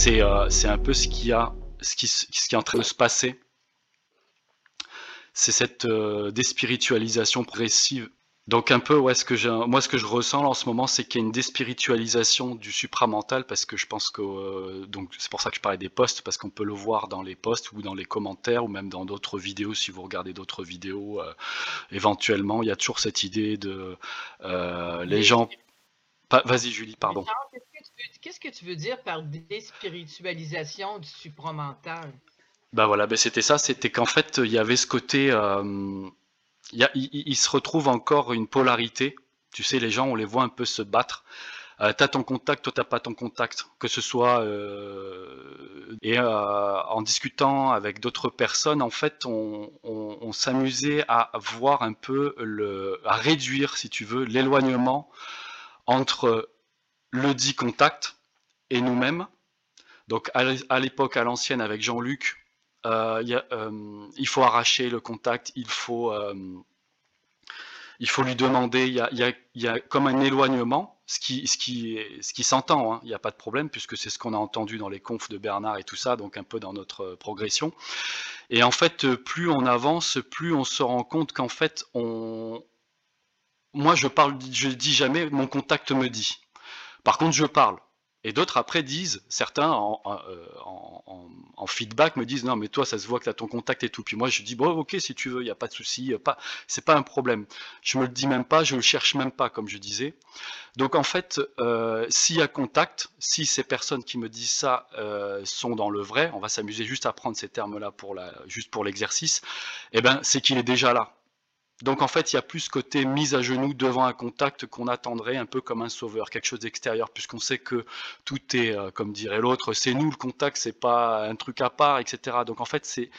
c'est un peu ce qui, a, ce, qui, ce qui est en train de se passer. C'est cette déspiritualisation progressive donc un peu, ouais, ce que j'ai, moi ce que je ressens en ce moment, c'est qu'il y a une déspiritualisation du supramental parce que je pense que euh, donc c'est pour ça que je parlais des posts parce qu'on peut le voir dans les posts ou dans les commentaires ou même dans d'autres vidéos si vous regardez d'autres vidéos. Euh, éventuellement, il y a toujours cette idée de euh, les gens. Vas-y Julie, pardon. Qu'est-ce que tu veux dire par déspiritualisation du supramental? Bah voilà, ben c'était ça, c'était qu'en fait il y avait ce côté il, se retrouve encore une polarité. Tu sais, les gens, on les voit un peu se battre. Euh, t'as ton contact, toi t'as pas ton contact, que ce soit euh, et euh, en discutant avec d'autres personnes, en fait, on, s'amusait à voir un peu le, à réduire, si tu veux, l'éloignement entre le dit contact et nous-mêmes. Donc à l'époque, à l'ancienne, avec Jean-Luc, il faut arracher le contact, il faut il faut lui demander, il y a, comme un éloignement, ce qui, ce qui, ce qui s'entend, hein. il n'y a pas de problème, puisque c'est ce qu'on a entendu dans les confs de Bernard et tout ça, donc un peu dans notre euh, progression. Et en fait, plus on avance, plus on se rend compte qu'en fait, on... moi je parle, je dis jamais, mon contact me dit. Par contre, je parle. Et d'autres après disent, certains en, en, feedback me disent non mais toi ça se voit que tu as ton contact et tout. Puis moi je dis bon ok si tu veux, il n'y a pas de souci, pas, c'est pas un problème. Je me le dis même pas, je le cherche même pas comme je disais. Donc en fait, euh, s'il y a contact, si ces personnes qui me disent ça euh, sont dans le vrai, on va s'amuser juste à prendre ces termes-là pour juste pour l'exercice, eh ben c'est qu'il est déjà là. Donc en fait, il y a plus côté mise à genoux devant un contact qu'on attendrait un peu comme un sauveur, quelque chose d'extérieur, puisqu'on sait que tout est, euh, comme dirait l'autre, c'est nous le contact, c'est pas un truc à part, etc. Donc en fait, c'est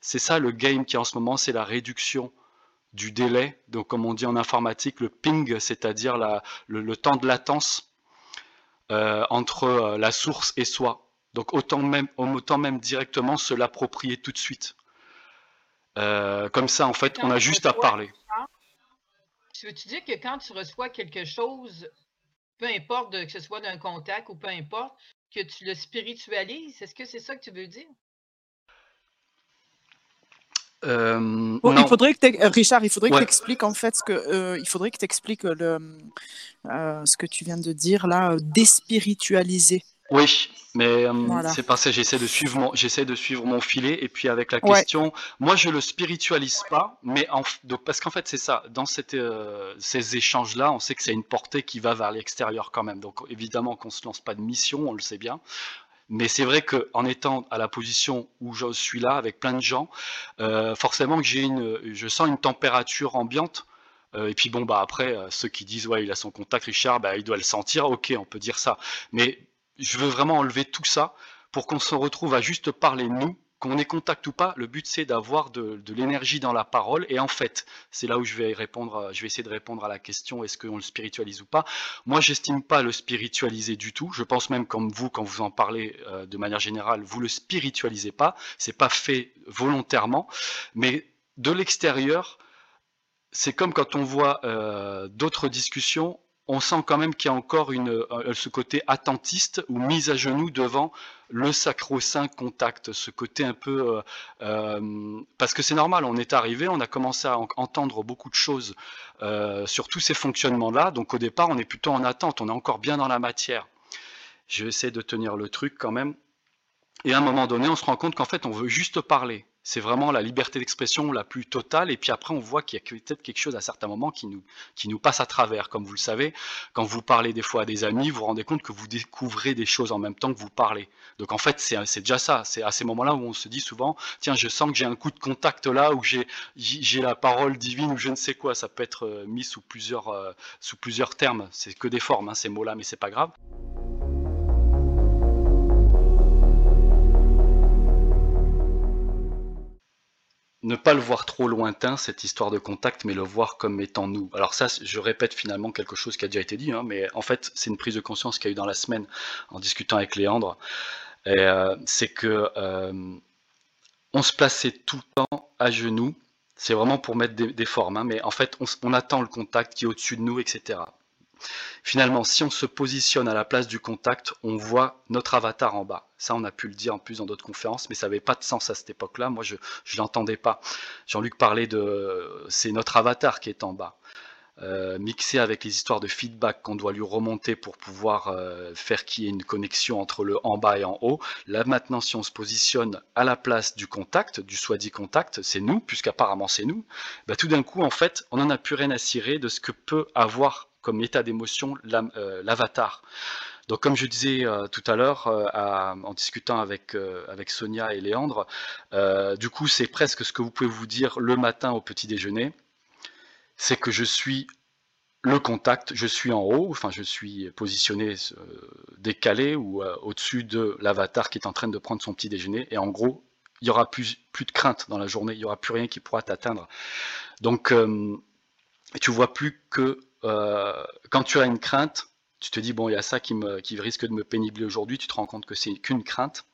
c'est ça le game qui en ce moment, c'est la réduction du délai. Donc comme on dit en informatique, le ping, c'est-à-dire le, temps de latence euh, entre euh, la source et soi. Donc autant même, autant même directement se l'approprier tout de suite. Euh, comme ça, en fait, on a juste à parler. Tu veux-tu dire que quand tu reçois quelque chose, peu importe que ce soit d'un contact ou peu importe, que tu le spiritualises? Est-ce que c'est ça que tu veux dire? Euh, il faudrait que Richard, il faudrait que tu expliques en fait ce que euh, il faudrait que tu expliques le, ce que tu viens de dire là, déspiritualiser. Oui, mais euh, c'est parce que j'essaie de suivre mon, j'essaie de suivre mon filet et puis avec la question, moi je le spiritualise pas, mais en, parce qu'en fait c'est ça, dans cette, euh, ces échanges là, on sait que c'est une portée qui va vers l'extérieur quand même. Donc évidemment qu'on se lance pas de mission, on le sait bien. Mais c'est vrai qu'en étant à la position où je suis là avec plein de gens, euh, forcément que j'ai une, je sens une température ambiante. et puis bon bah après ceux qui disent ouais il a son contact Richard, bah il doit le sentir. Ok, on peut dire ça. Mais je veux vraiment enlever tout ça pour qu'on se retrouve à juste parler nous, qu'on ait contact ou pas. Le but c'est d'avoir de, l'énergie dans la parole. Et en fait, c'est là où je vais répondre, je vais essayer de répondre à la question est-ce qu'on le spiritualise ou pas? Moi, j'estime pas le spiritualiser du tout. Je pense même comme vous, quand vous en parlez euh, de manière générale, vous le spiritualisez pas. C'est pas fait volontairement, mais de l'extérieur. C'est comme quand on voit euh, d'autres discussions, on sent quand même qu'il y a encore euh, ce côté attentiste ou mise à genoux devant le sacro-saint contact, ce côté un peu... Euh, euh, parce que c'est normal, on est arrivé, on a commencé à entendre beaucoup de choses sur tous ces fonctionnements-là, donc au départ on est plutôt en attente, on est encore bien dans la matière. Je vais essayer de tenir le truc quand même. Et à un moment donné, on se rend compte qu'en fait, on veut juste parler. C'est vraiment la liberté d'expression la plus totale. Et puis après, on voit qu'il y a peut-être quelque chose à certains moments qui nous, qui nous passe à travers. Comme vous le savez, quand vous parlez des fois à des amis, vous vous rendez compte que vous découvrez des choses en même temps que vous parlez. Donc en fait, c'est déjà ça. C'est à ces moments-là où on se dit souvent, tiens, je sens que j'ai un coup de contact là, ou j'ai la parole divine, ou je ne sais quoi. Ça peut être euh, mis sous plusieurs, euh, sous plusieurs termes. C'est que des formes, hein, ces mots-là, mais c'est pas grave. Ne pas le voir trop lointain, cette histoire de contact, mais le voir comme étant nous. Alors ça, je répète finalement quelque chose qui a déjà été dit, hein, mais en fait, c'est une prise de conscience qu'il y a eu dans la semaine en discutant avec Léandre. Euh, c'est que euh, on se plaçait tout le temps à genoux. C'est vraiment pour mettre des, formes, hein, mais en fait, on, attend le contact qui est au-dessus de nous, etc. Finalement, si on se positionne à la place du contact, on voit notre avatar en bas. Ça, on a pu le dire en plus dans d'autres conférences, mais ça n'avait pas de sens à cette époque-là. Moi, je ne l'entendais pas. Jean-Luc parlait de... C'est notre avatar qui est en bas. Euh, mixé avec les histoires de feedback qu'on doit lui remonter pour pouvoir euh, faire qu'il y ait une connexion entre le en bas et en haut. Là maintenant, si on se positionne à la place du contact, du soi-dit contact, c'est nous, puisqu'apparemment c'est nous, bah, tout d'un coup, en fait, on n'en a plus rien à cirer de ce que peut avoir comme état d'émotion euh, l'avatar. Donc comme je disais tout à l'heure en discutant avec, Sonia et Léandre, du coup c'est presque ce que vous pouvez vous dire le matin au petit déjeuner c'est que je suis le contact, je suis en haut, enfin je suis positionné euh, décalé ou euh, au-dessus de l'avatar qui est en train de prendre son petit déjeuner, et en gros, il n'y aura plus, de crainte dans la journée, il n'y aura plus rien qui pourra t'atteindre. Donc, euh, tu vois plus que quand tu as une crainte, tu te dis, bon, il y a ça qui, risque de me pénibler aujourd'hui, tu te rends compte que c'est qu'une crainte.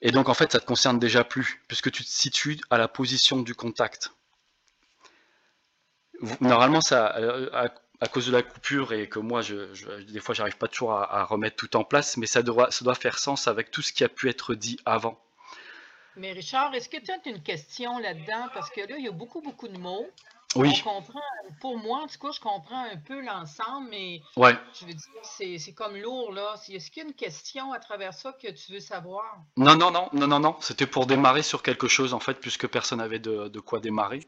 Et donc, en fait, ça te concerne déjà plus, puisque tu te situes à la position du contact normalement, ça, euh, à, cause de la coupure et que moi, des fois, j'arrive pas toujours à, remettre tout en place, mais ça doit, ça doit faire sens avec tout ce qui a pu être dit avant. Mais Richard, est-ce que tu as une question là-dedans? Parce que là, il y a beaucoup, beaucoup de mots. Oui. comprend, pour moi, en tout cas, je comprends un peu l'ensemble, mais ouais. je veux dire, c'est comme lourd, là. Est-ce qu'il y a une question à travers ça que tu veux savoir? Non, non, non, non, non, non. C'était pour démarrer sur quelque chose, en fait, puisque personne n'avait de, de, quoi démarrer.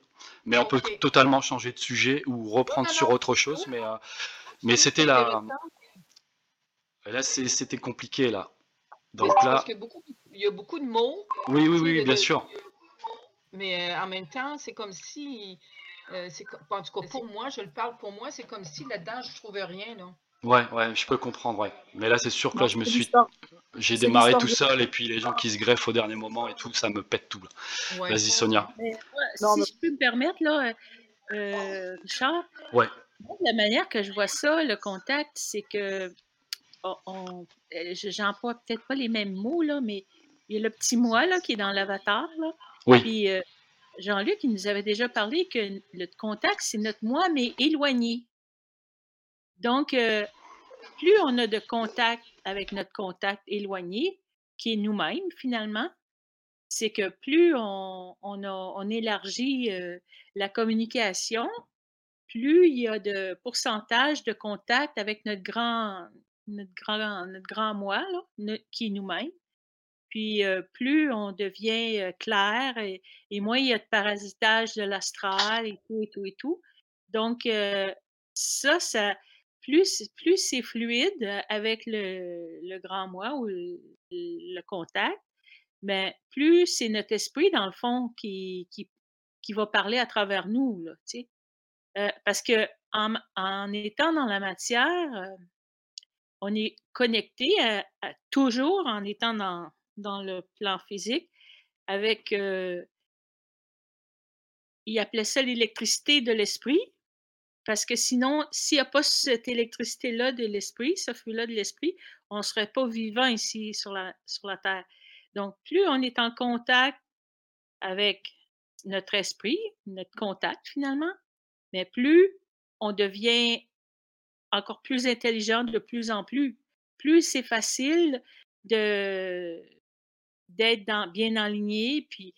Mais on peut totalement changer de sujet ou reprendre sur autre chose, mais, euh, mais c'était là. Là, c'était compliqué, là. Donc là. Parce qu'il y a beaucoup de mots. Oui, oui, oui, bien sûr. Mais euh, en même temps, c'est comme si euh, en tout cas, pour moi, je le parle pour moi, c'est comme si là-dedans, je ne trouvais rien. Là. Ouais, ouais, je peux comprendre, ouais. Mais là, c'est sûr que là, je me suis. J'ai démarré tout seul et puis les gens qui se greffent au dernier moment et tout, ça me pète tout. Vas-y, Sonia. si je peux me permettre, là, euh, Richard, ouais. la manière que je vois ça, le contact, c'est que. On, euh, J'emploie peut-être pas les mêmes mots, là, mais il y a le petit moi là, qui est dans l'avatar. Là. Oui. Puis, euh, Jean-Luc, il nous avait déjà parlé que le contact, c'est notre moi, mais éloigné. Donc, euh, plus on a de contact avec notre contact éloigné, qui est nous-mêmes finalement, c'est que plus on, élargit euh, la communication, plus il y a de pourcentage de contact avec notre grand, notre grand, notre grand moi, qui est nous-mêmes. Puis plus on devient clair et, moins il y a de parasitage de l'astral et tout et tout et tout. Donc ça, ça plus, plus c'est fluide avec le, grand moi ou le, contact, mais plus c'est notre esprit, dans le fond, qui, qui, qui va parler à travers nous. Là, parce que en, étant dans la matière, on est connecté toujours en étant dans, dans le plan physique avec, il appelait ça l'électricité de l'esprit, parce que sinon, s'il n'y a pas cette électricité-là de l'esprit, ce feu-là de l'esprit, on ne serait pas vivant ici sur la, sur la Terre. Donc, plus on est en contact avec notre esprit, notre contact finalement, mais plus on devient encore plus intelligent de plus en plus. Plus c'est facile de, d'être bien aligné, puis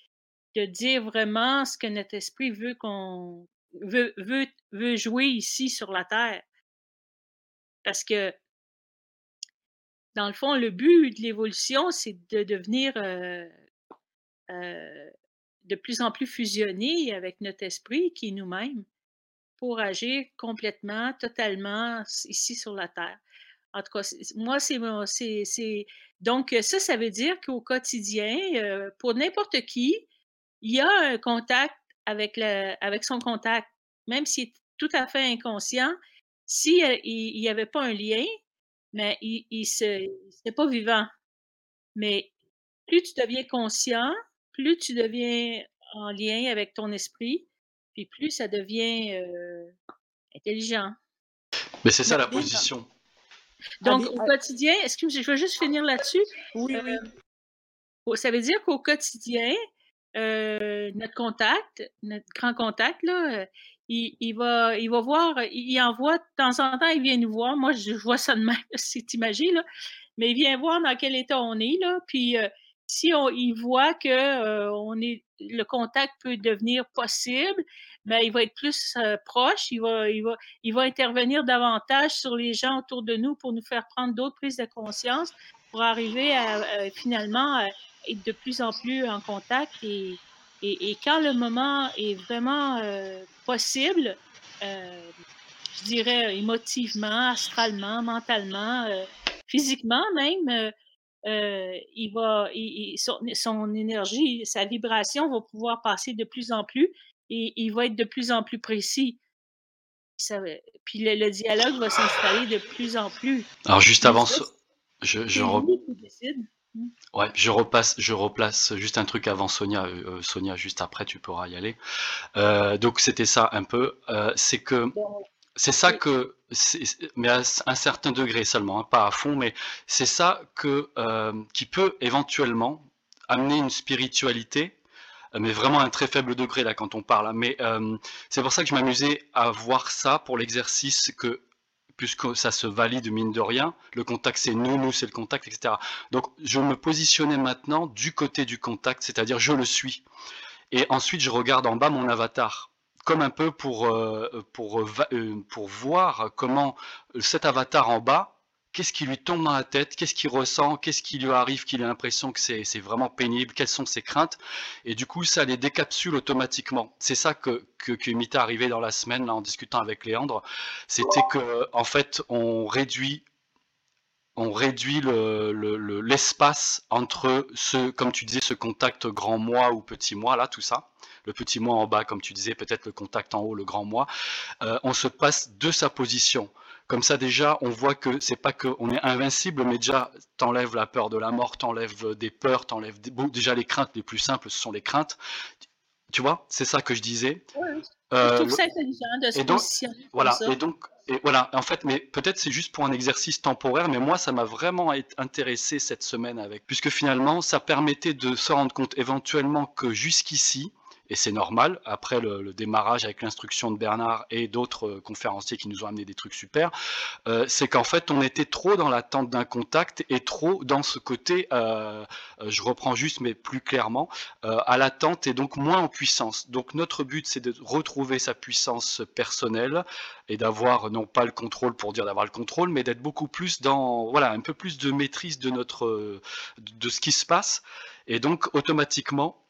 de dire vraiment ce que notre esprit veut qu'on veut jouer ici sur la Terre. Parce que, dans le fond, le but de l'évolution, c'est de devenir euh, euh, de plus en plus fusionné avec notre esprit, qui est nous-mêmes, pour agir complètement, totalement ici sur la Terre. En tout cas, moi, c'est. Donc, ça, ça veut dire qu'au quotidien, euh, pour n'importe qui, il y a un contact avec, le, avec son contact, même s'il est tout à fait inconscient. S'il n'y avait pas un lien, mais il ne pas vivant. Mais plus tu deviens conscient, plus tu deviens en lien avec ton esprit, puis plus ça devient euh, intelligent. Mais c'est ça la position. Donc, au quotidien, excusez-moi, je veux juste finir là-dessus. Oui, oui. Ça veut dire qu'au quotidien, euh, notre contact, notre grand contact, là, il, va, il va voir, il, envoie, de temps en temps, il vient nous voir. Moi, je, vois ça de même, c'est imagé, là. Mais il vient voir dans quel état on est, là. Puis, euh, si on, il voit que euh, on est, le contact peut devenir possible, ben, il va être plus proche, il va, il, va, il va intervenir davantage sur les gens autour de nous pour nous faire prendre d'autres prises de conscience pour arriver à, finalement être de plus en plus en contact et, et, quand le moment est vraiment euh, possible, je dirais émotivement, astralement, mentalement, physiquement même, il va, son, énergie, sa vibration va pouvoir passer de plus en plus et il va être de plus en plus précis. puis le, dialogue va s'installer de plus en plus. Alors juste avant ça, je, je, Ouais, je repasse, je replace juste un truc avant Sonia. Euh, Sonia, juste après, tu pourras y aller. Euh, donc c'était ça un peu. Euh, c'est que c'est ça que, mais à un certain degré seulement, hein, pas à fond, mais c'est ça que qui peut éventuellement amener une spiritualité, mais vraiment à un très faible degré là quand on parle. Hein. Mais c'est pour ça que je m'amusais à voir ça pour l'exercice que puisque ça se valide mine de rien. Le contact, c'est nous, nous, c'est le contact, etc. Donc, je me positionnais maintenant du côté du contact, c'est-à-dire je le suis. Et ensuite, je regarde en bas mon avatar, comme un peu pour, euh, pour, euh, pour voir comment cet avatar en bas qu'est-ce qui lui tombe dans la tête, qu'est-ce qu'il ressent, qu'est-ce qui lui arrive, qu'il a l'impression que c'est vraiment pénible, quelles sont ses craintes. Et du coup, ça les décapsule automatiquement. C'est ça que, que, que dans la semaine, là, en discutant avec Léandre. C'était que, en fait, on réduit on réduit l'espace le, entre ce, comme tu disais, ce contact grand moi ou petit moi, là, tout ça. Le petit moi en bas, comme tu disais, peut-être le contact en haut, le grand moi. Euh, on se passe de sa position. Comme ça, déjà, on voit que c'est pas qu'on est invincible, mais déjà, t'enlèves la peur de la mort, t'enlèves des peurs, t'enlèves des... déjà les craintes les plus simples, ce sont les craintes. Tu vois, c'est ça que je disais. je trouve ça intelligent de se donc, Voilà, et donc, et voilà, en fait, mais peut-être c'est juste pour un exercice temporaire, mais moi, ça m'a vraiment intéressé cette semaine avec, puisque finalement, ça permettait de se rendre compte éventuellement que jusqu'ici, et c'est normal, après le, démarrage avec l'instruction de Bernard et d'autres euh, conférenciers qui nous ont amené des trucs super, euh, c'est qu'en fait on était trop dans l'attente d'un contact et trop dans ce côté, euh, je reprends juste mais plus clairement, à l'attente et donc moins en puissance. Donc notre but c'est de retrouver sa puissance personnelle et d'avoir non pas le contrôle pour dire d'avoir le contrôle, mais d'être beaucoup plus dans, voilà, un peu plus de maîtrise de notre, de ce qui se passe. Et donc automatiquement,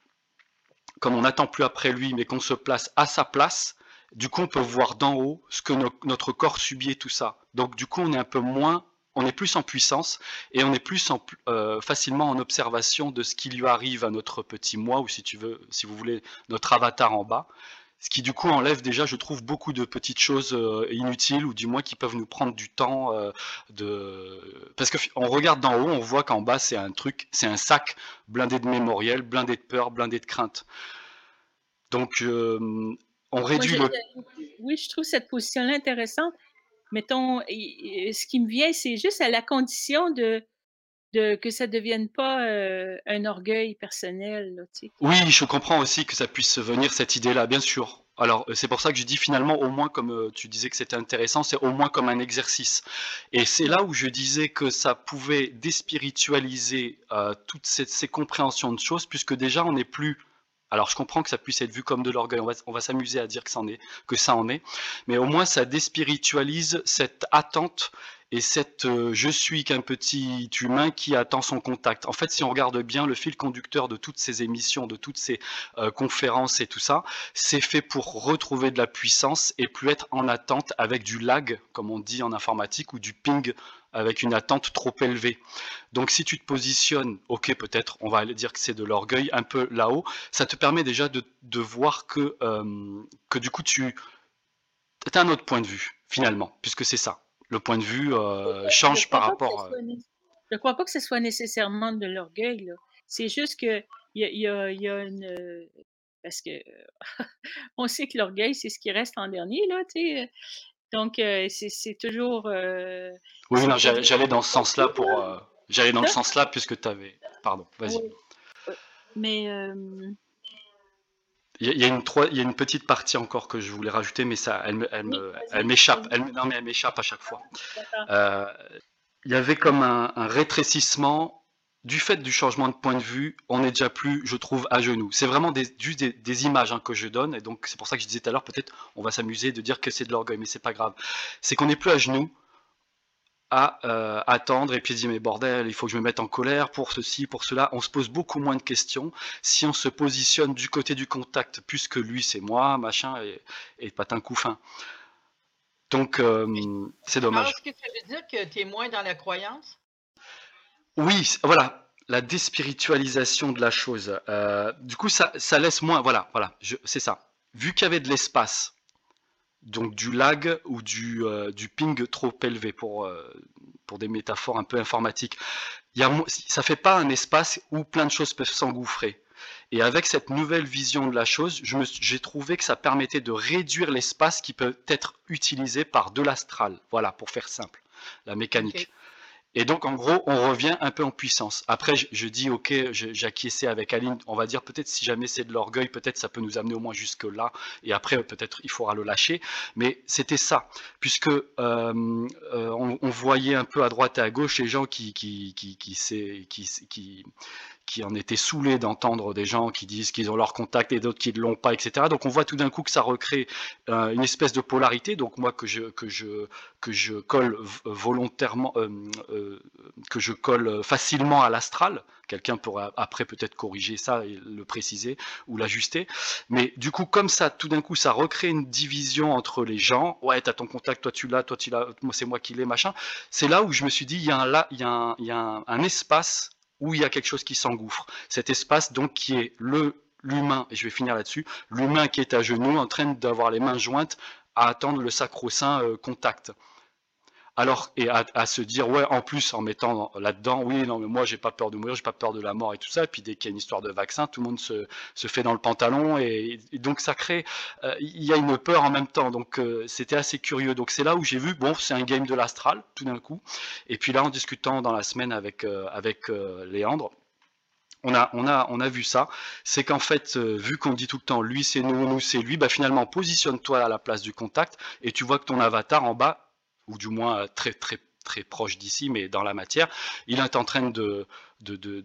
comme on n'attend plus après lui, mais qu'on se place à sa place, du coup, on peut voir d'en haut ce que notre corps subit et tout ça. Donc, du coup, on est un peu moins, on est plus en puissance et on est plus euh, facilement en observation de ce qui lui arrive à notre petit moi, ou si tu veux, si vous voulez, notre avatar en bas. Ce qui du coup enlève déjà, je trouve, beaucoup de petites choses euh, inutiles ou du moins qui peuvent nous prendre du temps euh, de. Parce qu'on regarde d'en haut, on voit qu'en bas c'est un truc, c'est un sac blindé de mémoriel, blindé de peur, blindé de crainte. Donc euh, on réduit le. Oui, je trouve cette position-là intéressante. Mettons, ce qui me vient, c'est juste à la condition de de, que ça ne devienne pas euh, un orgueil personnel. oui, je comprends aussi que ça puisse venir cette idée-là, bien sûr. Alors, euh, c'est pour ça que je dis finalement, au moins, comme euh, tu disais que c'était intéressant, c'est au moins comme un exercice. Et c'est là où je disais que ça pouvait déspiritualiser toutes ces, ces, compréhensions de choses, puisque déjà, on n'est plus alors je comprends que ça puisse être vu comme de l'orgueil, on va, on va s'amuser à dire que ça, en est, que ça en est, mais au moins ça déspiritualise cette attente et cette euh, je suis qu'un petit humain qui attend son contact. En fait, si on regarde bien le fil conducteur de toutes ces émissions, de toutes ces euh, conférences et tout ça, c'est fait pour retrouver de la puissance et plus être en attente avec du lag, comme on dit en informatique, ou du ping avec une attente trop élevée. Donc si tu te positionnes, ok peut-être on va dire que c'est de l'orgueil un peu là-haut, ça te permet déjà de, voir que, euh, que du coup tu as un autre point de vue finalement, puisque c'est ça le point de vue euh, change par rapport. Je ne crois pas que ce soit nécessairement de l'orgueil. C'est juste que il y a, y a, une parce que on sait que l'orgueil c'est ce qui reste en dernier là, tu Donc euh, c'est toujours. Euh, oui, non, j'allais dans ce sens-là pour. j'allais dans le sens-là puisque tu avais. Pardon, vas-y. Mais Il y, a une il y a une petite partie encore que je voulais rajouter, mais ça, elle, elle, m'échappe. non, mais elle m'échappe à chaque fois. Euh, il y avait comme un, rétrécissement du fait du changement de point de vue. On n'est déjà plus, je trouve, à genoux. C'est vraiment des, juste des, images hein, que je donne, et donc c'est pour ça que je disais tout à l'heure, peut-être on va s'amuser de dire que c'est de l'orgueil, mais c'est pas grave. C'est qu'on n'est plus à genoux à euh, attendre et puis dire mais bordel, il faut que je me mette en colère pour ceci, pour cela. On se pose beaucoup moins de questions si on se positionne du côté du contact, puisque lui c'est moi, machin, et, et patin couffin. Donc euh, c'est dommage. Est-ce que ça veut dire que tu es moins dans la croyance? Oui, voilà, la déspiritualisation de la chose. Euh, du coup, ça, ça laisse moins. Voilà, voilà, c'est ça. Vu qu'il y avait de l'espace donc du lag ou du, euh, ping trop élevé pour, euh, pour des métaphores un peu informatiques. Il y ça fait pas un espace où plein de choses peuvent s'engouffrer. Et avec cette nouvelle vision de la chose, j'ai trouvé que ça permettait de réduire l'espace qui peut être utilisé par de l'astral. Voilà, pour faire simple, la mécanique. Et donc, en gros, on revient un peu en puissance. Après, je, dis, ok, j'acquiesçais avec Aline, on va dire peut-être si jamais c'est de l'orgueil, peut-être ça peut nous amener au moins jusque-là, et après, peut-être il faudra le lâcher. Mais c'était ça, puisque euh, euh, on, voyait un peu à droite et à gauche les gens qui, qui, qui, qui, qui, en étaient saoulés d'entendre des gens qui disent qu'ils ont leur contact et d'autres qui ne l'ont pas, etc. Donc on voit tout d'un coup que ça recrée euh, une espèce de polarité. Donc moi que je que je que je colle volontairement, euh, euh, que je colle facilement à l'astral. Quelqu'un pourra après peut-être corriger ça et le préciser ou l'ajuster. Mais du coup comme ça, tout d'un coup ça recrée une division entre les gens. Ouais, t'as ton contact, toi tu l'as, toi tu l'as, moi c'est moi qui l'ai, machin. C'est là où je me suis dit il y a un là, y a un, y a un espace où il y a quelque chose qui s'engouffre. Cet espace donc qui est le l'humain, et je vais finir là-dessus, l'humain qui est à genoux, en train d'avoir les mains jointes à attendre le sacro-saint euh, contact. Alors, et à, se dire, ouais, en plus, en mettant là-dedans, oui, non, mais moi, j'ai pas peur de mourir, j'ai pas peur de la mort et tout ça. Et puis, dès qu'il y a une histoire de vaccin, tout le monde se, se fait dans le pantalon. Et, donc, ça crée, euh, il y a une peur en même temps. Donc, euh, c'était assez curieux. Donc, c'est là où j'ai vu, bon, c'est un game de l'astral, tout d'un coup. Et puis là, en discutant dans la semaine avec, euh, avec Léandre, on a, on, a, on a vu ça, c'est qu'en fait, vu qu'on dit tout le temps lui c'est nous, nous c'est lui, bah finalement positionne-toi à la place du contact et tu vois que ton avatar en bas ou du moins très très très proche d'ici, mais dans la matière, il est en train de, de, de,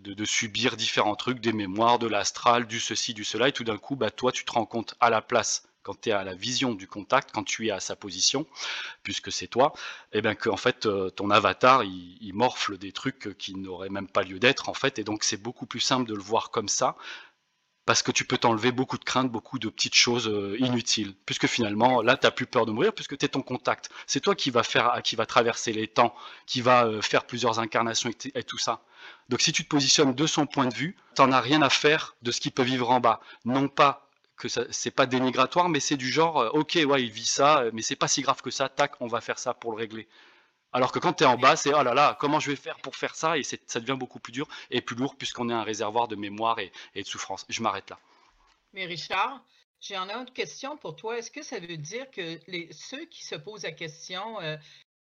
de, subir différents trucs, des mémoires, de l'astral, du ceci, du cela, et tout d'un coup, bah, toi, tu te rends compte à la place quand tu es à la vision du contact, quand tu es à sa position, puisque c'est toi, et eh bien qu'en fait euh, ton avatar il, il, morfle des trucs qui n'auraient même pas lieu d'être en fait, et donc c'est beaucoup plus simple de le voir comme ça parce que tu peux t'enlever beaucoup de craintes, beaucoup de petites choses euh, inutiles. Puisque finalement, là, tu n'as plus peur de mourir, puisque tu es ton contact. C'est toi qui va, faire, qui va traverser les temps, qui va euh, faire plusieurs incarnations et, tout ça. Donc si tu te positionnes de son point de vue, tu n'en as rien à faire de ce qu'il peut vivre en bas. Non pas que ce c'est pas dénigratoire, mais c'est du genre, euh, ok, ouais, il vit ça, mais c'est pas si grave que ça, tac, on va faire ça pour le régler. Alors que quand tu es en bas, c'est oh là là, comment je vais faire pour faire ça? Et ça devient beaucoup plus dur et plus lourd puisqu'on est un réservoir de mémoire et, de souffrance. Je m'arrête là. Mais Richard, j'ai en une question pour toi. Est-ce que ça veut dire que les, ceux qui se posent la question, euh,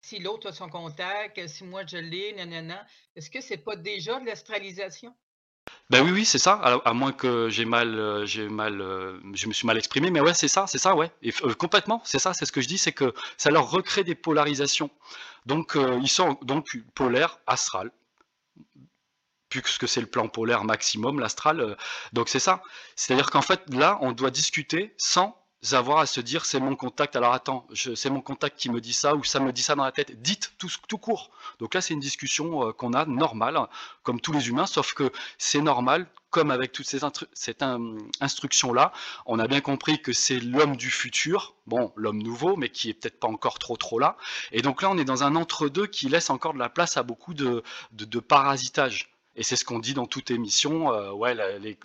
si l'autre a son contact, si moi je l'ai, nanana, est-ce que c'est pas déjà de l'astralisation? Ben oui, oui, c'est ça. À, moins que j'ai mal, euh, j'ai mal, euh, je me suis mal exprimé, mais ouais, c'est ça, c'est ça, ouais. Et, complètement, c'est ça, c'est ce que je dis, c'est que ça leur recrée des polarisations. Donc, euh, ils sont donc polaires, astral, puisque c'est le plan polaire maximum, l'astral. Euh, donc, c'est ça. C'est-à-dire qu'en fait, là, on doit discuter sans avoir à se dire c'est mon contact. Alors attends, c'est mon contact qui me dit ça ou ça me dit ça dans la tête. Dites tout, court. Donc là, c'est une discussion euh, qu'on a normale, comme tous les humains, sauf que c'est normal, comme avec toutes ces cette instruction-là. On a bien compris que c'est l'homme du futur, bon, l'homme nouveau, mais qui est peut-être pas encore trop trop là. Et donc là, on est dans un entre-deux qui laisse encore de la place à beaucoup de, de parasitage. Et c'est ce qu'on dit dans toute émission, euh, ouais,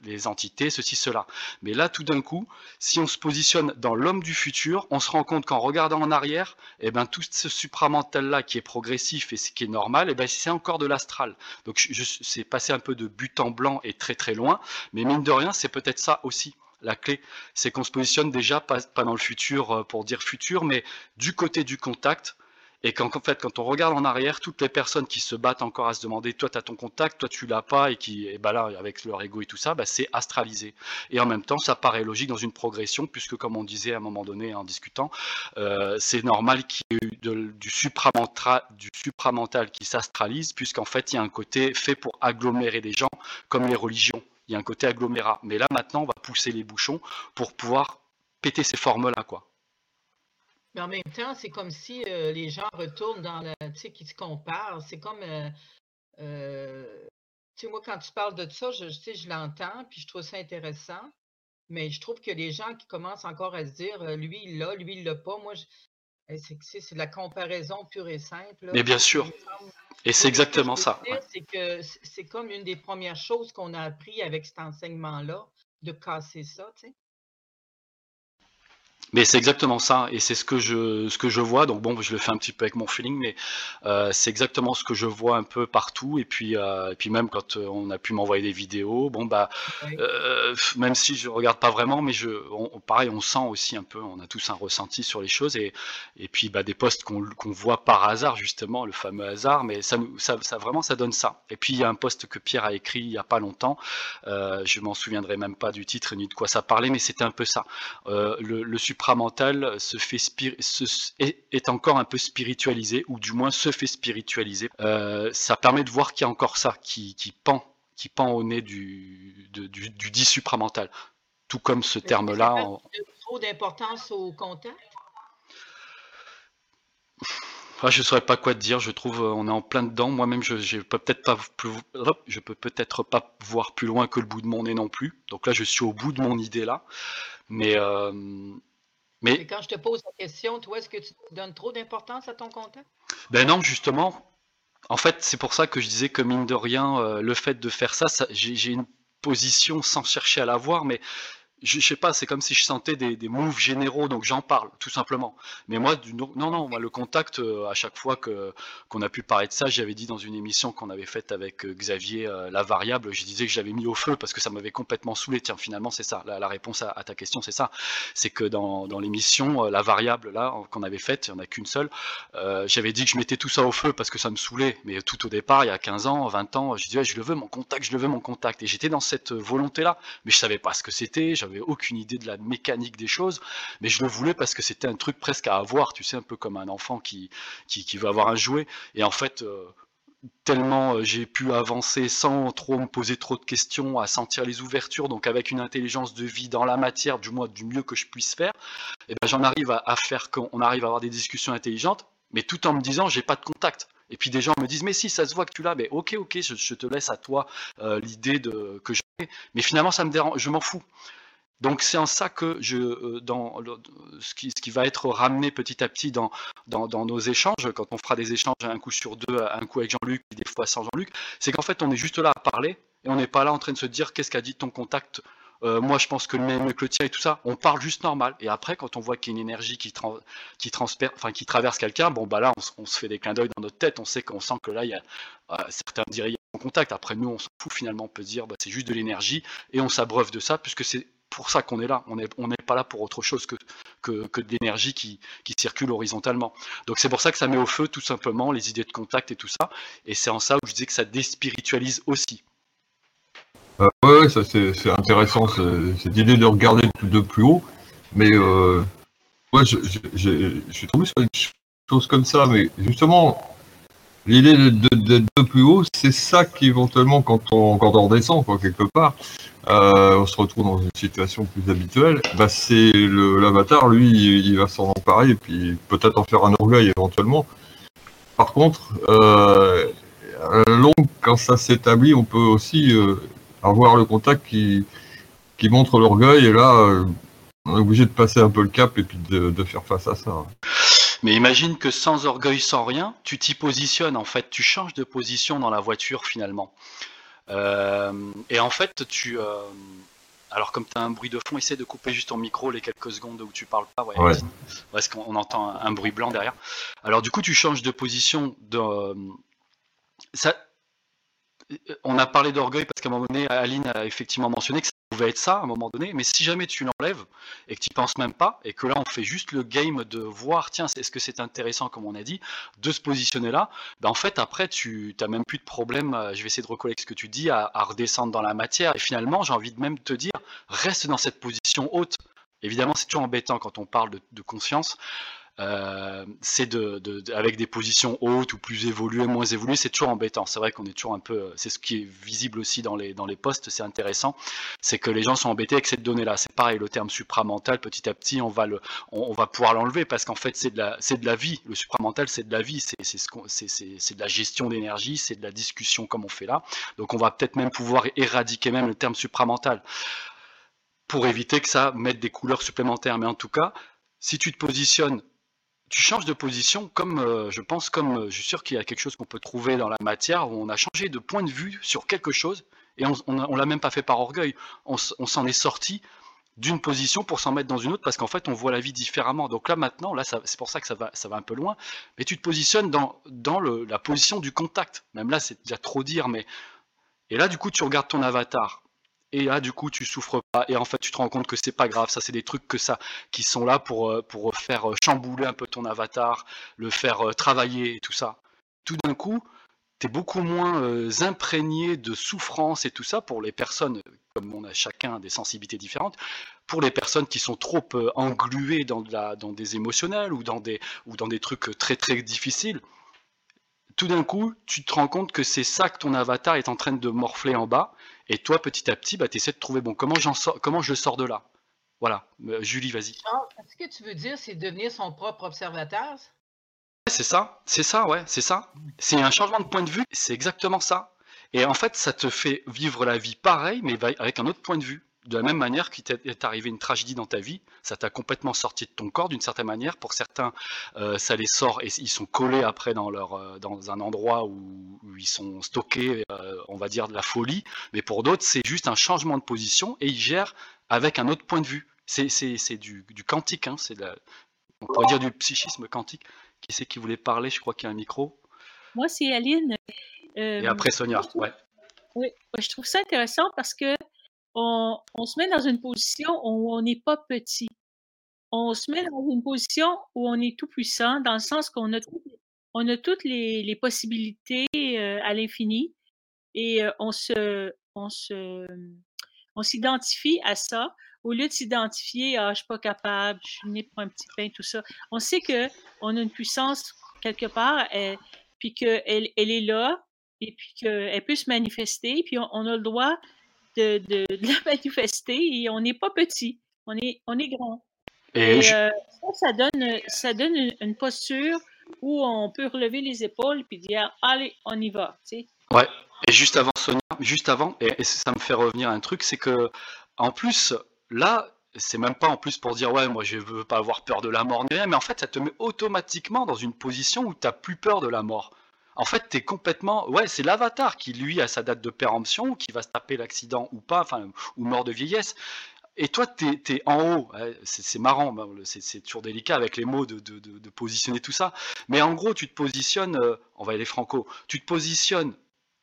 les, entités, ceci, cela. Mais là, tout d'un coup, si on se positionne dans l'homme du futur, on se rend compte qu'en regardant en arrière, eh ben, tout ce supramental-là qui est progressif et ce qui est normal, eh ben, c'est encore de l'astral. Donc, c'est passé un peu de but en blanc et très très loin, mais mine de rien, c'est peut-être ça aussi. La clé, c'est qu'on se positionne déjà pas, pas dans le futur euh, pour dire futur, mais du côté du contact, Et qu'en en fait, quand on regarde en arrière, toutes les personnes qui se battent encore à se demander, toi, tu as ton contact, toi, tu l'as pas, et qui, et bah là, avec leur ego et tout ça, bah, c'est astralisé. Et en même temps, ça paraît logique dans une progression, puisque comme on disait à un moment donné en discutant, euh, c'est normal qu'il y ait eu du, supramental, du supramental qui s'astralise, puisqu'en fait, il y a un côté fait pour agglomérer des gens, comme les religions. Il y a un côté agglomérat. Mais là, maintenant, on va pousser les bouchons pour pouvoir péter ces formes-là, quoi. Mais en même temps, c'est comme si euh, les gens retournent dans la. Tu sais, qui se comparent. C'est comme. Euh, euh, tu sais, moi, quand tu parles de ça, je, sais, je l'entends, puis je trouve ça intéressant. Mais je trouve que les gens qui commencent encore à se dire, lui, il l'a, lui, il l'a pas, moi, eh, c'est de la comparaison pure et simple. Mais bien sûr. Et c'est exactement ça. C'est que c'est comme une des premières choses qu'on a appris avec cet enseignement-là, de casser ça, tu sais. Mais c'est exactement ça, et c'est ce que je ce que je vois. Donc bon, je le fais un petit peu avec mon feeling, mais euh, c'est exactement ce que je vois un peu partout. Et puis euh, et puis même quand euh, on a pu m'envoyer des vidéos, bon bah même si je regarde pas vraiment, mais je pareil, on sent aussi un peu, on a tous un ressenti sur les choses. Et et puis bah des posts qu'on qu'on voit par hasard justement, le fameux hasard, mais ça ça, ça vraiment ça donne ça. Et puis il y a un post que Pierre a écrit il y a pas longtemps. je m'en souviendrai même pas du titre ni de quoi ça parlait, mais c'était un peu ça. le, le supramental se fait est, encore un peu spiritualisé, ou du moins se fait spiritualiser. Euh, ça permet de voir qu'il y a encore ça qui, pend, qui pend au nez du, du, dit supramental. Tout comme ce terme-là. En... Trop d'importance au contact? Ah, je ne saurais pas quoi te dire. Je trouve euh, on est en plein dedans. Moi-même, je, je peux peut-être pas plus, je peux peut-être pas voir plus loin que le bout de mon nez non plus. Donc là, je suis au bout de mon idée là. Mais euh, mais, quand je te pose la question, toi, est-ce que tu donnes trop d'importance à ton contact? Ben non, justement. En fait, c'est pour ça que je disais que mine de rien, euh, le fait de faire ça, ça j'ai une position sans chercher à l'avoir, mais je, sais pas, c'est comme si je sentais des, des moves généraux, donc j'en parle, tout simplement. Mais moi, non, non, le contact, euh, à chaque fois qu'on a pu parler de ça, j'avais dit dans une émission qu'on avait faite avec euh, Xavier, euh, la variable, je disais que j'avais mis au feu parce que ça m'avait complètement saoulé. Tiens, finalement, c'est ça. La, réponse à, ta question, c'est ça. C'est que dans, l'émission, la variable là qu'on avait faite, il n'y en a qu'une seule, j'avais dit que je mettais tout ça au feu parce que ça me saoulait. Mais tout au départ, il y a 15 ans, 20 ans, je disais, je le veux mon contact, je le veux mon contact. Et j'étais dans cette volonté-là, mais je savais pas ce que c'était j'avais aucune idée de la mécanique des choses, mais je le voulais parce que c'était un truc presque à avoir, tu sais, un peu comme un enfant qui, qui, qui veut avoir un jouet. Et en fait, euh, tellement euh, j'ai pu avancer sans trop me poser trop de questions, à sentir les ouvertures, donc avec une intelligence de vie dans la matière, du moins du mieux que je puisse faire, et ben j'en arrive à, faire qu'on arrive à avoir des discussions intelligentes, mais tout en me disant j'ai pas de contact. Et puis des gens me disent mais si ça se voit que tu l'as, mais ok ok je, te laisse à toi euh, l'idée de que j'ai, mais finalement ça me dérange, je m'en fous. Donc c'est en ça que je, euh, dans ce, qui, va être ramené petit à petit dans, dans, nos échanges, quand on fera des échanges un coup sur deux, un coup avec Jean-Luc, des fois sans Jean-Luc, c'est qu'en fait on est juste là à parler et on n'est pas là en train de se dire qu'est-ce qu'a dit ton contact. Euh, moi, je pense que le même que le tien et tout ça, on parle juste normal. Et après, quand on voit qu'il y a une énergie qui, qui, enfin, qui traverse quelqu'un, bon, bah là, on, se fait des clins d'œil dans notre tête. On sait qu'on sent que là, il y a euh, certains diraient en contact. Après, nous, on s'en fout finalement. On peut dire, bah, c'est juste de l'énergie et on s'abreuve de ça puisque c'est pour ça qu'on est là. On n'est on pas là pour autre chose que, que, de l'énergie qui, circule horizontalement. Donc c'est pour ça que ça met au feu tout simplement les idées de contact et tout ça. Et c'est en ça où je disais que ça déspiritualise aussi. Euh, oui, c'est intéressant, cette idée de regarder de plus haut. Mais euh, je, suis tombé sur une chose comme ça, mais justement, l'idée d'être de, plus haut, c'est ça qui éventuellement, quand on, quand on redescend, quoi, quelque part, on se retrouve dans une situation plus habituelle, bah c'est l'avatar, lui, il, va s'en emparer et puis peut-être en faire un orgueil éventuellement. Par contre, euh, long, quand ça s'établit, on peut aussi euh, avoir le contact qui, qui montre l'orgueil et là, euh, on est obligé de passer un peu le cap et puis de, de faire face à ça. Mais imagine que sans orgueil, sans rien, tu t'y positionnes en fait, tu changes de position dans la voiture finalement. Euh, et en fait, tu. Euh, alors, comme tu as un bruit de fond, essaie de couper juste ton micro les quelques secondes où tu parles pas. Ouais, Parce qu'on entend un, bruit blanc derrière. Alors, du coup, tu changes de position. De, ça, on a parlé d'orgueil parce qu'à un moment donné, Aline a effectivement mentionné que pouvait être ça à un moment donné, mais si jamais tu l'enlèves et que tu penses même pas, et que là on fait juste le game de voir, tiens, est-ce que c'est intéressant, comme on a dit, de se positionner là, ben en fait après tu n'as même plus de problème, euh, je vais essayer de recoller ce que tu dis, à, redescendre dans la matière, et finalement j'ai envie de même te dire, reste dans cette position haute. Évidemment c'est toujours embêtant quand on parle de conscience, euh, c'est de, avec des positions hautes ou plus évoluées, moins évoluées, c'est toujours embêtant. C'est vrai qu'on est toujours un peu, c'est ce qui est visible aussi dans les dans les postes, c'est intéressant, c'est que les gens sont embêtés avec cette donnée-là. C'est pareil, le terme supramental, petit à petit, on va le, on, va pouvoir l'enlever parce qu'en fait, c'est de la, c'est de la vie. Le supramental, c'est de la vie, c'est c'est c'est c'est de la gestion d'énergie, c'est de la discussion comme on fait là. Donc, on va peut-être même pouvoir éradiquer même le terme supramental pour éviter que ça mette des couleurs supplémentaires. Mais en tout cas, si tu te positionnes tu changes de position, comme euh, je pense, comme euh, je suis sûr qu'il y a quelque chose qu'on peut trouver dans la matière, où on a changé de point de vue sur quelque chose, et on ne l'a même pas fait par orgueil. On, s'en est sorti d'une position pour s'en mettre dans une autre, parce qu'en fait, on voit la vie différemment. Donc là, maintenant, là, c'est pour ça que ça va, ça va un peu loin, mais tu te positionnes dans, la position du contact. Même là, c'est déjà trop dire, mais... Et là, du coup, tu regardes ton avatar et là du coup tu souffres pas. Et en fait tu te rends compte que c'est pas grave. Ça c'est des trucs que ça qui sont là pour euh, pour faire euh, chambouler un peu ton avatar le faire euh, travailler et tout ça. Tout d'un coup tu es beaucoup moins imprégné de souffrance et tout ça pour les personnes comme on a chacun des sensibilités différentes pour les personnes qui sont trop engluées dans la, dans des émotionnels ou dans des ou dans des trucs très très difficiles. Tout d'un coup, tu te rends compte que c'est ça que ton avatar est en train de morfler en bas, et toi, petit à petit, bah, tu essaies de trouver, bon, comment, j'en sors, comment je sors de là? Voilà. Euh, Julie, vas-y. Ah, ce que tu veux dire, c'est devenir son propre observateur? C'est ça, c'est ça, ouais, c'est ça. C'est un changement de point de vue, c'est exactement ça. Et en fait, ça te fait vivre la vie pareil, mais avec un autre point de vue de la même manière qu'il t'est arrivé une tragédie dans ta vie, ça t'a complètement sorti de ton corps d'une certaine manière. Pour certains, euh, ça les sort et ils sont collés après dans, leur, euh, dans un endroit où, ils sont stockés, euh, on va dire, de la folie. Mais pour d'autres, c'est juste un changement de position et ils gèrent avec un autre point de vue. C'est du, du, quantique, hein, c'est on pourrait dire du psychisme quantique. Qui c'est qui voulait parler? Je crois qu'il y a un micro. Moi, c'est Aline. et après Sonia, ouais. Oui, je trouve ça intéressant parce que on, se met dans une position où on n'est pas petit. On se met dans une position où on est tout puissant, dans le sens qu'on a, on a toutes les, possibilités euh, à l'infini et euh, on se, on s'identifie à ça au lieu de s'identifier ah, je suis pas capable, je suis né pour un petit pain, tout ça. On sait que on a une puissance quelque part, et, euh, puis qu'elle elle est là, et puis qu'elle peut se manifester, puis on a le droit de, la manifester et on n'est pas petit, on est, on est grand. Et, euh, ça, donne, ça donne une, posture où on peut relever les épaules puis dire allez, on y va. Ouais. Et juste avant Sonia, juste avant, et, ça me fait revenir à un truc, c'est que en plus là, c'est même pas en plus pour dire ouais moi je veux pas avoir peur de la mort ni rien, mais en fait ça te met automatiquement dans une position où tu n'as plus peur de la mort en fait, tu es complètement. Ouais, c'est l'avatar qui, lui, a sa date de péremption, qui va se taper l'accident ou pas, enfin, ou mort de vieillesse. Et toi, tu es, en haut. C'est marrant, c'est toujours délicat avec les mots de, de, positionner tout ça. Mais en gros, tu te positionnes, euh, on va aller franco, tu te positionnes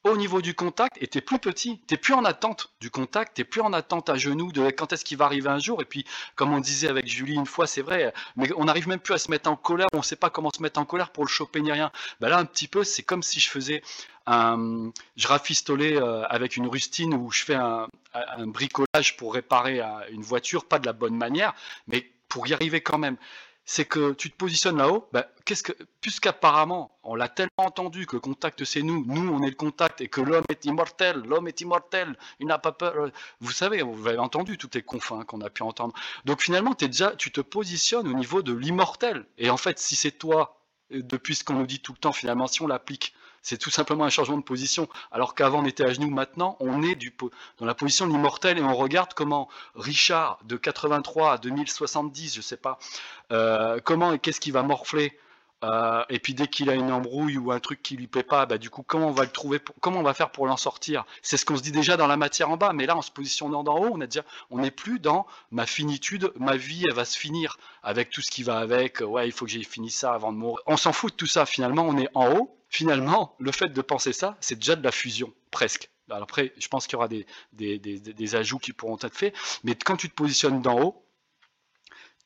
au niveau du contact et tu es plus petit, tu plus en attente du contact, tu plus en attente à genoux de quand est-ce qu'il va arriver un jour. Et puis, comme on disait avec Julie une fois, c'est vrai, mais on n'arrive même plus à se mettre en colère, on ne sait pas comment se mettre en colère pour le choper ni rien. Ben là, un petit peu, c'est comme si je faisais un. Je rafistolais euh, avec une rustine ou je fais un, un bricolage pour réparer euh, une voiture, pas de la bonne manière, mais pour y arriver quand même c'est que tu te positionnes là-haut, bah, qu'est-ce que, puisqu'apparemment, on l'a tellement entendu que le contact c'est nous, nous on est le contact et que l'homme est immortel, l'homme est immortel, il n'a pas peur. Vous savez, vous avez entendu toutes les confins qu'on a pu entendre. Donc finalement, es déjà, tu te positionnes au niveau de l'immortel. Et en fait, si c'est toi, euh, depuis ce qu'on nous dit tout le temps, finalement, si on l'applique c'est tout simplement un changement de position. Alors qu'avant on était à genoux, maintenant on est dans la position de l'immortel et on regarde comment Richard de 83 à 2070, je sais pas, euh, comment et qu'est-ce qu'il va morfler. Euh, et puis dès qu'il a une embrouille ou un truc qui lui plaît pas, bah, du coup comment on va le trouver, comment on va faire pour l'en sortir? C'est ce qu'on se dit déjà dans la matière en bas, mais là en se positionnant d'en haut, on a déjà, on n'est plus dans ma finitude, ma vie elle va se finir avec tout ce qui va avec. Ouais, il faut que j'ai fini ça avant de mourir. On s'en fout de tout ça. Finalement, on est en haut finalement, le fait de penser ça, c'est déjà de la fusion, presque. Alors après, je pense qu'il y aura des, des, ajouts qui pourront être faits, mais quand tu te positionnes d'en haut,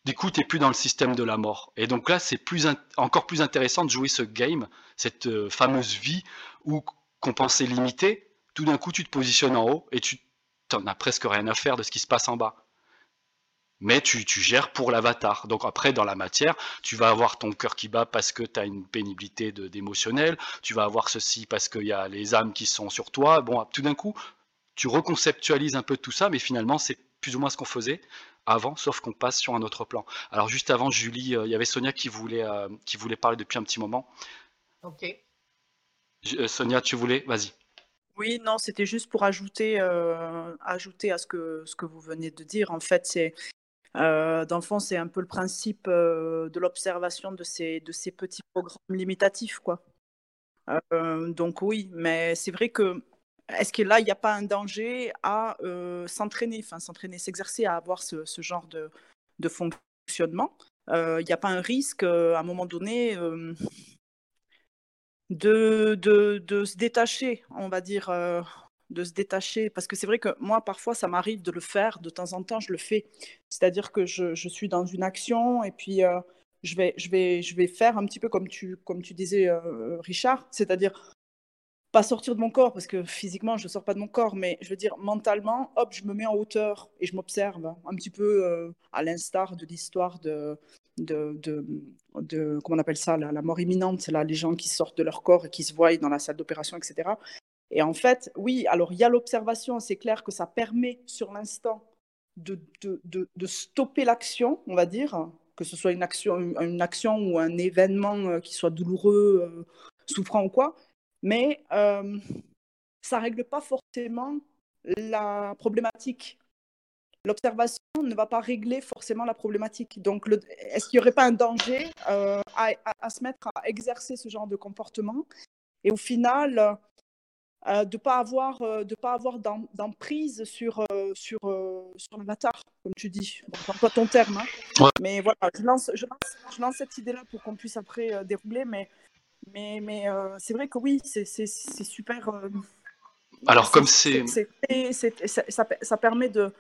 du coup, tu n'es plus dans le système de la mort. Et donc là, c'est plus encore plus intéressant de jouer ce game, cette euh, fameuse vie où qu'on pensait limitée. Tout d'un coup, tu te positionnes en haut et tu n'en as presque rien à faire de ce qui se passe en bas mais tu, gères pour l'avatar. Donc après, dans la matière, tu vas avoir ton cœur qui bat parce que tu as une pénibilité d'émotionnel, tu vas avoir ceci parce qu'il y a les âmes qui sont sur toi. Bon, tout d'un coup, tu reconceptualises un peu tout ça, mais finalement, c'est plus ou moins ce qu'on faisait avant, sauf qu'on passe sur un autre plan. Alors juste avant, Julie, euh, il y avait Sonia qui voulait, euh, qui voulait parler depuis un petit moment. Ok. Euh, Sonia, tu voulais? Vas-y. Oui, non, c'était juste pour ajouter, ajouter à ce que, ce que vous venez de dire. En fait, c'est euh, dans le fond, c'est un peu le principe euh, de l'observation de ces, petits programmes limitatifs. Quoi. Euh, donc oui, mais c'est vrai que est-ce que là, il n'y a pas un danger à s'entraîner, enfin s'entraîner, s'exercer à avoir ce, genre de, fonctionnement? Il n'y a pas un risque, à un moment donné, de, se détacher, on va dire de se détacher. Parce que c'est vrai que moi, parfois, ça m'arrive de le faire. De temps en temps, je le fais. C'est-à-dire que je, suis dans une action et puis euh, je, vais, je, vais, je vais faire un petit peu comme tu, comme tu disais, euh, Richard. C'est-à-dire pas sortir de mon corps, parce que physiquement, je ne sors pas de mon corps, mais je veux dire, mentalement, hop, je me mets en hauteur et je m'observe un petit peu euh, à l'instar de l'histoire de, de, de, comment on appelle ça, la, la mort imminente, là, les gens qui sortent de leur corps et qui se voient dans la salle d'opération, etc. Et en fait, oui, alors il y a l'observation, c'est clair que ça permet sur l'instant de, stopper l'action, on va dire, que ce soit une action, ou un événement euh, qui soit douloureux, euh, souffrant ou quoi, mais euh, ça ne règle pas forcément la problématique. L'observation ne va pas régler forcément la problématique. Donc, est-ce qu'il n'y aurait pas un danger à, se mettre à exercer ce genre de comportement? Et au final, euh, de ne pas avoir, euh, de pas avoir d'emprise sur, euh, sur, sur l'avatar, comme tu dis. Bon, pas ton terme. Hein. Mais voilà, je lance, je lance, je lance cette idée-là pour qu'on puisse après dérouler. Mais, mais, mais c'est vrai que oui, c'est super. Alors, comme c'est. Ça, ça, permet de,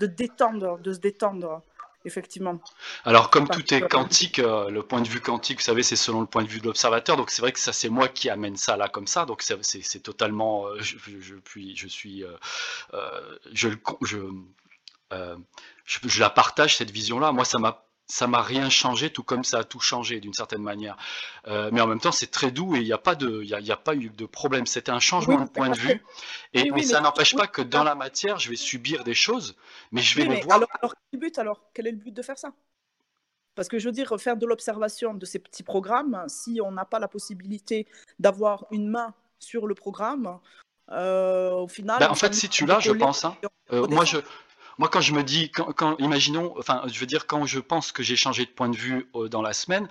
de détendre, de se détendre effectivement. Alors, comme tout est quantique, euh, le point de vue quantique, vous savez, c'est selon le point de vue de l'observateur. Donc, c'est vrai que ça, c'est moi qui amène ça là comme ça. Donc, c'est totalement. Euh, je, je, puis, je suis. Euh, je, je, je, la partage, cette vision-là. Moi, ça m'a ça m'a rien changé, tout comme ça a tout changé d'une certaine manière. Euh, mais en même temps, c'est très doux et il n'y a pas de, il y a, pas eu de problème. C'était un changement de point de vue et ça n'empêche pas que dans la matière, je vais subir des choses, mais je vais les voir. Alors, alors, quel but? Alors Quel est le but de faire ça? Parce que je veux dire, faire de l'observation de ces petits programmes, si on n'a pas la possibilité d'avoir une main sur le programme, euh, au final. Ben, en fait, si tu l'as, je pense. Hein. Euh, moi, je, moi, quand je me dis, quand, imaginons, enfin, je veux dire, quand je pense que j'ai changé de point de vue euh, dans la semaine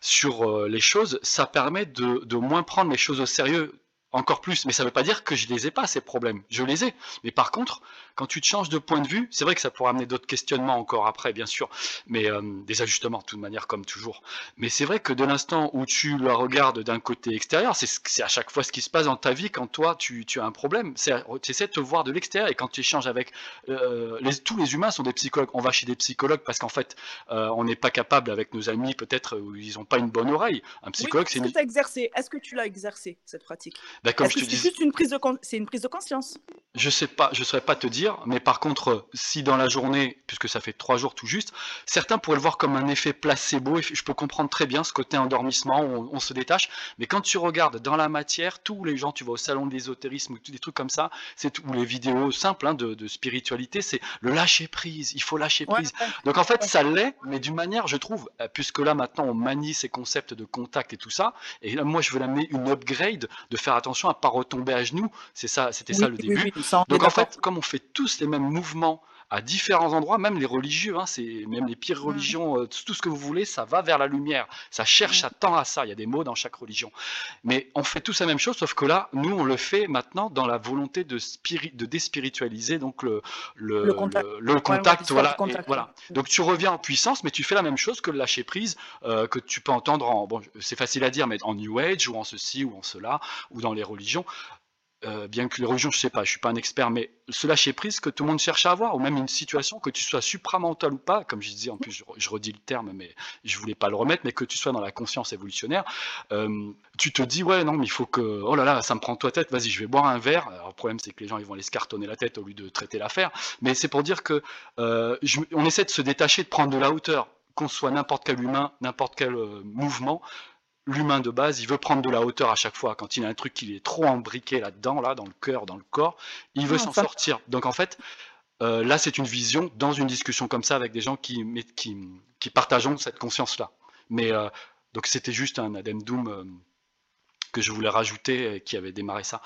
sur euh, les choses, ça permet de, moins prendre les choses au sérieux encore plus. Mais ça ne veut pas dire que je les ai pas, ces problèmes. Je les ai. Mais par contre, quand tu te changes de point de vue, c'est vrai que ça pourra amener d'autres questionnements encore après, bien sûr, mais euh, des ajustements de toute manière, comme toujours. Mais c'est vrai que de l'instant où tu la regardes d'un côté extérieur, c'est à chaque fois ce qui se passe dans ta vie quand toi, tu, tu as un problème. Tu essaies de te voir de l'extérieur et quand tu échanges avec... Euh, les, tous les humains sont des psychologues. On va chez des psychologues parce qu'en fait, euh, on n'est pas capable avec nos amis, peut-être, où ils n'ont pas une bonne oreille. Un psychologue, c'est... Une... exercé Est-ce que tu l'as exercé, cette pratique? Je te dis... C'est juste une prise de, c'est une prise de conscience? Je sais pas, je ne saurais pas te dire mais par contre, si dans la journée, puisque ça fait trois jours tout juste, certains pourraient le voir comme un effet placebo, et je peux comprendre très bien ce côté endormissement, où on, se détache, mais quand tu regardes dans la matière, tous les gens, tu vas au salon de l'ésotérisme, des trucs comme ça, c'est ou les vidéos simples hein, de, spiritualité, c'est le lâcher prise, il faut lâcher prise. Donc en fait, ça l'est, mais d'une manière, je trouve, euh, puisque là maintenant on manie ces concepts de contact et tout ça, et là moi je veux l'amener une upgrade, de faire attention à pas retomber à genoux, c'est ça, c'était ça le début. Donc en fait, comme on fait tous les mêmes mouvements à différents endroits, même les religieux, hein, c'est même les pires religions, euh, tout ce que vous voulez, ça va vers la lumière, ça cherche, ça tend à ça. Il y a des mots dans chaque religion, mais on fait tous la même chose, sauf que là, nous, on le fait maintenant dans la volonté de, de déspiritualiser donc le, le, contact, voilà, voilà. Donc tu reviens en puissance, mais tu fais la même chose que le lâcher prise euh, que tu peux entendre en, bon, c'est facile à dire, mais en New Age ou en ceci ou en cela ou dans les religions euh, bien que les religions, je sais pas, je suis pas un expert, mais ce lâcher prise que tout le monde cherche à avoir, ou même une situation que tu sois supramental ou pas, comme je disais, en plus je, redis le terme, mais je voulais pas le remettre, mais que tu sois dans la conscience évolutionnaire, euh, tu te dis ouais non mais il faut que oh là là ça me prend toi tête, vas-y je vais boire un verre. Alors le problème c'est que les gens ils vont aller se cartonner la tête au lieu de traiter l'affaire, mais c'est pour dire que euh, on essaie de se détacher, de prendre de la hauteur, qu'on soit n'importe quel humain, n'importe quel mouvement l'humain de base, il veut prendre de la hauteur à chaque fois. Quand il a un truc qui est trop embriqué là-dedans, là, dans le cœur, dans le corps, il veut s'en sortir. Donc en fait, euh, là, c'est une vision dans une discussion comme ça avec des gens qui, qui, qui partageons cette conscience-là. Mais euh, donc c'était juste un addendum euh, que je voulais rajouter et qui avait démarré ça.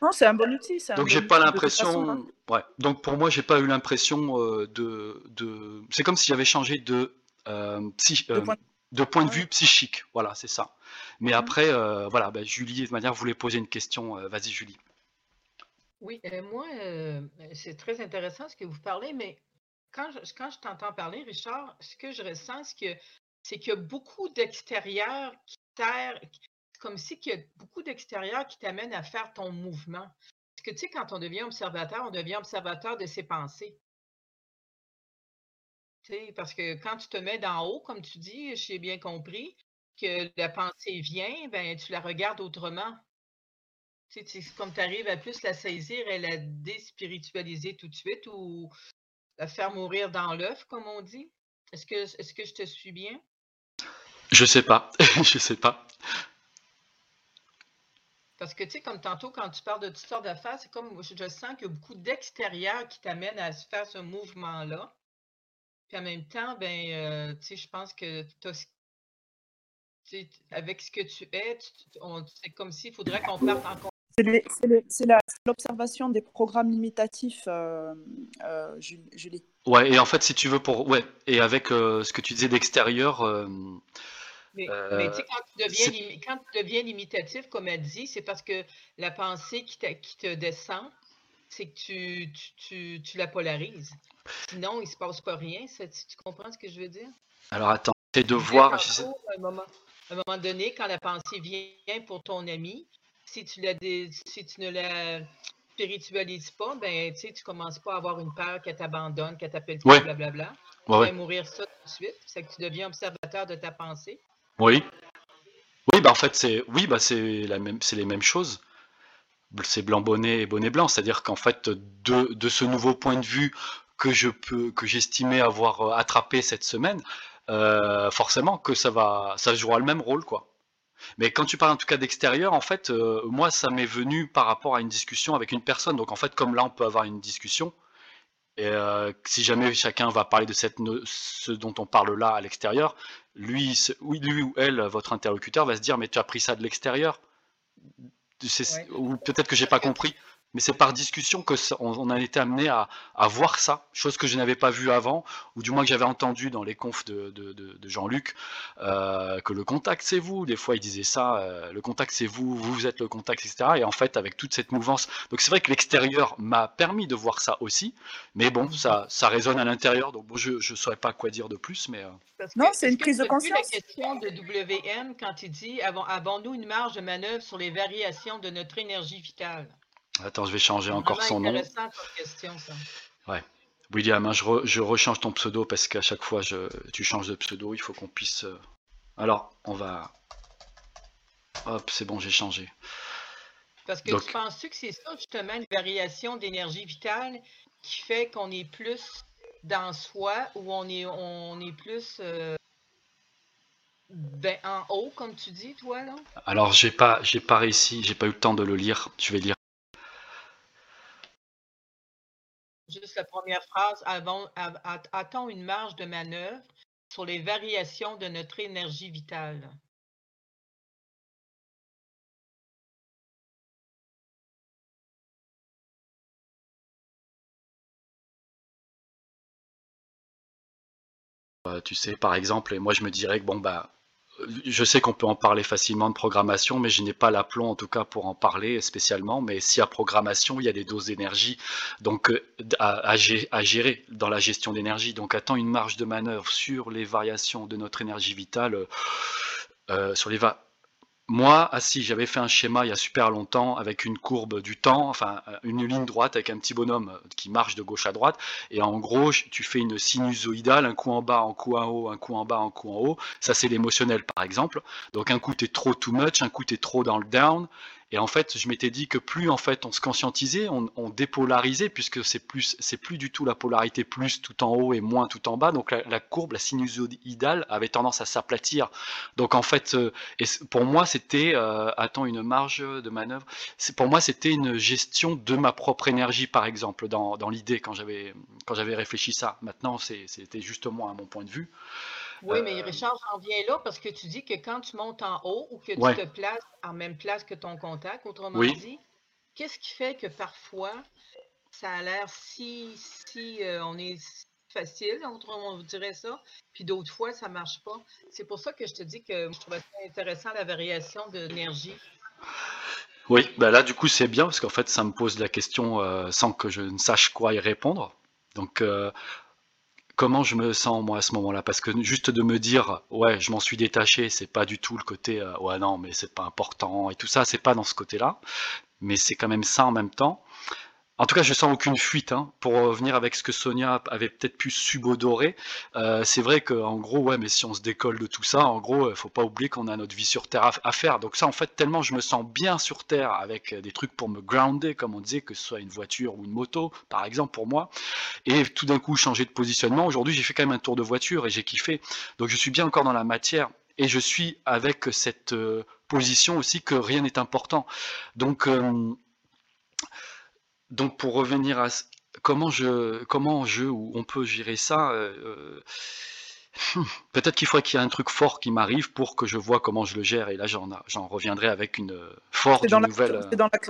Non, c'est un bon outil. Donc j'ai pas l'impression. Hein. Ouais. Donc pour moi, j'ai pas eu l'impression de, de... C'est comme si j'avais changé de, de point de vue psychique. Voilà, c'est ça. Mais mhm. après, euh, voilà, bah, Julie, de manière, voulait poser une question. Euh, vas-y, Julie. Oui, euh, moi, c'est très intéressant ce que vous parlez, mais quand je, quand je t'entends parler, Richard, ce que je ressens, c'est qu'il y a beaucoup d'extérieur qui terre, comme si il y a beaucoup d'extérieur qui t'amène à faire ton mouvement. Parce que tu sais, quand on devient observateur, on devient observateur de ses pensées parce que quand tu te mets d'en haut, comme tu dis, j'ai bien compris, que la pensée vient, ben, tu la regardes autrement. Comme tu arrives à plus la saisir et la déspiritualiser tout de suite ou la faire mourir dans l'œuf, comme on dit. Est-ce que, est que je te suis bien? Je sais pas. je sais pas. Parce que, tu sais, comme tantôt, quand tu parles de toutes sortes d'affaires, c'est comme je, je sens qu'il y a beaucoup d'extérieur qui t'amène à faire ce mouvement-là. Puis en même temps, ben, euh, tu sais, je pense que avec ce que tu es, c'est comme s'il faudrait qu'on parte en c'est l'observation des programmes limitatifs, euh, euh, Julie. Ouais, et en fait, si tu veux, pour. Ouais, et avec ce que tu disais d'extérieur. mais, mais tu sais, quand tu, deviens, quand tu deviens limitatif, comme elle dit, c'est parce que la pensée qui, qui te descend, c'est que tu, tu, tu, la polarises. Sinon, il ne se passe pas rien. tu comprends ce que je veux dire? Alors attends, c'est de voir. À un, moment, un moment donné, quand la pensée vient pour ton ami, si tu, la, si tu ne la spiritualises pas, ben, tu ne commences pas à avoir une peur qu'elle t'abandonne, qu'elle t'appelle ouais. blablabla. Tu vas mourir ça tout de suite. C'est que tu deviens observateur de ta pensée. Oui. Oui, bah en fait, c'est oui, bah c'est la même, c'est les mêmes choses c'est blanc bonnet et bonnet blanc, c'est-à-dire qu'en fait de, de, ce nouveau point de vue que je peux que j'estimais avoir euh, attrapé cette semaine, euh, forcément que ça va ça jouera le même rôle quoi. Mais quand tu parles en tout cas d'extérieur, en fait, euh, moi ça m'est venu par rapport à une discussion avec une personne. Donc en fait, comme là on peut avoir une discussion, et si jamais chacun va parler de cette ce dont on parle là à l'extérieur, lui, lui ou elle, votre interlocuteur va se dire mais tu as pris ça de l'extérieur? Ou peut-être que j'ai pas compris mais c'est par discussion que on, a été amené à, voir ça, chose que je n'avais pas vue avant, ou du moins que j'avais entendu dans les confs de, Jean-Luc, euh, que le contact c'est vous. Des fois il disait ça, euh, le contact c'est vous, vous êtes le contact, etc. Et en fait avec toute cette mouvance, donc c'est vrai que l'extérieur m'a permis de voir ça aussi, mais bon ça, ça résonne à l'intérieur, donc bon, je ne saurais pas quoi dire de plus, mais euh. non c'est une prise de conscience. la question de WM quand il dit avons-nous une marge de manœuvre sur les variations de notre énergie vitale? Attends, je vais changer encore son nom. Question, ça. Ouais. William, hein, je, rechange ton pseudo parce qu'à chaque fois je, tu changes de pseudo, il faut qu'on puisse. Euh, alors, on va. Hop, c'est bon, j'ai changé. Parce que tu penses-tu que c'est ça, justement, une variation d'énergie vitale qui fait qu'on est plus dans soi ou on est, on est plus euh, ben, en haut, comme tu dis, toi, là? Alors, j'ai pas, j'ai pas réussi, j'ai pas eu le temps de le lire. Je vais lire Juste la première phrase, a-t-on une marge de manœuvre sur les variations de notre énergie vitale? Euh, tu sais, par exemple, moi je me dirais que bon bah je sais qu'on peut en parler facilement de programmation, mais je n'ai pas l'aplomb en tout cas pour en parler spécialement. Mais y a programmation, il y a des doses d'énergie donc euh, à, gérer dans la gestion d'énergie. Donc attend une marge de manœuvre sur les variations de notre énergie vitale, euh, sur les moi, ah si, j'avais fait un schéma il y a super longtemps avec une courbe du temps, enfin euh, une ligne droite avec un petit bonhomme euh, qui marche de gauche à droite. Et en gros, tu fais une sinusoïdale, un coup en bas, un coup en haut, un coup en bas, un coup en haut. Ça, c'est l'émotionnel, par exemple. Donc un coup, tu es trop too much, un coup, tu es trop dans le down. Et en fait, je m'étais dit que plus en fait on se conscientisait, on, dépolarisait, puisque c'est plus, c'est plus du tout la polarité plus tout en haut et moins tout en bas. Donc la, courbe, la sinusoïdale, avait tendance à s'aplatir. Donc en fait, euh, pour moi, c'était, euh, attends, une marge de manœuvre. Pour moi, c'était une gestion de ma propre énergie, par exemple, dans, dans l'idée quand j'avais quand j'avais réfléchi ça. Maintenant, c'était juste moi, à mon point de vue. Oui, mais euh, Richard, j'en viens là parce que tu dis que quand tu montes en haut ou que tu te places en même place que ton contact, autrement dit, qu'est-ce qui fait que parfois ça a l'air si, si euh, on est facile, autrement on dirait ça, puis d'autres fois ça ne marche pas? C'est pour ça que je te dis que je trouvais ça intéressant la variation d'énergie. Oui, ben là du coup c'est bien parce qu'en fait ça me pose la question euh, sans que je ne sache quoi y répondre. Donc comment je me sens moi à ce moment-là? Parce que juste de me dire ouais je m'en suis détaché c'est pas du tout le côté euh, ouais non mais c'est pas important et tout ça c'est pas dans ce côté-là. Mais c'est quand même ça en même temps en tout cas, je sens aucune fuite. Hein. Pour revenir avec ce que Sonia avait peut-être pu subodorer, euh, c'est vrai qu'en gros, ouais, mais si on se décolle de tout ça, en gros, il euh, faut pas oublier qu'on a notre vie sur Terre à, faire. Donc ça, en fait, tellement je me sens bien sur Terre avec des trucs pour me grounder, comme on disait, que ce soit une voiture ou une moto, par exemple, pour moi. Et tout d'un coup, changer de positionnement. Aujourd'hui, j'ai fait quand même un tour de voiture et j'ai kiffé. Donc je suis bien encore dans la matière et je suis avec cette euh, position aussi que rien n'est important. Donc donc pour revenir à comment je comment je ou on peut gérer ça, euh, euh, peut-être qu'il faudrait qu'il y ait un truc fort qui m'arrive pour que je vois comment je le gère. Et là, j'en reviendrai avec une forte nouvelle.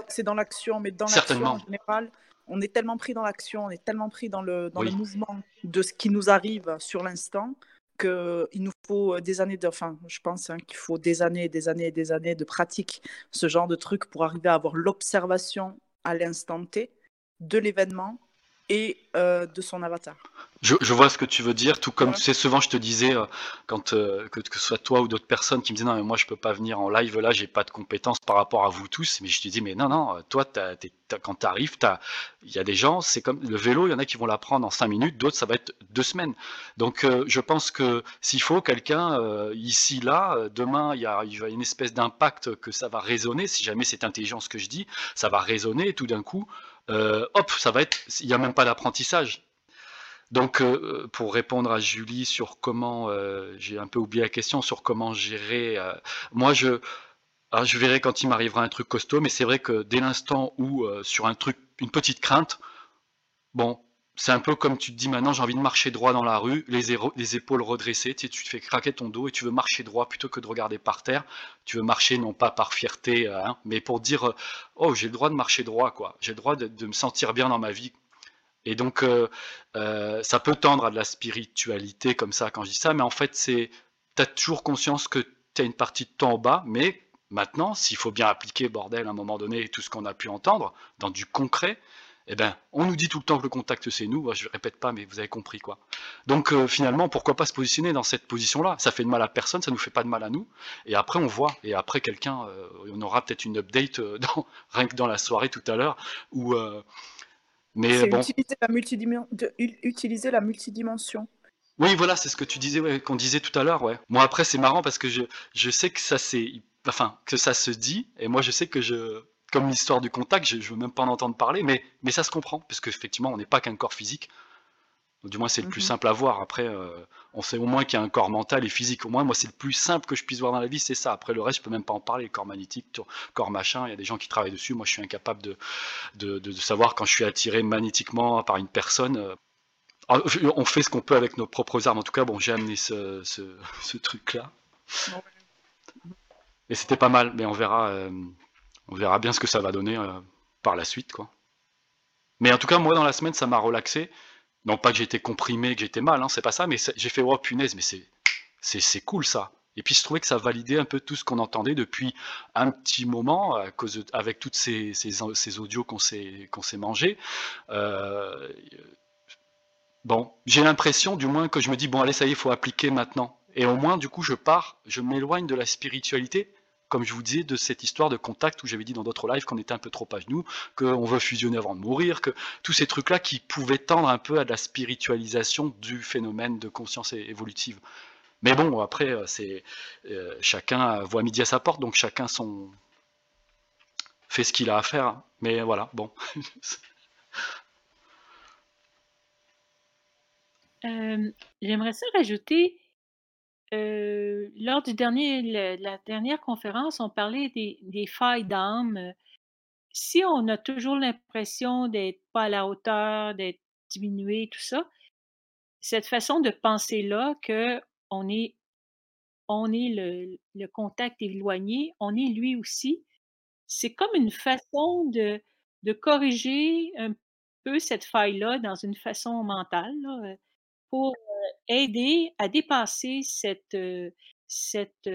C'est dans l'action, mais dans l'action en général, on est tellement pris dans l'action, on est tellement pris dans le dans le mouvement de ce qui nous arrive sur l'instant qu'il nous faut des années de, enfin, je pense hein, qu'il faut des années, des années, des années de pratique, ce genre de truc pour arriver à avoir l'observation à l'instant T de l'événement et euh, de son avatar. Je, vois ce que tu veux dire, tout comme tu sais, souvent je te disais, euh, quand, euh, que, ce soit toi ou d'autres personnes qui me disaient non, mais moi je peux pas venir en live là, j'ai pas de compétences par rapport à vous tous, mais je te dis, mais non, non, toi, quand tu arrives, il y a des gens, c'est comme le vélo, il y en a qui vont l'apprendre en 5 minutes, d'autres ça va être deux semaines. Donc je pense que s'il faut quelqu'un ici, là, demain, il y, a, il y a une espèce d'impact que ça va résonner, si jamais c'est intelligent ce que je dis, ça va résonner et tout d'un coup, euh, hop, ça va être, il n'y a même pas d'apprentissage. Donc, euh, pour répondre à Julie sur comment, euh, j'ai un peu oublié la question sur comment gérer. moi, je, je verrai quand il m'arrivera un truc costaud, mais c'est vrai que dès l'instant où sur un truc, une petite crainte, bon, c'est un peu comme tu te dis maintenant, j'ai envie de marcher droit dans la rue, les, les épaules redressées, tu, tu te fais craquer ton dos et tu veux marcher droit plutôt que de regarder par terre. Tu veux marcher non pas par fierté, hein, mais pour dire euh, oh j'ai le droit de marcher droit quoi, j'ai le droit de, me sentir bien dans ma vie. Et donc euh, euh, ça peut tendre à de la spiritualité comme ça quand je dis ça, mais en fait c'est as toujours conscience que tu as une partie de toi en bas, mais maintenant s'il faut bien appliquer bordel à un moment donné tout ce qu'on a pu entendre dans du concret, eh ben, on nous dit tout le temps que le contact c'est nous. Je ne répète pas, mais vous avez compris quoi. Donc euh, finalement, pourquoi pas se positionner dans cette position-là? Ça fait de mal à personne, ça nous fait pas de mal à nous. Et après, on voit. Et après, quelqu'un, euh, on aura peut-être une update euh, dans, rien que dans la soirée tout à l'heure. Où, mais bon. Utiliser la, utiliser la multidimension. Oui, voilà, c'est ce que tu disais, qu'on disait tout à l'heure, ouais. Moi après, c'est marrant parce que je, je sais que ça c'est, enfin, que ça se dit, et moi je sais que je, comme l'histoire du contact, je ne veux même pas en entendre parler, mais, mais ça se comprend, parce qu'effectivement, on n'est pas qu'un corps physique. Du moins, c'est le plus mhm. simple à voir. Après, euh, on sait au moins qu'il y a un corps mental et physique. Au moins, moi, c'est le plus simple que je puisse voir dans la vie, c'est ça. Après, le reste, je peux même pas en parler. corps magnétique, corps machin, il y a des gens qui travaillent dessus. Moi, je suis incapable de, de, savoir quand je suis attiré magnétiquement par une personne. Euh. Ah, on fait ce qu'on peut avec nos propres armes. En tout cas, bon, j'ai amené ce, ce, truc-là. Et c'était pas mal, mais on verra. Euh, on verra bien ce que ça va donner euh, par la suite, quoi. Mais en tout cas, moi, dans la semaine, ça m'a relaxé. Non pas que j'étais comprimé, que j'étais mal, hein, c'est pas ça, mais j'ai fait, oh punaise, mais c'est, cool ça. Et puis je trouvais que ça validait un peu tout ce qu'on entendait depuis un petit moment, avec toutes ces, ces, audios qu'on s'est, s'est mangés. Euh, bon, j'ai l'impression, du moins, que je me dis, bon, allez, ça y est, il faut appliquer maintenant. Et au moins, du coup, je pars, je m'éloigne de la spiritualité, comme je vous disais, de cette histoire de contact où j'avais dit dans d'autres lives qu'on était un peu trop à genoux, qu'on veut fusionner avant de mourir, que tous ces trucs-là qui pouvaient tendre un peu à de la spiritualisation du phénomène de conscience évolutive. Mais bon, après, euh, c'est euh, chacun voit midi à sa porte, donc chacun son fait ce qu'il a à faire. Mais voilà, bon. Euh, j'aimerais ça rajouter euh, lors du dernier, la dernière conférence, on parlait des, failles d'âme. Si on a toujours l'impression d'être pas à la hauteur, d'être diminué, tout ça, cette façon de penser-là que on est, le, le contact éloigné, on est lui aussi, c'est comme une façon de, corriger un peu cette faille-là dans une façon mentale là, pour aider à dépasser cette, cette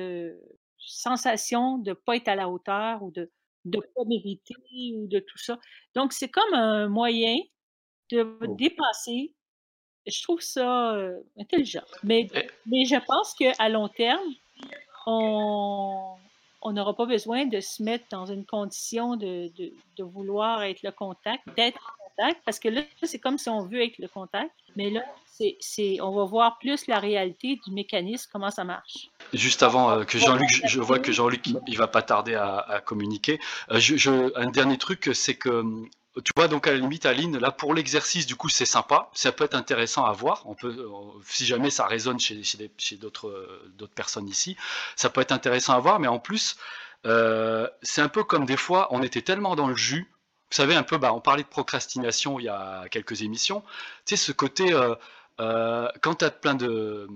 sensation de ne pas être à la hauteur ou de ne pas mériter ou de tout ça. Donc, c'est comme un moyen de oh. dépasser. Je trouve ça intelligent. Mais, mais je pense qu'à long terme, on n'aura pas besoin de se mettre dans une condition de, de, de vouloir être le contact, d'être contact, parce que là, c'est comme si on veut être le contact. Mais là, c'est, on va voir plus la réalité du mécanisme, comment ça marche. Juste avant euh, que Jean-Luc, je, vois que Jean-Luc, il va pas tarder à, communiquer. Euh, je, un dernier truc, c'est que euh, tu vois, donc à la limite, Aline, là pour l'exercice, du coup, c'est sympa, ça peut être intéressant à voir. On peut, si jamais ça résonne chez, chez, d'autres, d'autres personnes ici, ça peut être intéressant à voir. Mais en plus, c'est un peu comme des fois, on était tellement dans le jus. Vous savez, un peu, bah, on parlait de procrastination il y a quelques émissions. Tu sais, ce côté, euh, quand tu as plein de,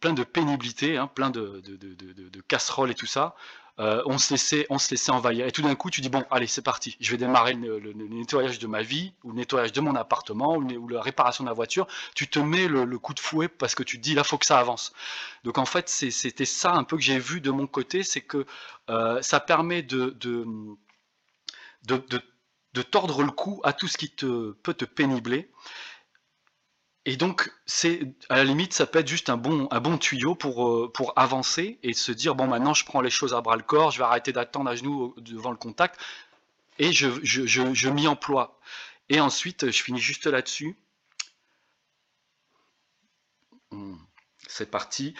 plein de pénibilité, hein, plein de, casseroles et tout ça, euh, on, se laissait, on se laissait envahir. Et tout d'un coup, tu dis, bon, allez, c'est parti, je vais démarrer le, nettoyage de ma vie, ou le nettoyage de mon appartement, ou, la réparation de ma voiture. Tu te mets le, coup de fouet parce que tu te dis, là, faut que ça avance. Donc en fait, c'était ça un peu que j'ai vu de mon côté, c'est que euh, ça permet de, tordre le cou à tout ce qui te, peut te pénibler. Et donc, c'est à la limite, ça peut être juste un bon, un bon tuyau pour, euh, pour avancer et se dire bon, maintenant, je prends les choses à bras le corps, je vais arrêter d'attendre à genoux devant le contact et je, je, je, m'y emploie. Et ensuite, je finis juste là-dessus. Hmm, c'est parti.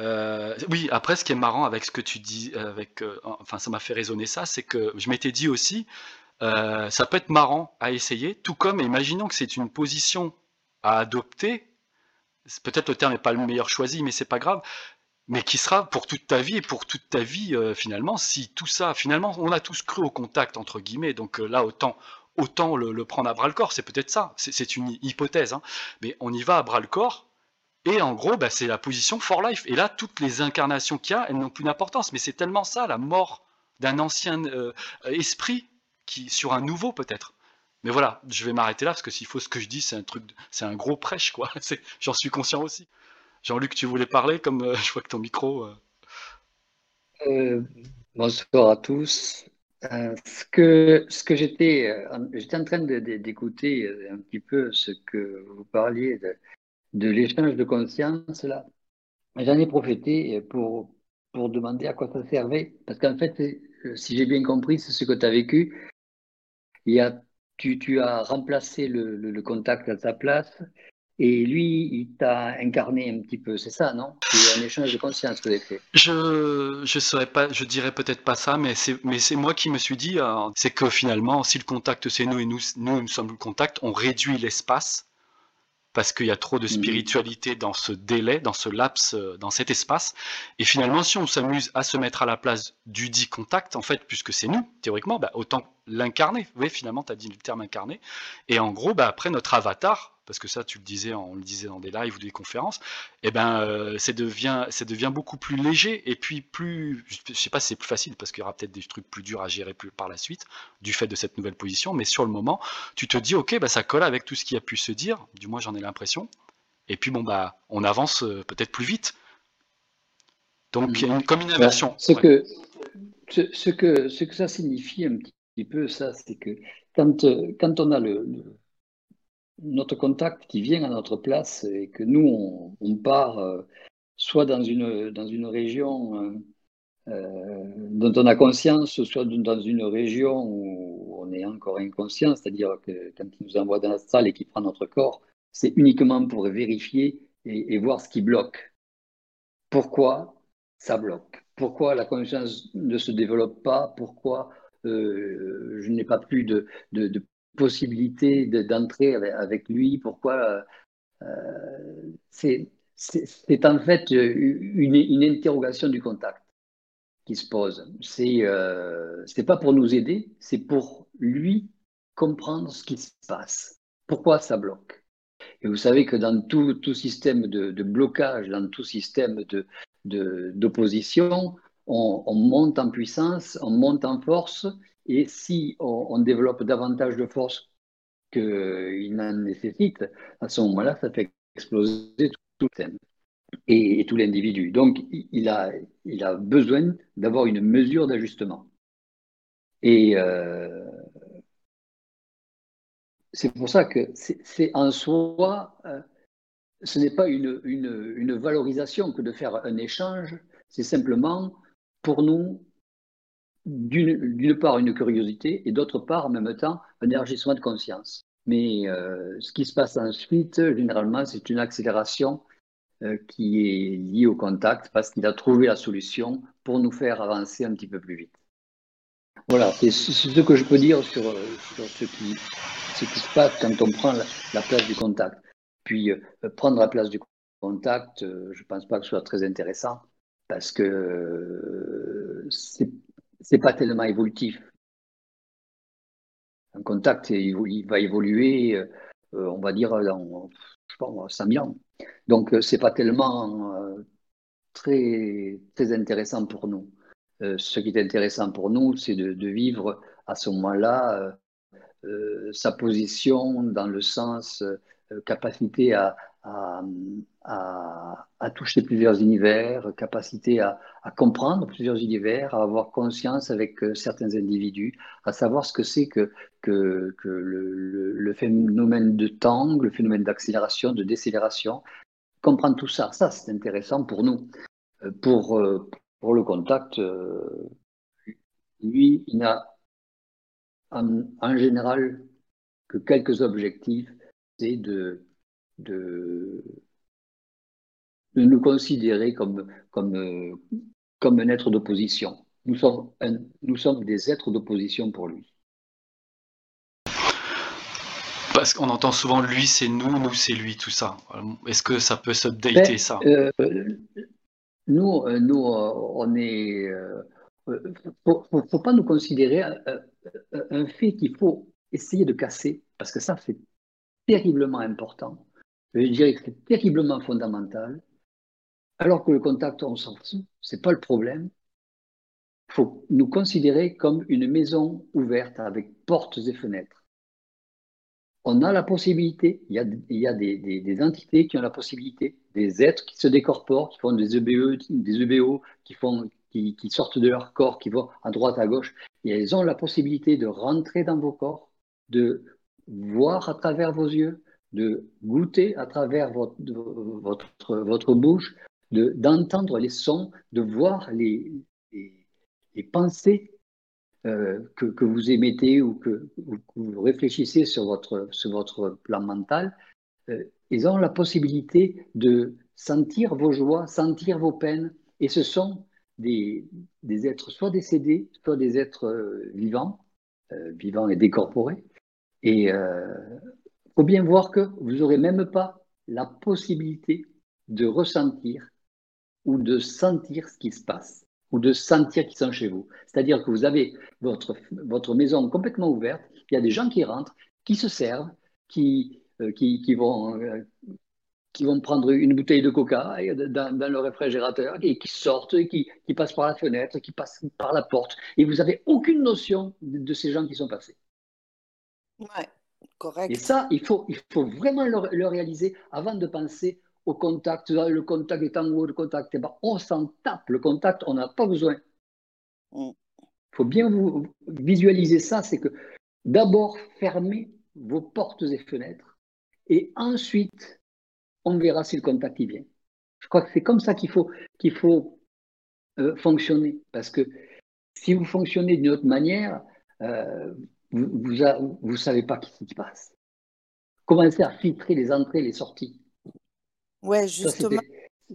Euh, oui, après, ce qui est marrant avec ce que tu dis, avec, euh, enfin, ça m'a fait résonner ça, c'est que je m'étais dit aussi, ça peut être marrant à essayer, tout comme, imaginons que c'est une position à adopter, peut-être le terme n'est pas le meilleur choisi, mais c'est pas grave, mais qui sera pour toute ta vie et pour toute ta vie euh, finalement, si tout ça, finalement, on a tous cru au contact, entre guillemets, donc euh, là, autant, autant le, prendre à bras le corps, c'est peut-être ça, c'est une hypothèse, hein. mais on y va à bras le corps, et en gros, bah, c'est la position for life. Et là, toutes les incarnations qu'il y a, elles n'ont plus d'importance, mais c'est tellement ça, la mort d'un ancien euh, esprit qui, sur un nouveau peut-être. Mais voilà, je vais m'arrêter là parce que s'il faut ce que je dis, c'est un truc, c'est un gros prêche quoi. J'en suis conscient aussi. Jean-Luc, tu voulais parler comme euh, je vois que ton micro. Euh. Euh, bonsoir à tous. ce que, ce que j'étais, j'étais en train d'écouter un petit peu ce que vous parliez de, l'échange de conscience là. J'en ai profité pour, pour demander à quoi ça servait. Parce qu'en fait, si j'ai bien compris, c'est ce que tu as vécu. Il y a tu, as remplacé le, contact à ta place et lui, il t'a incarné un petit peu, c'est ça, non? C'est un échange de conscience que vous avez fait. Je je pas, je dirais peut-être pas ça, mais c'est mais c'est moi qui me suis dit, euh, c'est que finalement, si le contact c'est nous et nous, nous sommes le contact, on réduit l'espace parce qu'il y a trop de mhm. spiritualité dans ce délai, dans ce laps, euh, dans cet espace. Et finalement, si on s'amuse à se mettre à la place du dit contact, en fait, puisque c'est nous, théoriquement, bah, autant l'incarner. Oui, finalement, tu as dit le terme incarné. Et en gros, bah, après, notre avatar, parce que ça, tu le disais, on le disait dans des lives ou des conférences, et eh ben, euh, ça, devient, ça devient beaucoup plus léger et puis plus, je sais pas si c'est plus facile parce qu'il y aura peut-être des trucs plus durs à gérer plus par la suite du fait de cette nouvelle position, mais sur le moment, tu te dis, ok, bah, ça colle avec tout ce qui a pu se dire, du moins j'en ai l'impression, et puis bon, bah, on avance euh, peut-être plus vite. Donc, comme une inversion. ce, que, ce, que, ce que ça signifie un petit peu, ça, c'est que quand, euh, quand on a le notre contact qui vient à notre place et que nous, on, part euh, soit dans une, dans une région euh, dont on a conscience, soit dans une région où on est encore inconscient, c'est-à-dire que quand il nous envoie dans la salle et qu'il prend notre corps, c'est uniquement pour vérifier et, voir ce qui bloque. Pourquoi ça bloque? Pourquoi la conscience ne se développe pas? Pourquoi euh, je n'ai pas plus de, possibilité d'entrer avec, lui Pourquoi euh, C'est en fait une, interrogation du contact qui se pose. C'est euh, pas pour nous aider, c'est pour lui comprendre ce qui se passe. Pourquoi ça bloque? Et vous savez que dans tout, tout système de, blocage, dans tout système d'opposition, on, on, monte en puissance, on monte en force, et si on, développe davantage de force qu'il n'en nécessite, à ce moment-là, ça fait exploser tout, le système et, tout l'individu. Donc, il a, besoin d'avoir une mesure d'ajustement. Et euh, c'est pour ça que c'est en soi, euh, ce n'est pas une, valorisation que de faire un échange, c'est simplement pour nous, d'une part, une curiosité et d'autre part, en même temps, un élargissement de conscience. Mais euh, ce qui se passe ensuite, généralement, c'est une accélération euh, qui est liée au contact parce qu'il a trouvé la solution pour nous faire avancer un petit peu plus vite. Voilà, c'est ce que je peux dire sur, sur ce qui se passe quand on prend la, place du contact. Puis euh, prendre la place du contact, je ne pense pas que ce soit très intéressant parce que euh, ce n'est pas tellement évolutif. Un contact, il, va évoluer, on va dire, dans je pas, 100 ans. Donc, ce n'est pas tellement très, très intéressant pour nous. ce qui est intéressant pour nous, c'est de, de, vivre à ce moment-là euh, sa position dans le sens euh, capacité à, à, toucher plusieurs univers, capacité à, comprendre plusieurs univers, à avoir conscience avec euh, certains individus, à savoir ce que c'est que, que, le, phénomène de temps, le phénomène d'accélération, de décélération. Comprendre tout ça, ça c'est intéressant pour nous. Pour, pour le contact, lui, il n'a en, général que quelques objectifs, c'est de, de, nous considérer comme, comme, comme un être d'opposition. Nous sommes, nous sommes des êtres d'opposition pour lui. Parce qu'on entend souvent lui c'est nous, nous c'est lui, tout ça. Est-ce que ça peut updater ben, ça? euh, Nous, euh, nous, euh, on est. Il ne faut, pas nous considérer un fait qu'il faut essayer de casser, parce que ça, c'est terriblement important. Je dirais que c'est terriblement fondamental. Alors que le contact, on s'en fout, ce n'est pas le problème. Il faut nous considérer comme une maison ouverte avec portes et fenêtres. On a la possibilité, il y a, il y a des, des, entités qui ont la possibilité, des êtres qui se décorporent, qui font des EBE, des EBO, qui, font, qui, qui sortent de leur corps, qui vont à droite, à gauche, et elles ont la possibilité de rentrer dans vos corps, de voir à travers vos yeux, de goûter à travers votre, votre, votre bouche, d'entendre les sons, de voir les, les, pensées euh, que, que, vous émettez ou que, vous réfléchissez sur votre, sur votre plan mental. Euh, ils ont la possibilité de sentir vos joies, sentir vos peines, et ce sont des, êtres soit décédés, soit des êtres euh, vivants, euh, vivants et décorporés. Et faut bien voir que vous n'aurez même pas la possibilité de ressentir ou de sentir ce qui se passe, ou de sentir qu'ils sont chez vous. C'est-à-dire que vous avez votre, votre maison complètement ouverte, il y a des gens qui rentrent, qui se servent, qui, qui, qui vont qui vont prendre une bouteille de coca dans, dans le réfrigérateur et qui sortent, et qui, qui, passent par la fenêtre, qui passent par la porte. Et vous n'avez aucune notion de, ces gens qui sont passés. Ouais, correct. Et ça, il faut, il faut vraiment le, réaliser avant de penser au contact. Le contact est en haut, le contact est bas. On s'en tape. Le contact, on n'a pas besoin. Il mm. faut bien vous visualiser ça. C'est que d'abord, fermez vos portes et fenêtres. Et ensuite, on verra si le contact y vient. Je crois que c'est comme ça qu'il faut, qu'il faut euh, fonctionner. Parce que si vous fonctionnez d'une autre manière, euh, vous ne savez pas ce qui se passe. Commencez à filtrer les entrées, les sorties? Ouais, justement.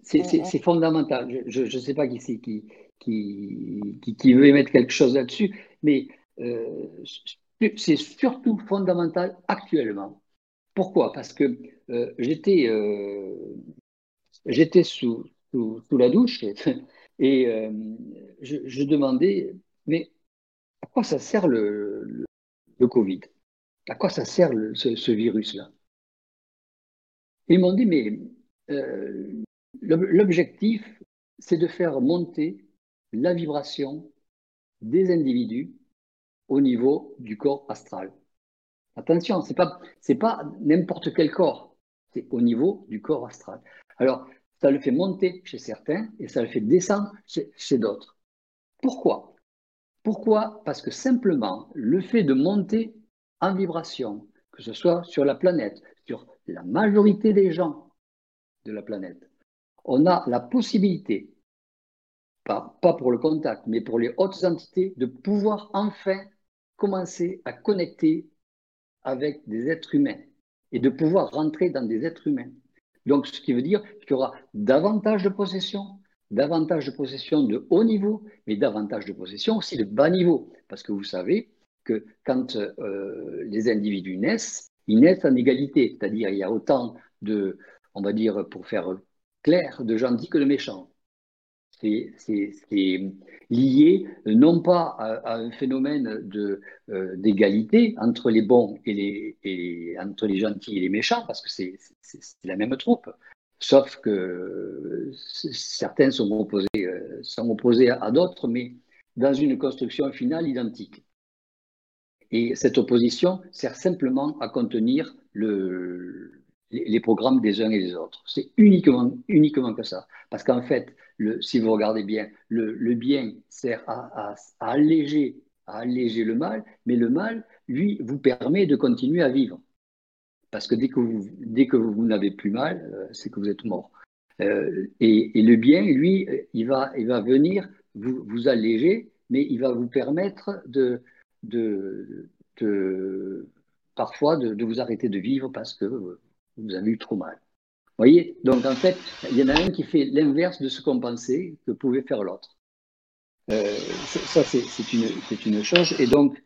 C'est fondamental. Je ne sais pas qui qui, qui, qui, veut émettre quelque chose là-dessus, mais euh, c'est surtout fondamental actuellement. Pourquoi? Parce que euh, j'étais euh, sous, sous, la douche et je, demandais, mais à quoi ça sert le, le, Covid À quoi ça sert ce, virus-là? Ils m'ont dit, mais l'objectif, c'est de faire monter la vibration des individus au niveau du corps astral. Attention, pas c'est pas n'importe quel corps, c'est au niveau du corps astral. Alors, ça le fait monter chez certains et ça le fait descendre chez d'autres. Pourquoi? Pourquoi? Parce que simplement le fait de monter en vibration, que ce soit sur la planète, sur la majorité des gens de la planète, on a la possibilité pas, pour le contact, mais pour les hautes entités, de pouvoir enfin commencer à connecter avec des êtres humains et de pouvoir rentrer dans des êtres humains. Donc, ce qui veut dire qu'il y aura davantage de possession, davantage de possession de haut niveau, mais davantage de possession aussi de bas niveau. Parce que vous savez que quand euh, les individus naissent, ils naissent en égalité, c'est-à-dire il y a autant de, on va dire pour faire clair, de gentils que de méchants c'est lié non pas à, un phénomène euh, d'égalité entre les bons et les, entre les gentils et les méchants, parce que c'est la même troupe, sauf que certains sont opposés, euh, sont à, d'autres, mais dans une construction finale identique. Et cette opposition sert simplement à contenir le, les, programmes des uns et des autres. C'est uniquement, uniquement que ça. Parce qu'en fait, si vous regardez bien, le, bien sert à, alléger, à alléger le mal, mais le mal, lui, vous permet de continuer à vivre. Parce que dès que vous, n'avez plus mal, euh, c'est que vous êtes mort. Euh, et, le bien, lui, il va, venir vous, alléger, mais il va vous permettre de, parfois de, de, vous arrêter de vivre parce que vous avez eu trop mal. Vous voyez? Donc en fait, il y en a un qui fait l'inverse de ce qu'on pensait que pouvait faire l'autre. Euh, ça, c'est une, une, chose. Et donc,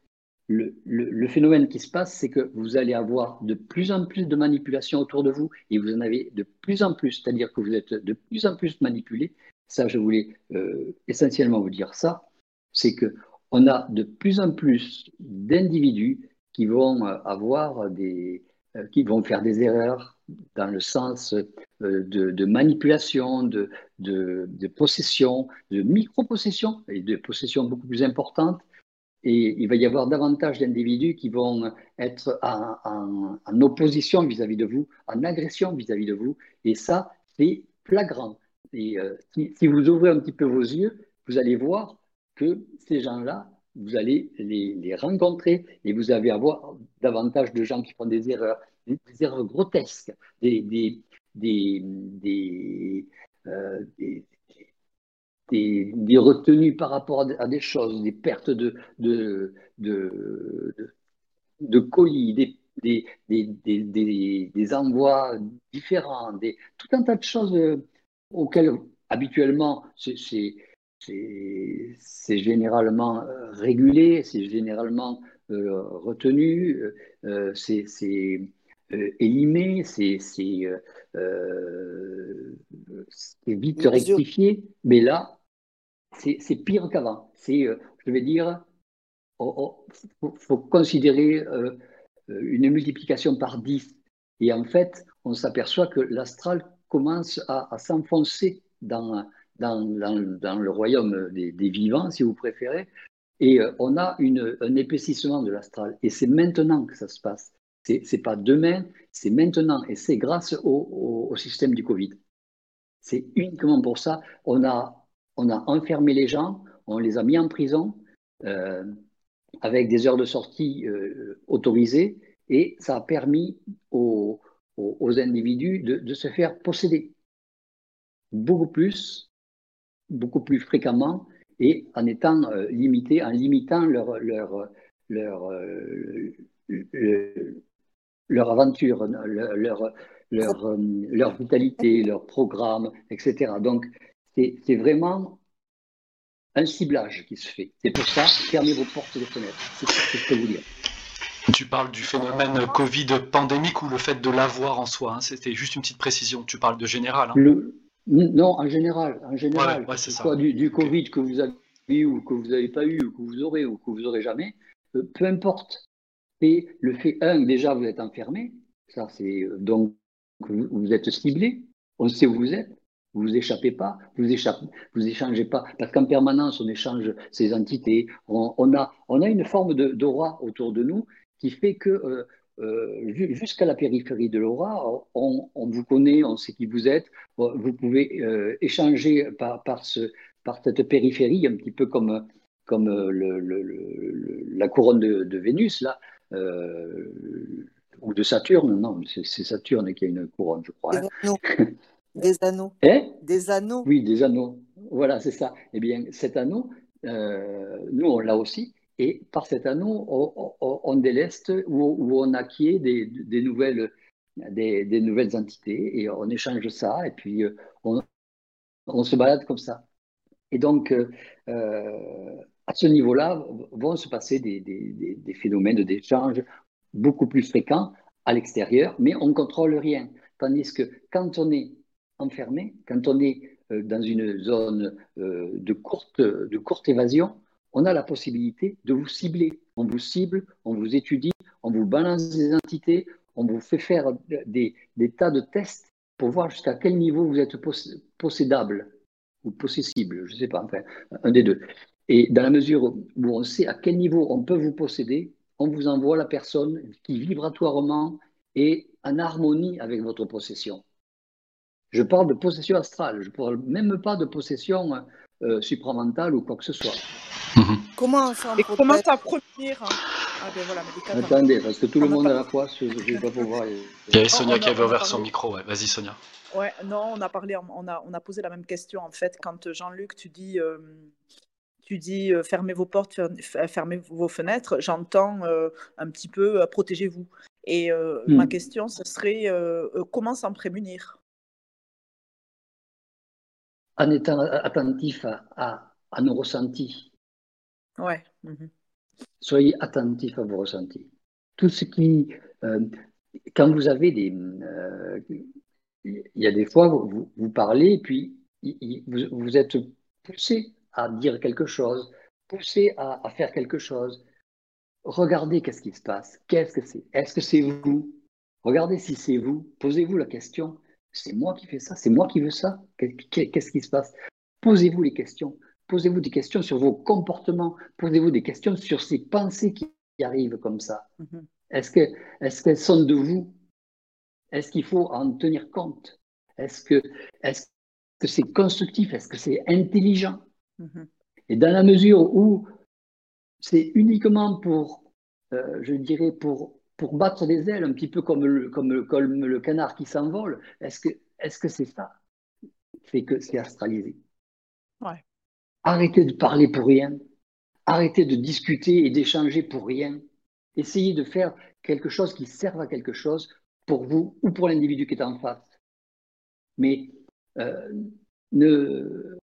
le, phénomène qui se passe, c'est que vous allez avoir de plus en plus de manipulations autour de vous et vous en avez de plus en plus, c'est-à-dire que vous êtes de plus en plus manipulé. Ça, je voulais euh, essentiellement vous dire ça, c'est que on a de plus en plus d'individus qui vont euh, avoir des, euh, qui vont faire des erreurs dans le sens de, manipulation, de, de, possession, de micro-possession et de possession beaucoup plus importante. Et il va y avoir davantage d'individus qui vont être en, opposition vis-à-vis de vous, en agression vis-à-vis de vous. Et ça, c'est flagrant. Et euh, si, vous ouvrez un petit peu vos yeux, vous allez voir que ces gens-là vous allez les, rencontrer et vous allez avoir davantage de gens qui font des erreurs, des, erreurs grotesques, des, des, des, euh, des, retenues par rapport à des choses, des pertes de, de, de, de colis, des, des, des, des, envois différents, des, tout un tas de choses auxquelles habituellement c'est généralement euh, régulé, c'est généralement euh, retenu, euh, c'est élimé, c'est vite rectifié, mais là, c'est pire qu'avant. C'est, je vais dire, il faut, considérer une multiplication par 10. Et en fait, on s'aperçoit que l'astral commence à s'enfoncer dans, dans, le royaume des, vivants, si vous préférez, et euh, on a une, un épaississement de l'astral. Et c'est maintenant que ça se passe. C'est n'est pas demain, c'est maintenant. Et c'est grâce au, système du Covid. C'est uniquement pour ça. On a, on a enfermé les gens, on les a mis en prison euh, avec des heures de sortie euh, autorisées et ça a permis aux, individus de, se faire posséder beaucoup plus beaucoup plus fréquemment et en étant limités, en limitant leur, aventure, leur, leur, leur vitalité, leur programme, etc. Donc, c'est vraiment un ciblage qui se fait. C'est pour ça, fermez vos portes et vos fenêtres. C'est ce que je peux vous dire. Tu parles du phénomène Covid pandémique ou le fait de l'avoir en soi hein C'était juste une petite précision. Tu parles de général. Hein non, en général. En général. Ouais, c'est ça. Du, du Covid que vous avez eu ou que vous n'avez pas eu ou que vous aurez ou que vous n'aurez jamais, euh, peu importe. Et le fait, un, déjà, vous êtes enfermé. Ça, c'est euh, donc vous, vous êtes ciblé. On sait où vous êtes. Vous vous échappez pas, vous échappez, vous échangez pas, parce qu'en permanence on échange ces entités. On, a, une forme d'aura autour de nous qui fait que euh, euh, jusqu'à la périphérie de l'aura, on, vous connaît, on sait qui vous êtes. Vous pouvez euh, échanger par, par, ce, par cette périphérie, un petit peu comme, la couronne de, Vénus là. ou de Saturne, non, c'est Saturne qui a une couronne, je crois. Hein. Des anneaux. Eh des anneaux. Oui, des anneaux. Voilà, c'est ça. Eh bien, cet anneau, euh, nous, on l'a aussi. Et par cet anneau, on, déleste ou, on acquiert des, des nouvelles, des, des, nouvelles entités et on échange ça et puis euh, on, on se balade comme ça. Et donc, euh, à ce niveau-là, vont se passer des, des phénomènes d'échange beaucoup plus fréquents à l'extérieur, mais on ne contrôle rien. Tandis que quand on est enfermé, quand on est euh, dans une zone euh, de courte, de courte évasion, on a la possibilité de vous cibler. On vous cible, on vous étudie, on vous balance des entités, on vous fait faire des, tas de tests pour voir jusqu'à quel niveau vous êtes possédable ou possessible, je ne sais pas, enfin, un des deux. Et dans la mesure où on sait à quel niveau on peut vous posséder, on vous envoie la personne qui vibratoirement est en harmonie avec votre possession. Je parle de possession astrale, je ne parle même pas de possession euh, supramentale ou quoi que ce soit. Mhm. Comment ça Et comment ça hein? Ah ben voilà, Attendez, parce que tout le monde à la fois, je ne vais pas pouvoir. Il y avait Sonia qui avait ouvert son micro, ouais. vas-y Sonia. Ouais, non, on a parlé, on a, on a posé la même question en fait quand Jean-Luc, tu dis, euh, tu dis euh, fermez vos portes, fermez vos fenêtres. J'entends un petit peu protégez-vous. Et ma hmm. question, ce serait comment s'en prémunir? En étant attentif à, nos ressentis. Ouais. Mhm. Soyez attentif à vos ressentis. Tout ce qui, euh, quand vous avez des, euh, il y a des fois vous, vous parlez puis vous, êtes poussé à dire quelque chose, poussé à, à faire quelque chose. Regardez qu'est-ce qui se passe. Qu'est-ce que c'est? Est-ce que c'est vous? Regardez si c'est vous. Posez-vous la question c'est moi qui fais ça, c'est moi qui veux ça. Qu'est-ce qui se passe? Posez-vous les questions. Posez-vous des questions sur vos comportements. Posez-vous des questions sur ces pensées qui arrivent comme ça. Mhm. Est-ce qu'elles est sont de vous? Est-ce qu'il faut en tenir compte? Est-ce que c'est -ce c'est constructif? Est-ce que c'est intelligent? Mhm. Et dans la mesure où c'est uniquement pour, euh, je dirais, pour pour battre les ailes, un petit peu comme le, comme le, canard qui s'envole. Est-ce que c'est ça C'est que c'est astralisé. Arrêtez de parler pour rien. Arrêtez de discuter et d'échanger pour rien. Essayez de faire quelque chose qui serve à quelque chose pour vous ou pour l'individu qui est en face. Mais euh, ne,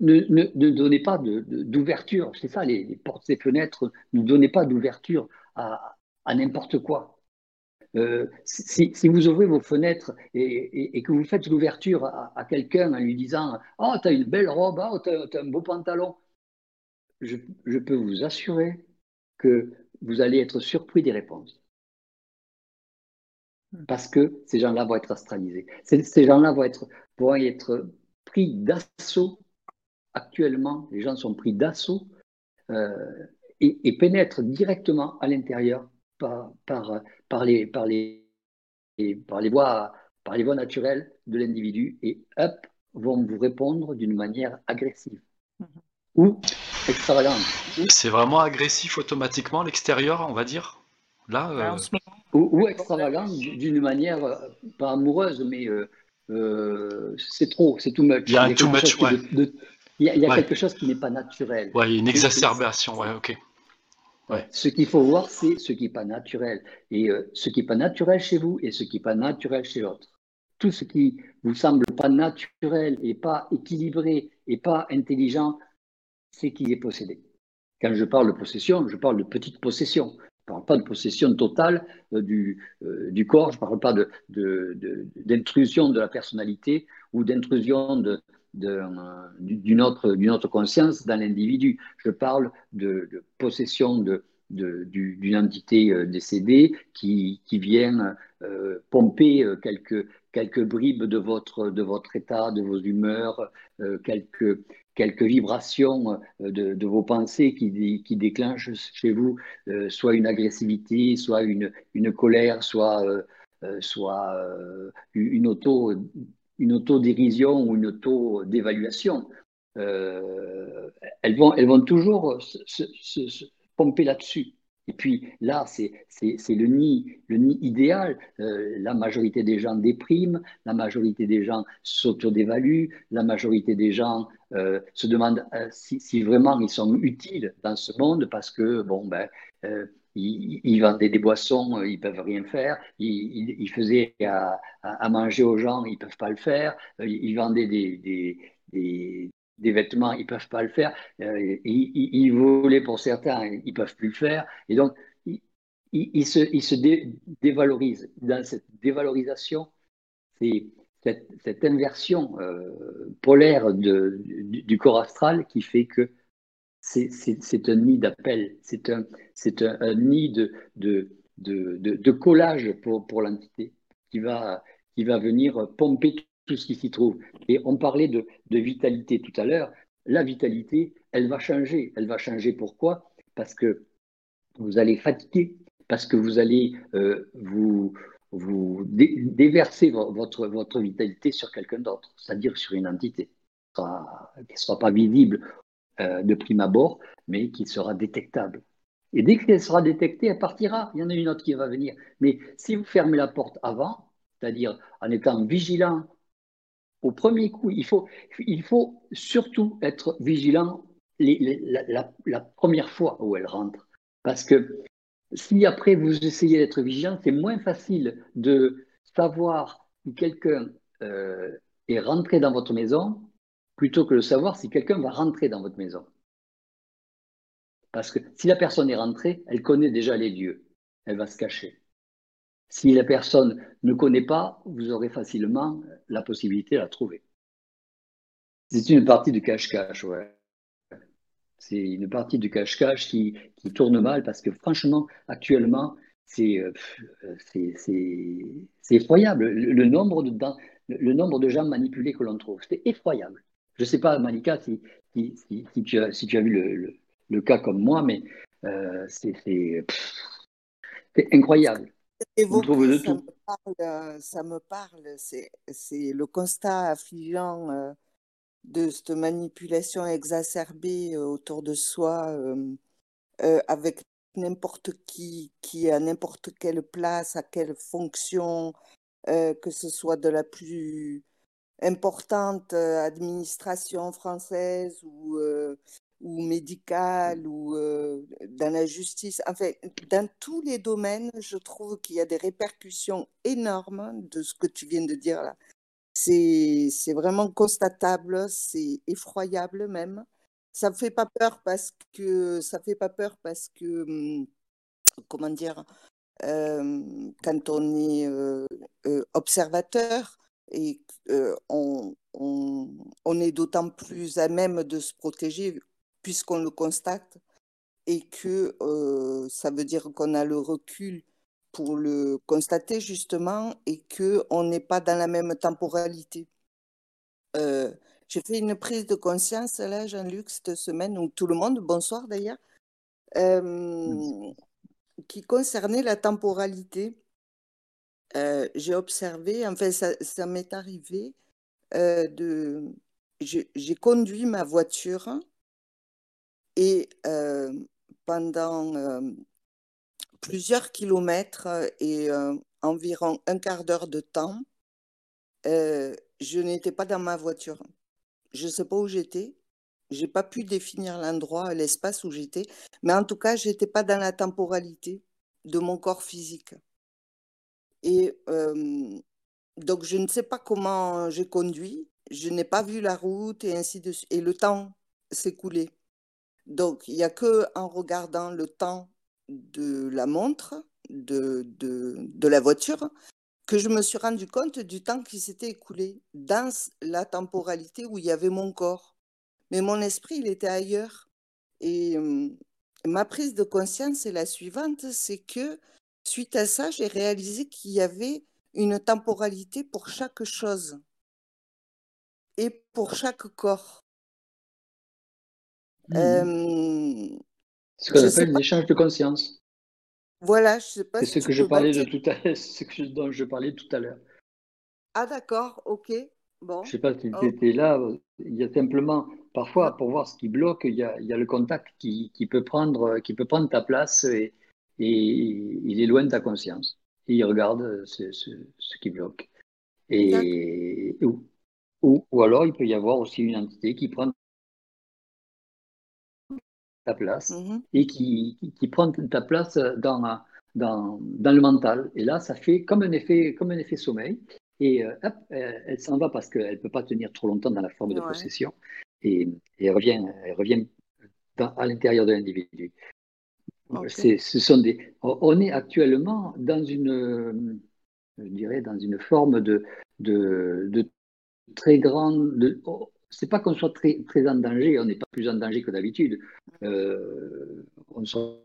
ne, ne, donnez pas d'ouverture. C'est ça, les, les portes et fenêtres. Ne donnez pas d'ouverture à, à n'importe quoi. Euh, si, vous ouvrez vos fenêtres et, que vous faites l'ouverture à, quelqu'un en lui disant Oh, tu as une belle robe, oh, tu as, un beau pantalon, je, peux vous assurer que vous allez être surpris des réponses. Parce que ces gens-là vont être astralisés. Ces, gens-là vont être, vont être pris d'assaut. Actuellement, les gens sont pris d'assaut euh, et pénètrent directement à l'intérieur par, par, par, les, par, les, par, les voies, par les voies naturelles de l'individu et hop, vont vous répondre d'une manière agressive mhm. ou extravagante. C'est vraiment agressif automatiquement l'extérieur, on va dire? Là, euh, ou, extravagant d'une manière euh, pas amoureuse, mais euh, c'est trop, c'est too much. Il y a un too much, ouais. Il y a, quelque chose qui n'est pas naturel. Oui, une exacerbation, ouais, ok. Ce qu'il faut voir, c'est ce qui n'est pas naturel. Et euh, ce qui n'est pas naturel chez vous et ce qui n'est pas naturel chez l'autre. Tout ce qui vous semble pas naturel et pas équilibré et pas intelligent, c'est qu'il est possédé. Quand je parle de possession, je parle de petite possession. Je ne parle pas de possession totale euh, du, euh, du, corps, je ne parle pas d'intrusion de, la personnalité ou d'intrusion de, d'une autre, conscience dans l'individu. Je parle de, possession d'une entité euh, décédée qui, qui vient euh, pomper euh, quelques, quelques bribes de votre, de votre état, de vos humeurs, quelques, quelques vibrations de, de, vos pensées qui, qui déclenchent chez vous soit une agressivité, soit une, une colère, soit, soit une auto une autodérision ou une auto-dévaluation. Euh, elles, vont, elles vont toujours se, pomper là-dessus. Et puis là, c'est le nid, le nid idéal. Euh, la majorité des gens dépriment, la majorité des gens s'auto-dévaluent, la majorité des gens euh, se demandent si, vraiment ils sont utiles dans ce monde parce que, bon, ben, ils, vendaient des boissons, euh, ils peuvent rien faire. Ils, faisaient à, manger aux gens, ils peuvent pas le faire. Euh, ils vendaient des, vêtements, ils peuvent pas le faire. Euh, ils, volaient pour certains, ils peuvent plus le faire. Et donc, ils, se, se dévalorisent. Dans cette dévalorisation, c'est cette, inversion polaire du, corps astral qui fait que c'est un nid d'appel, c'est un, nid de, collage pour, l'entité qui va, venir pomper tout ce qui s'y trouve. Et on parlait de, vitalité tout à l'heure. La vitalité, elle va changer. Elle va changer pourquoi? Parce que vous allez fatiguer, parce que vous allez euh, vous, déverser votre vitalité sur quelqu'un d'autre, c'est-à-dire sur une entité qui ne sera pas visible euh, de prime abord, mais qui sera détectable. Et dès qu'elle sera détectée, elle partira. Il y en a une autre qui va venir. Mais si vous fermez la porte avant, c'est-à-dire en étant vigilant au premier coup, il faut, surtout être vigilant la, première fois où elle rentre. Parce que si après vous essayez d'être vigilant, c'est moins facile de savoir si quelqu'un euh, est rentré dans votre maison plutôt que de savoir si quelqu'un va rentrer dans votre maison. Parce que si la personne est rentrée, elle connaît déjà les dieux. Elle va se cacher. Si la personne ne connaît pas, vous aurez facilement la possibilité de la trouver. C'est une partie du cache-cache, ouais. C'est une partie du cache-cache qui, tourne mal parce que franchement, actuellement, c'est euh, effroyable. Le, nombre de, le nombre de gens manipulés que l'on trouve, c'est effroyable. Je ne sais pas, Malika, si, tu, as, vu le, cas comme moi, mais euh, c'est incroyable. De ça, Me parle, ça me parle, c'est le constat affligeant euh, de cette manipulation exacerbée euh, autour de soi avec n'importe qui, qui est à n'importe quelle place, à quelle fonction, que ce soit de la plus importante euh, administration française ou, euh, ou médicale ou euh, dans la justice. Enfin, dans tous les domaines, je trouve qu'il y a des répercussions énormes de ce que tu viens de dire là. C'est vraiment constatable, c'est effroyable même. Ça ne fait pas peur parce que ça fait pas peur parce que hum, comment dire quand on est observateur, et on, on, est d'autant plus à même de se protéger puisqu'on le constate et que ça veut dire qu'on a le recul pour le constater justement et qu'on n'est pas dans la même temporalité. J'ai fait une prise de conscience là, Jean-Luc, cette semaine, ou tout le monde, bonsoir d'ailleurs, qui concernait la temporalité j'ai observé, enfin ça, ça m'est arrivé de... J'ai conduit ma voiture et pendant plusieurs kilomètres et environ un quart d'heure de temps, je n'étais pas dans ma voiture. Je ne sais pas où j'étais, J'ai pas pu définir l'endroit, l'espace où j'étais, mais en tout cas, j'étais pas dans la temporalité de mon corps physique. Et donc, je ne sais pas comment j'ai conduit, je n'ai pas vu la route et ainsi de suite. Et le temps s'écoulait. Donc, il n'y a que en regardant le temps de la montre, de, de, de la voiture, que je me suis rendu compte du temps qui s'était écoulé dans la temporalité où il y avait mon corps. Mais mon esprit, il était ailleurs. Et ma prise de conscience est la suivante, c'est que suite à ça, j'ai réalisé qu'il y avait une temporalité pour chaque chose et pour chaque corps. Mmh. ce qu'on appelle l'échange de conscience. Voilà, je sais pas. C'est ce que je parlais de tout à l'heure, ce dont je parlais tout à l'heure. Ah d'accord, ok. Bon. Je sais pas si tu étais là. Il y a simplement, parfois, pour voir ce qui bloque, il y a, il y a le contact qui, qui, peut prendre, qui peut prendre ta place et, et il est loin de ta conscience. Et il regarde ce, ce, ce qui bloque. Et, ou, ou, alors, il peut y avoir aussi une entité qui prend ta place mmh et qui, qui, prend ta place dans, dans, dans, le mental. Et là, ça fait comme un effet, comme un effet sommeil. Et euh, hop, elle, s'en va parce qu'elle ne peut pas tenir trop longtemps dans la forme de possession. Et, et, elle revient, elle revient à l'intérieur de l'individu. Ce sont des, on est actuellement dans une, je dirais, dans une forme de, de, de très grande. Oh, c'est pas qu'on soit très, très en danger, on n'est pas plus en danger que d'habitude. Euh, on sera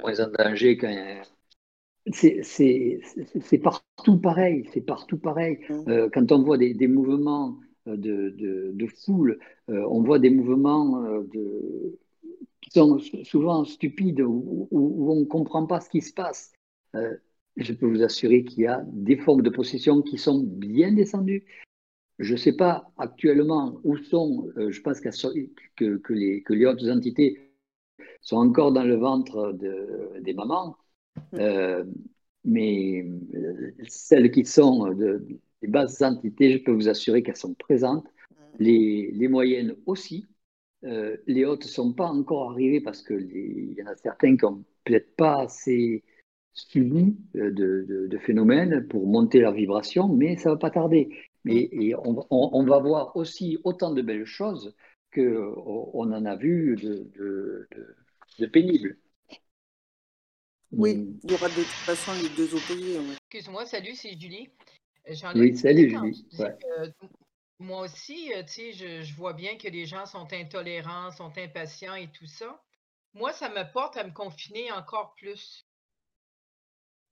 moins en danger qu'un. C'est partout pareil, c'est partout pareil. Mmh. Euh, quand on voit des, des mouvements de, de, de foule, euh, on voit des mouvements de, sont souvent stupides, où on ne comprend pas ce qui se passe. je peux vous assurer qu'il y a des formes de possession qui sont bien descendues, je ne sais pas actuellement où sont, euh, je pense que, que, les, que les autres entités sont encore dans le ventre de, des mamans, mmh. euh, mais euh, celles qui sont de, des bases entités, je peux vous assurer qu'elles sont présentes, mmh. les, les moyennes aussi. Les hautes ne sont pas encore arrivées parce qu'il y en a certains qui n'ont peut-être pas assez subi de, de, de, phénomènes pour monter leur vibration, mais ça ne va pas tarder. Mais et on, va voir aussi autant de belles choses qu'on en a vu de, de, pénibles. Oui, mm. il y aura de toute façon les deux opposés. Excuse-moi, salut, c'est Julie. Oui, salut Julie. Moi aussi, euh, tu sais, je, je, vois bien que les gens sont intolérants, sont impatients et tout ça. Moi, ça me porte à me confiner encore plus.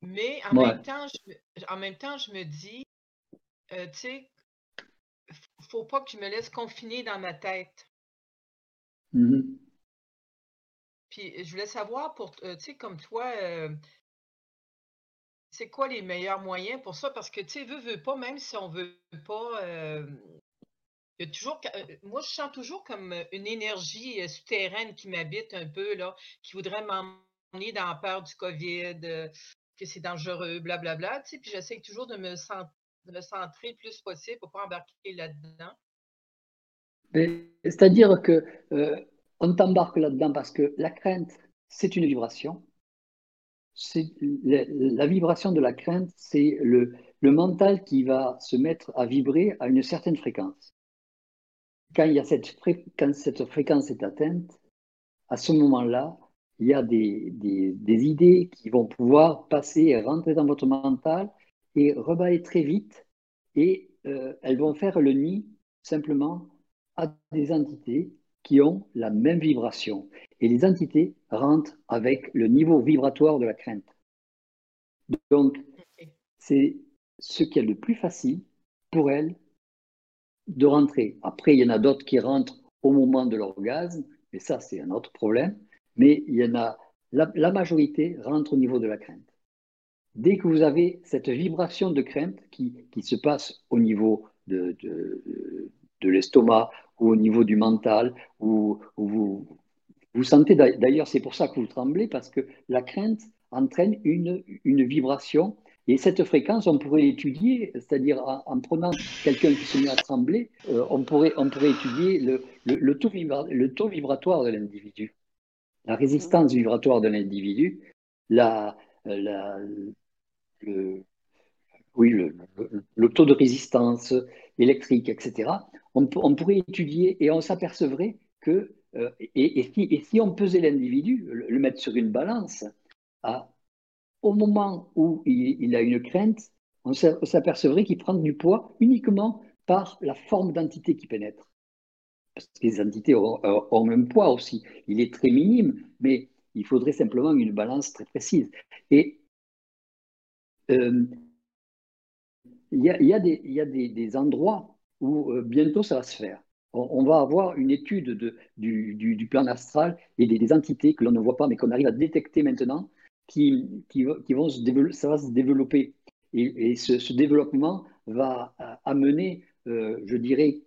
Mais en, même, temps, je, en même temps, je me dis, euh, tu sais, faut pas que je me laisse confiner dans ma tête. Mmh Puis je voulais savoir, pour, euh, tu sais, comme toi, euh, c'est quoi les meilleurs moyens pour ça? Parce que, tu sais, veut, veut pas, même si on veut pas, il y a toujours, moi, je sens toujours comme une énergie souterraine qui m'habite un peu, là, qui voudrait m'emmener dans la peur du COVID, que c'est dangereux, blablabla, tu sais, puis j'essaie toujours de me centrer le plus possible pour pas embarquer là-dedans? C'est-à-dire que euh, on t'embarque là-dedans parce que la crainte, c'est une vibration. La, vibration de la crainte, c'est le, mental qui va se mettre à vibrer à une certaine fréquence. Quand, il y a cette, quand cette fréquence est atteinte, à ce moment-là, il y a des, idées qui vont pouvoir passer et rentrer dans votre mental et reballer très vite et euh, elles vont faire le nid simplement à des entités qui ont la même vibration. Et les entités rentrent avec le niveau vibratoire de la crainte. Donc, c'est ce qui est le plus facile pour elles de rentrer. Après, il y en a d'autres qui rentrent au moment de l'orgasme, mais ça, c'est un autre problème. Mais il y en a, la, majorité rentre au niveau de la crainte dès que vous avez cette vibration de crainte qui, qui se passe au niveau de, de l'estomac ou au niveau du mental, ou vous, sentez, d'ailleurs c'est pour ça que vous tremblez, parce que la crainte entraîne une, vibration Et cette fréquence, on pourrait l'étudier, c'est-à-dire en, prenant quelqu'un qui se met à trembler, euh, on, pourrait, on étudier le, taux, le taux vibratoire de l'individu, la résistance vibratoire de l'individu, la, la, oui, le, taux de résistance électrique, etc. On, pourrait étudier et on s'apercevrait que, euh, et, si, on pesait l'individu, le, mettre sur une balance, au moment où il, a une crainte, on s'apercevrait qu'il prend du poids uniquement par la forme d'entité qui pénètre. Parce que les entités ont, ont, un poids aussi. Il est très minime, mais il faudrait simplement une balance très précise. Et euh, il y, a, des, endroits où euh, bientôt ça va se faire. On, va avoir une étude de, du, plan astral et des, entités que l'on ne voit pas mais qu'on arrive à détecter maintenant qui, vont se développer, ça va se développer. Et, ce, développement va euh, amener, euh, je dirais,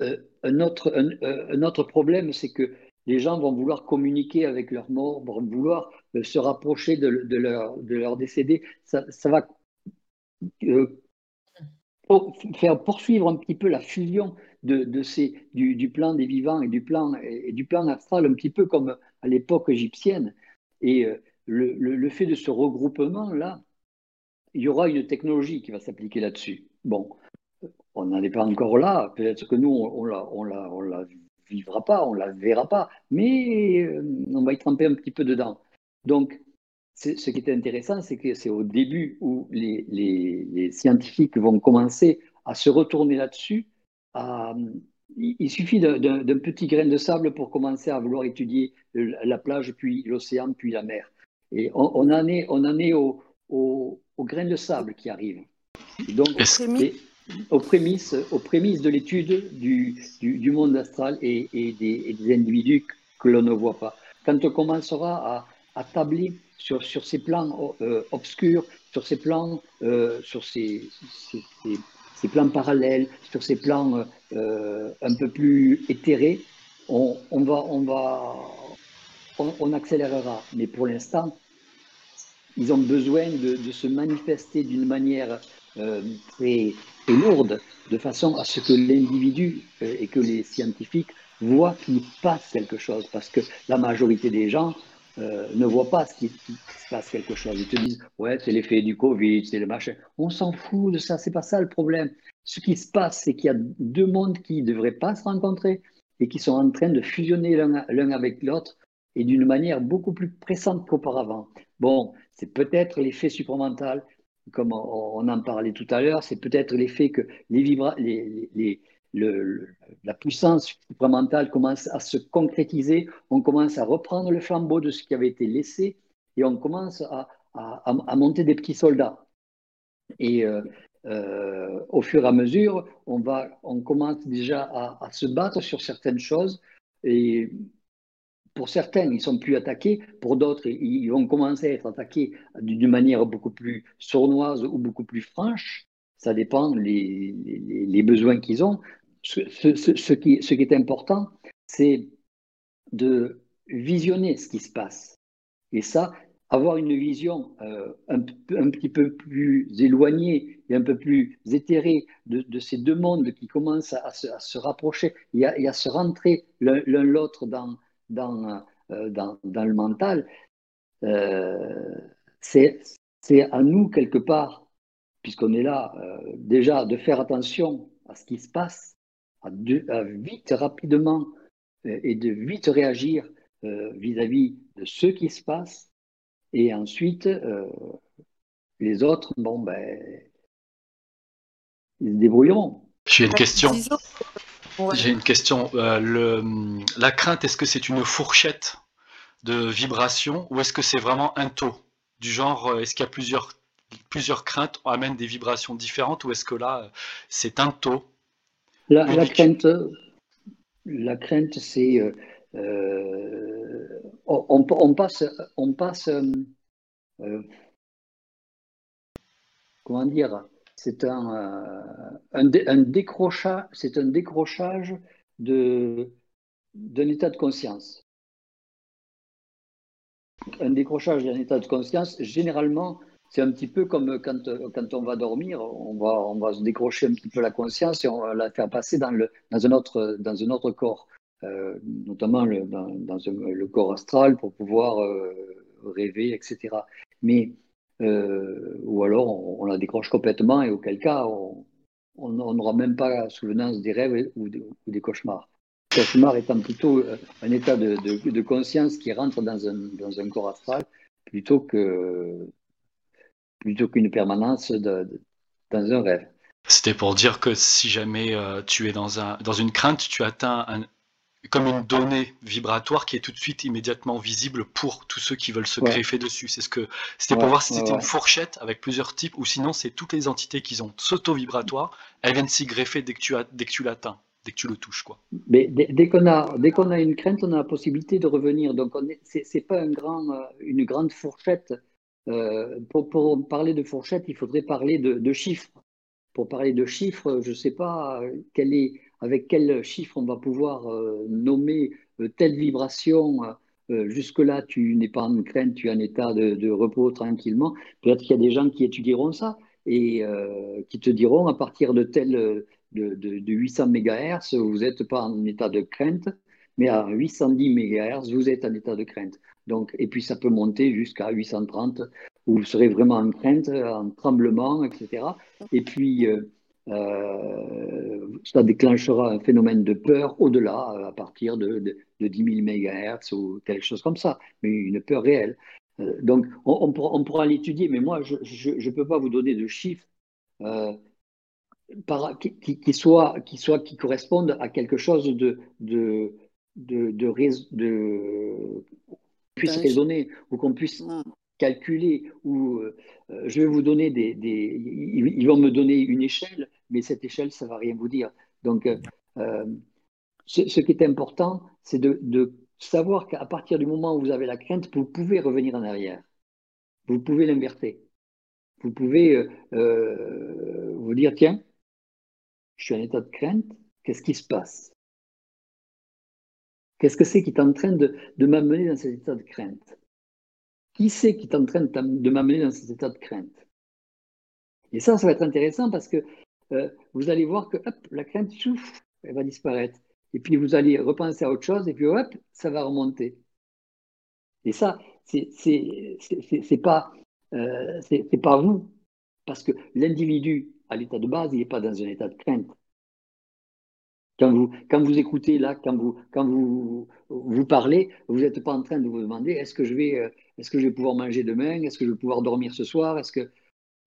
un, autre, problème, c'est que les gens vont vouloir communiquer avec leurs morts, vont vouloir se rapprocher de, de, leur, de leur décédé. Ça, ça va pour faire poursuivre un petit peu la fusion de, de ces, du, plan des vivants et du plan, et du plan astral, un petit peu comme à l'époque égyptienne. Et euh, le, fait de ce regroupement-là, il y aura une technologie qui va s'appliquer là-dessus. Bon, on n'en est pas encore là. Peut-être que nous, on la, on la, on la vivra pas, on la verra pas, mais euh, on va y tremper un petit peu dedans. Donc, ce qui est intéressant, c'est que c'est au début où les, les, les, scientifiques vont commencer à se retourner là-dessus, à, il suffit d'un petit grain de sable pour commencer à vouloir étudier la plage, puis l'océan, puis la mer. Et on, en est, on en est au, au, grain de sable qui arrive. donc, aux prémices, aux prémices de l'étude du, du, monde astral et, et, des, des, individus que l'on ne voit pas. Quand on commencera à, à tabler sur, sur ces plans euh, obscurs, sur ces plans, euh, sur ces, ces, plans parallèles, sur ces plans euh, un peu plus éthérés, on, va, on, va, on, accélérera. Mais pour l'instant, ils ont besoin de, se manifester d'une manière très, lourde, de façon à ce que l'individu et que les scientifiques voient qu'il passe quelque chose. Parce que la majorité des gens euh, ne voient pas ce qui, se passe quelque chose. Ils te disent, ouais, c'est l'effet du Covid, c'est le machin. On s'en fout de ça, c'est pas ça le problème. Ce qui se passe, c'est qu'il y a deux mondes qui ne devraient pas se rencontrer et qui sont en train de fusionner l'un avec l'autre et d'une manière beaucoup plus pressante qu'auparavant. Bon, c'est peut-être l'effet supramental, comme on en parlait tout à l'heure, c'est peut-être l'effet que les, les, les, la puissance supramentale commence à se concrétiser, on commence à reprendre le flambeau de ce qui avait été laissé et on commence à, à, monter des petits soldats. Et euh, euh, au fur et à mesure, on, va, on commence déjà à, se battre sur certaines choses et pour certains, ils sont plus attaqués, pour d'autres, ils vont commencer à être attaqués d'une manière beaucoup plus sournoise ou beaucoup plus franche. Ça dépend les, les, les besoins qu'ils ont ce, qui, est important, c'est de visionner ce qui se passe. Et ça, avoir une vision euh, un, petit peu plus éloignée et un peu plus éthérée de, ces deux mondes qui commencent à, se, rapprocher et à, se rentrer l'un l'autre dans, euh, dans, le mental, euh, c'est à nous quelque part, puisqu'on est là, déjà de faire attention à ce qui se passe à, vite, rapidement euh, et de vite réagir euh, vis-à-vis de ce qui se passe. Et ensuite, euh, les autres, bon, ben, ils se débrouilleront. J'ai une question. J'ai une question. le, la crainte, est-ce que c'est une fourchette de vibrations ou est-ce que c'est vraiment un taux Du genre, est-ce qu'il y a plusieurs, plusieurs craintes amènent des vibrations différentes ou est-ce que là, c'est un taux? La, crainte, la crainte, c'est euh, euh, on, passe, on passe, euh, comment dire, c'est un, un, décrochage, c'est un décrochage de d'un état de conscience. Un décrochage d'un état de conscience, généralement, c'est un petit peu comme quand, quand on va dormir, on va, on va se décrocher un petit peu la conscience et on va la faire passer dans, le, dans, un, autre, dans un autre corps, euh, notamment le, dans, le corps astral pour pouvoir euh, rêver, etc. Mais, euh, ou alors on, la décroche complètement et auquel cas on n'aura même pas souvenance des rêves ou, des cauchemars. Le cauchemar étant plutôt un état de, de, de conscience qui rentre dans un, dans un corps astral plutôt que plutôt qu'une permanence de, dans un rêve. C'était pour dire que si jamais euh, tu es dans, un, dans une crainte, tu atteins un, comme une donnée vibratoire qui est tout de suite immédiatement visible pour tous ceux qui veulent se greffer dessus. C'est ce que c'était pour voir si c'était une fourchette avec plusieurs types ou sinon c'est toutes les entités qui ont s'auto-vibratoire, elles viennent s'y greffer dès que tu as, dès que tu l'atteins, dès que tu le touches quoi. Mais dès, qu'on a dès qu'on a une crainte, on a la possibilité de revenir. Donc c'est pas un grand euh, une grande fourchette euh, pour, parler de fourchette, il faudrait parler de, chiffres. Pour parler de chiffres, je ne sais pas quel est, avec quel chiffre on va pouvoir euh, nommer euh, telle vibration. Jusque-là, tu n'es pas en crainte, tu es en état de, repos tranquillement. Peut-être qu'il y a des gens qui étudieront ça et qui te diront à partir de tel de, de 800 MHz, vous n'êtes pas en état de crainte, mais à 810 MHz, vous êtes en état de crainte. Donc, et puis ça peut monter jusqu'à 830, où vous serez vraiment en crainte, en tremblement, etc. Et puis, euh, euh, ça déclenchera un phénomène de peur au-delà, euh, à partir de, de, 10 000 MHz ou quelque chose comme ça, mais une peur réelle. donc, on, pourra, l'étudier, mais moi, je ne peux pas vous donner de chiffres qui, qui, soit, qui correspondent à quelque chose de, de, de, de, puisse raisonner ou qu'on puisse calculer ou euh, je vais vous donner des, ils, vont me donner une échelle mais cette échelle ça va rien vous dire. Donc euh, euh, ce, qui est important c'est de, savoir qu'à partir du moment où vous avez la crainte vous pouvez revenir en arrière. Vous pouvez l'inverser. Vous pouvez vous dire tiens je suis en état de crainte qu'est-ce qui se passe? Qu'est-ce que c'est qui est en train de, m'amener dans cet état de crainte? Qui c'est qui est en train de, m'amener dans cet état de crainte? Et ça, ça va être intéressant parce que euh, vous allez voir que la crainte souffle, elle va disparaître. Et puis vous allez repenser à autre chose et puis hop, ça va remonter. Et ça, c'est pas, euh, c'est pas vous. Parce que l'individu, à l'état de base, il n'est pas dans un état de crainte. Quand vous, quand vous écoutez là, quand vous, quand vous, vous parlez, vous n'êtes pas en train de vous demander est-ce que je vais, euh, est-ce que je vais pouvoir manger demain, est-ce que je vais pouvoir dormir ce soir, est-ce que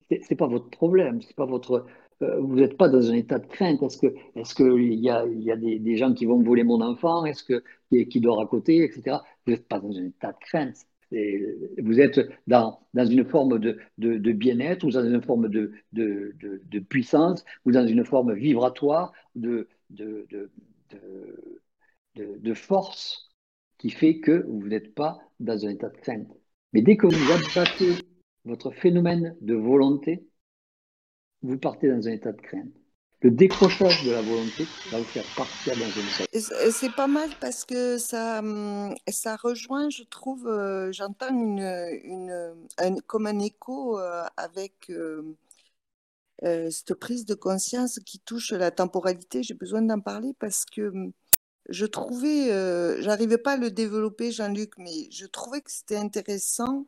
c'est pas votre problème, pas votre, euh, vous n'êtes pas dans un état de crainte. Est-ce que, est-ce que il y a, y a des, des, gens qui vont voler mon enfant, est-ce que qui dort à côté, etc. Vous n'êtes pas dans un état de crainte. vous êtes dans, dans une forme de, de, de bien-être, ou dans une forme de, de, puissance, ou dans une forme vibratoire de, de, de, de, force qui fait que vous n'êtes pas dans un état de crainte. Mais dès que vous abattez votre phénomène de volonté, vous partez dans un état de crainte. Le décrochage de la volonté va vous faire partir dans un état. C'est pas mal parce que ça, hum, ça rejoint, je trouve, euh, j'entends une, comme un écho euh, avec euh, euh, cette prise de conscience qui touche la temporalité, j'ai besoin d'en parler parce que hum, je trouvais, euh, j'arrivais pas à le développer, Jean-Luc, mais je trouvais que c'était intéressant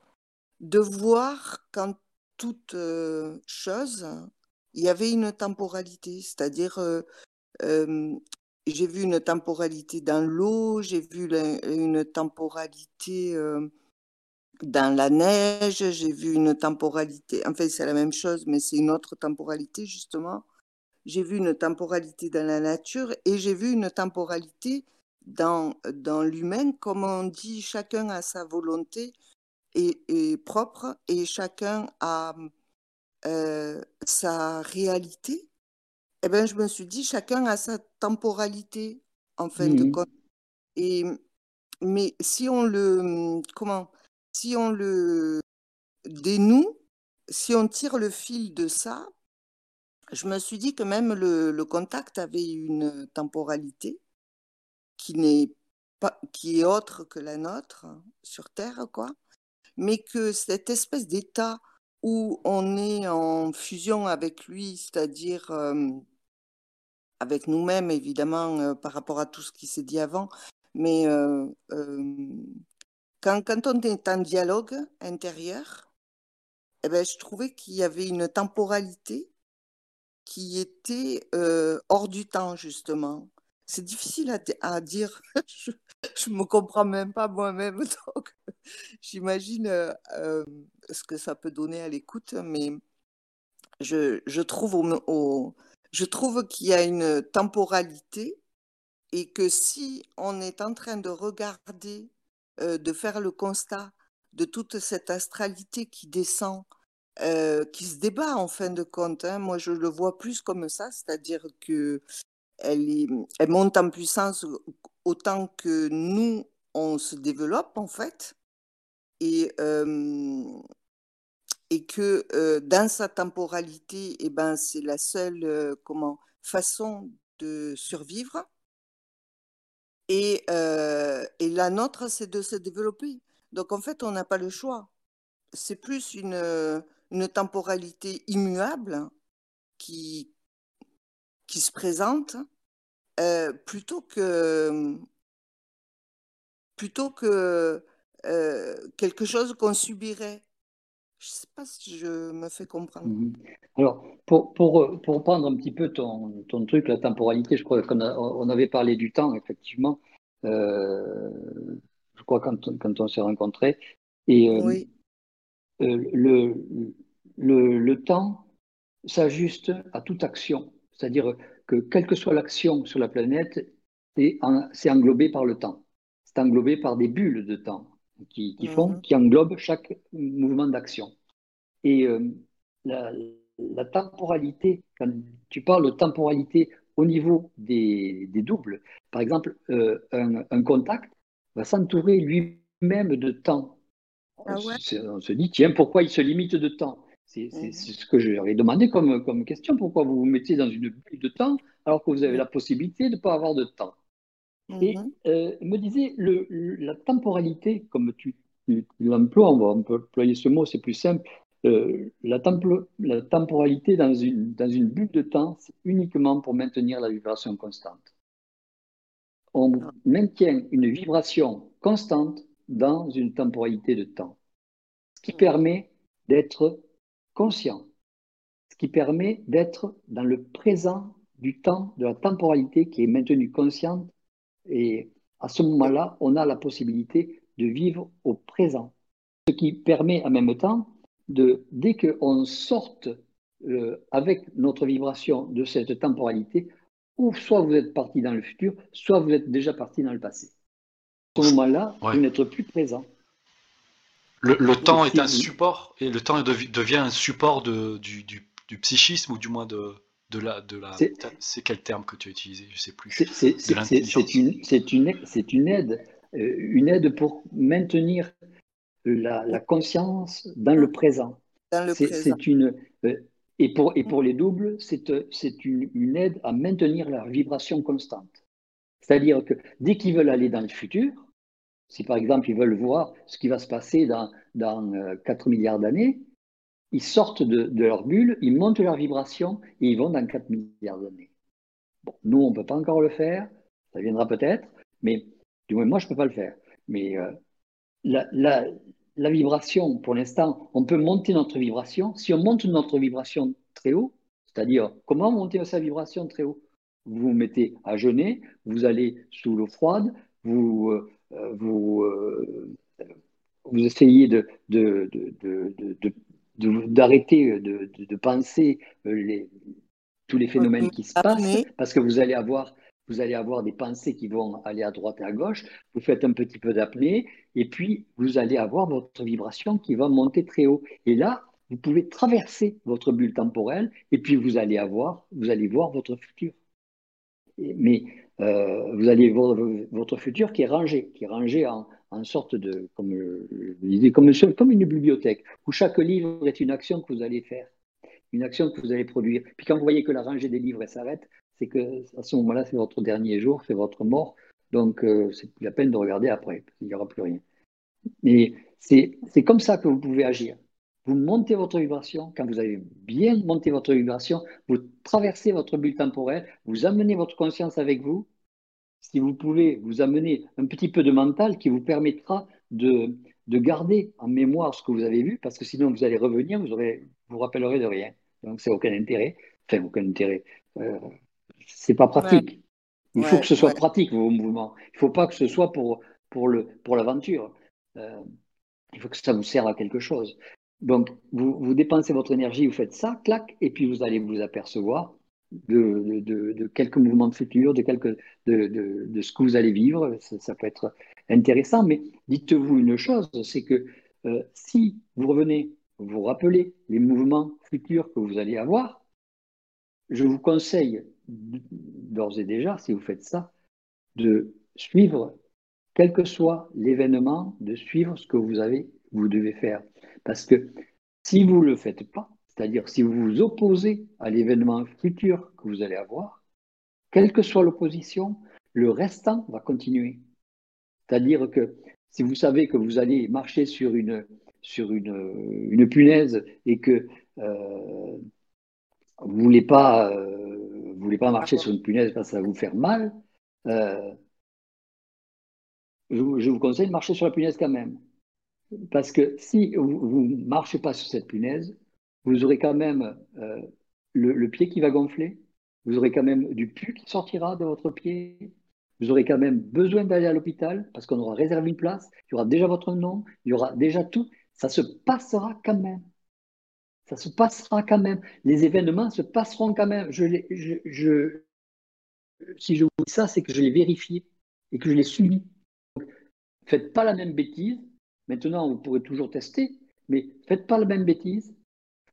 de voir qu'en toute euh, chose, il y avait une temporalité, c'est-à-dire j'ai vu une temporalité dans l'eau, j'ai vu une temporalité dans la neige, j'ai vu une temporalité, en fait c'est la même chose, mais c'est une autre temporalité justement. J'ai vu une temporalité dans la nature et j'ai vu une temporalité dans, dans l'humain, comme on dit, chacun a sa volonté et, propre et chacun a euh, sa réalité. Eh bien, je me suis dit, chacun a sa temporalité, en fin de compte. Et, mais si on le, comment, si on le dénoue, si on tire le fil de ça, je me suis dit que même le, contact avait une temporalité qui n'est pas, qui est autre que la nôtre sur Terre, quoi. Mais que cette espèce d'état où on est en fusion avec lui, c'est-à-dire euh, avec nous-mêmes, évidemment, euh, par rapport à tout ce qui s'est dit avant, mais euh, quand, on est en dialogue intérieur, eh ben, je trouvais qu'il y avait une temporalité qui était hors du temps, justement. C'est difficile à, dire. je ne me comprends même pas moi-même. Donc, j'imagine ce que ça peut donner à l'écoute. Mais je trouve qu'il y a une temporalité et que si on est en train de regarder, de faire le constat de toute cette astralité qui descend, qui se débat en fin de compte. Hein. Moi, je le vois plus comme ça, c'est-à-dire que elle, monte en puissance autant que nous, on se développe en fait. Et, et que dans sa temporalité, eh ben, c'est la seule façon de survivre. Et, et la nôtre, c'est de se développer. Donc en fait, on n'a pas le choix. C'est plus une, une temporalité immuable qui, qui se présente euh, plutôt que plutôt que euh, quelque chose qu'on subirait. Je ne sais pas si je me fais comprendre. Mhm. Alors, pour, pour, pour prendre un petit peu ton, ton truc, la temporalité, je crois qu'on on avait parlé du temps, effectivement, euh, je crois quand, quand on s'est rencontrés. Et oui. le, le, le temps s'ajuste à toute action. C'est-à-dire que quelle que soit l'action sur la planète, c'est englobé par le temps. C'est englobé par des bulles de temps qui, qui font, mhm. qui englobent chaque mouvement d'action. Et euh, la, la, temporalité, quand tu parles de temporalité au niveau des, des doubles, par exemple, euh, un, un, contact va s'entourer lui-même de temps. Ah on se dit, tiens, pourquoi il se limite de temps? C'est mhm. ce que ai demandé comme, comme question. Pourquoi vous vous mettez dans une bulle de temps alors que vous avez la possibilité de ne pas avoir de temps? Et mhm. euh, me disait, le, la temporalité, comme tu, l'emploies, on peut employer ce mot, c'est plus simple, euh, la, la, temporalité dans une, dans une bulle de temps, c'est uniquement pour maintenir la vibration constante. On ah. maintient une vibration constante dans une temporalité de temps, ce qui permet d'être conscient, ce qui permet d'être dans le présent du temps, de la temporalité qui est maintenue consciente. Et à ce moment-là, on a la possibilité de vivre au présent. Ce qui permet en même temps, de, dès qu'on sorte euh, avec notre vibration de cette temporalité, ou soit vous êtes parti dans le futur, soit vous êtes déjà parti dans le passé. À ce moment-là, vous n'êtes plus présent. Le, temps est un support, et le temps devient un support de, du, du, psychisme, ou du moins de, de la. De la c'est quel terme que tu as utilisé? Je ne sais plus. C'est une, une, une aide, euh, une aide pour maintenir la, la conscience dans le présent. C'est une. Euh, et pour, et pour les doubles, c'est une, une aide à maintenir la vibration constante. C'est-à-dire que dès qu'ils veulent aller dans le futur, si par exemple ils veulent voir ce qui va se passer dans, dans 4 euh, milliards d'années, ils sortent de, leur bulle, ils montent leur vibration et ils vont dans 4 milliards d'années. Bon, nous, on ne peut pas encore le faire, ça viendra peut-être, mais du moins moi, je ne peux pas le faire. Mais euh, la, vibration, pour l'instant, on peut monter notre vibration. Si on monte notre vibration très haut, c'est-à-dire comment monter sa vibration très haut? Vous vous mettez à jeûner, vous allez sous l'eau froide, vous, euh, euh, vous, vous essayez de, d'arrêter de, de, penser euh, les, tous les phénomènes qui se passent, parce que vous allez avoir vous allez avoir des pensées qui vont aller à droite et à gauche, vous faites un petit peu d'apnée, et puis vous allez avoir votre vibration qui va monter très haut. Et là, vous pouvez traverser votre bulle temporelle, et puis vous allez avoir, vous allez voir votre futur. Mais euh, vous allez voir votre futur qui est rangé, qui est rangé en, en sorte de, comme je disais, comme, comme une bibliothèque, où chaque livre est une action que vous allez faire, une action que vous allez produire. Puis quand vous voyez que la rangée des livres s'arrête, c'est que à ce moment-là, c'est votre dernier jour, c'est votre mort. Donc, euh, c'est la peine de regarder après, il n'y aura plus rien. Mais c'est comme ça que vous pouvez agir. vous montez votre vibration. Quand vous avez bien monté votre vibration, vous traversez votre bulle temporelle, vous amenez votre conscience avec vous. Si vous pouvez vous amener un petit peu de mental qui vous permettra de, de garder en mémoire ce que vous avez vu, parce que sinon vous allez revenir, vous aurez, vous rappellerez de rien. Donc c'est aucun intérêt. Enfin, aucun intérêt. Euh, c'est pas pratique. Il faut que ce soit pratique, vos mouvements. Il ne faut pas que ce soit pour, pour, le, pour l'aventure. Euh, il faut que ça vous serve à quelque chose. Donc, vous, vous, dépensez votre énergie, vous faites ça, clac, et puis vous allez vous apercevoir de, quelques mouvements de futur, de, quelques, de, de, ce que vous allez vivre. Ça, peut être intéressant, mais dites-vous une chose, c'est que euh, si vous revenez, vous rappelez les mouvements futurs que vous allez avoir, je vous conseille d'ores et déjà, si vous faites ça, de suivre, quel que soit l'événement, de suivre ce que vous avez, vous devez faire. Parce que si vous ne le faites pas, c'est-à-dire si vous vous opposez à l'événement futur que vous allez avoir, quelle que soit l'opposition, le restant va continuer. C'est-à-dire que si vous savez que vous allez marcher sur une, sur une, une punaise et que euh, vous ne voulez pas euh, voulez pas marcher sur une punaise parce que ça va vous faire mal, euh, je, vous conseille de marcher sur la punaise quand même. Parce que si vous ne marchez pas sur cette punaise, vous aurez quand même euh, le, pied qui va gonfler, vous aurez quand même du pu qui sortira de votre pied, vous aurez quand même besoin d'aller à l'hôpital parce qu'on aura réservé une place, il y aura déjà votre nom, il y aura déjà tout, ça se passera quand même. Ça se passera quand même. Les événements se passeront quand même. Je, je, si je vous dis ça, c'est que je l'ai vérifié et que je l'ai suivi. faites pas la même bêtise. Maintenant, vous pourrez toujours tester, mais faites pas la même bêtise.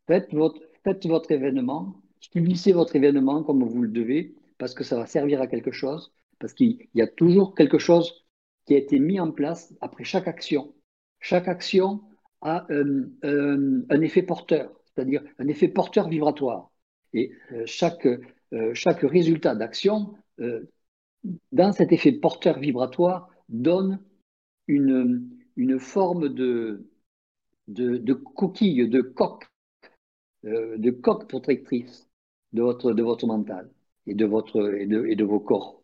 Faites votre, faites votre événement. Subissez votre événement comme vous le devez, parce que ça va servir à quelque chose, parce qu'il y a toujours quelque chose qui a été mis en place après chaque action. Chaque action a un effet porteur c'est-à-dire un effet porteur vibratoire. Et euh, chaque, euh, chaque résultat d'action, euh, dans cet effet porteur vibratoire, donne une, une forme de, de, coquille, de coque, de coque protectrice de votre, de votre mental et de, votre, et de, et de vos corps.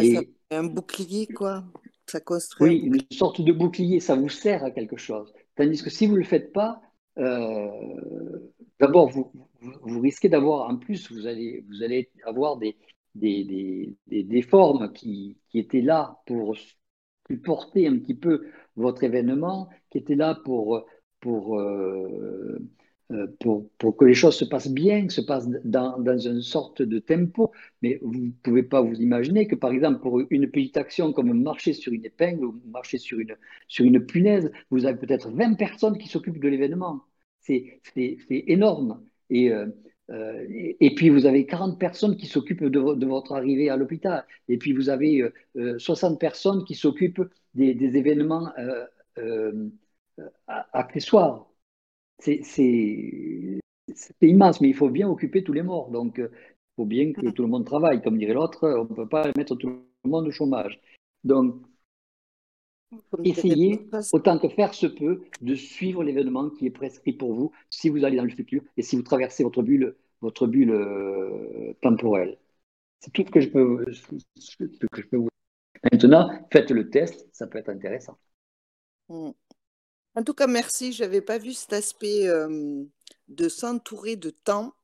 et, un bouclier, quoi. Ça construit. Oui, une sorte de bouclier, ça vous sert à quelque chose. Tandis que si vous ne le faites pas, euh, d'abord, vous, vous, risquez d'avoir, en plus, vous allez, vous allez avoir des, des, des, des, formes qui, qui, étaient là pour supporter un petit peu votre événement, qui étaient là pour, pour, euh, euh, pour, pour, que les choses se passent bien, se passent dans, dans une sorte de tempo. Mais vous ne pouvez pas vous imaginer que, par exemple, pour une petite action comme marcher sur une épingle ou marcher sur une, sur une punaise, vous avez peut-être 20 personnes qui s'occupent de l'événement. C'est énorme. Et, euh, euh, et, puis, vous avez 40 personnes qui s'occupent de, votre arrivée à l'hôpital. Et puis, vous avez 60 personnes qui s'occupent des, événements accessoires c'est immense, mais il faut bien occuper tous les morts. Donc, il faut bien que tout le monde travaille. Comme dirait l'autre, on ne peut pas mettre tout le monde au chômage. Donc, essayez, autant que faire se peut, de suivre l'événement qui est prescrit pour vous si vous allez dans le futur et si vous traversez votre bulle, votre bulle euh, temporelle. C'est tout ce que je peux, ce que je peux vous Maintenant, faites le test, ça peut être intéressant. Mm. En tout cas, merci. Je n'avais pas vu cet aspect de s'entourer de temps,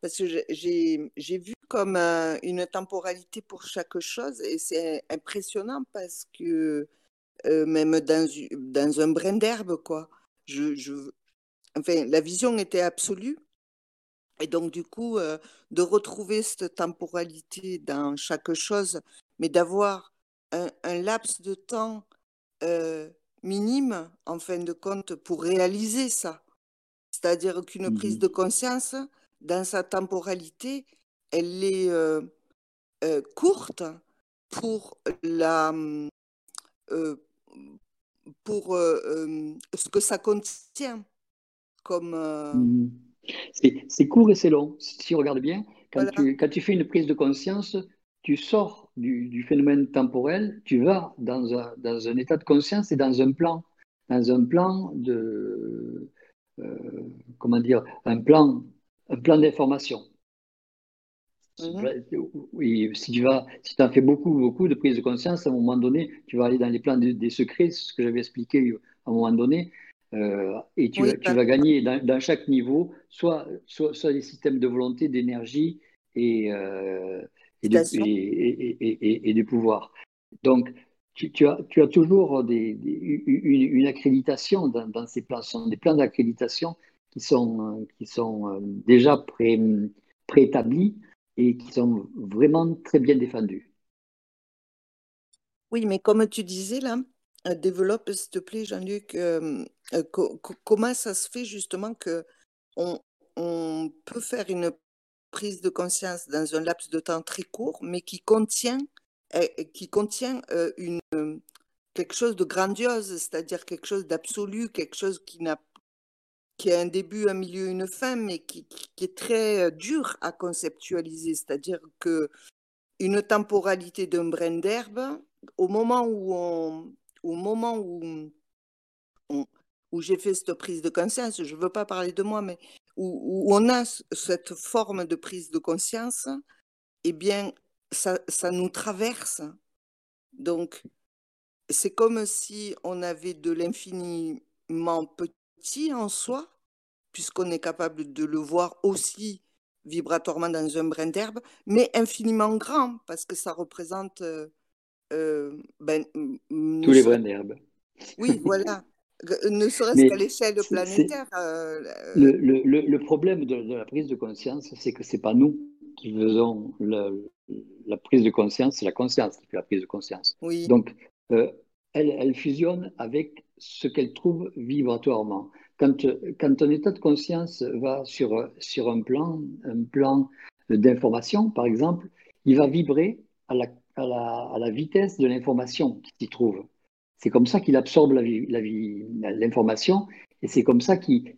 parce que j'ai vu comme une temporalité pour chaque chose, et c'est impressionnant parce que même dans, un brin d'herbe, quoi. Enfin, la vision était absolue. Et donc, du coup, de retrouver cette temporalité dans chaque chose, mais d'avoir un, laps de temps minime, en fin de compte, pour réaliser ça. C'est-à-dire qu'une prise mmh de conscience, dans sa temporalité, elle est euh, euh, courte pour la euh, pour ce que ça contient comme mmh c'est court et c'est long si on regarde bien. Quand, tu, quand tu fais une prise de conscience tu sors du, phénomène temporel, tu vas dans un, dans un, état de conscience et dans un plan, dans un plan de, comment dire, un plan, un plan d'information. Mhm. Oui, si tu vas, si tu en fais beaucoup, beaucoup de prise de conscience, à un moment donné, tu vas aller dans les plans des secrets, ce que j'avais expliqué à un moment donné, euh, et tu, Oui, vas- tu vas gagner dans, dans chaque niveau, soit, soit, soit des systèmes de volonté, d'énergie et, euh, et, de, et, et, de pouvoir. Donc, tu, tu as, tu as toujours des, des- une, une accréditation dans, dans ces plans. Ce sont des plans d'accréditation qui sont, euh, qui sont euh, déjà pré, préétablis et qui sont vraiment très bien défendus. Oui, mais comme tu disais là, euh, développe s'il te plaît, Jean-Luc, euh, euh, co- co- comment ça se fait justement que on, on peut faire une prise de conscience dans un laps de temps très court, mais qui contient, euh, qui contient euh, une, euh, quelque chose de grandiose, c'est-à-dire quelque chose d'absolu, quelque chose qui n'a qui a un début, un milieu, une fin, mais qui, qui- est très dur à conceptualiser. C'est-à-dire que une temporalité d'un brin d'herbe, au moment où au moment où, où j'ai fait cette prise de conscience, je ne veux pas parler de moi, mais où, où on a cette forme de prise de conscience, eh bien, ça, ça nous traverse. Donc, c'est comme si on avait de l'infiniment petit en soi, puisqu'on est capable de le voir aussi vibratoirement dans un brin d'herbe, mais infiniment grand, parce que ça représente, euh, euh, ben, Tous les brins d'herbe. oui, voilà, ne serait-ce qu'à l'échelle planétaire. euh, Le, euh, le, problème de, de la prise de conscience, c'est que c'est pas nous qui faisons la prise de conscience, c'est la conscience qui fait la prise de conscience. oui, Donc, euh, elle, elle fusionne avec ce qu'elle trouve vibratoirement. Quand, quand un état de conscience va sur, sur un plan, un plan d'information, par exemple, il va vibrer à la, à la, à la vitesse de l'information qui s'y trouve. C'est comme ça qu'il absorbe l'information et c'est comme ça qu'il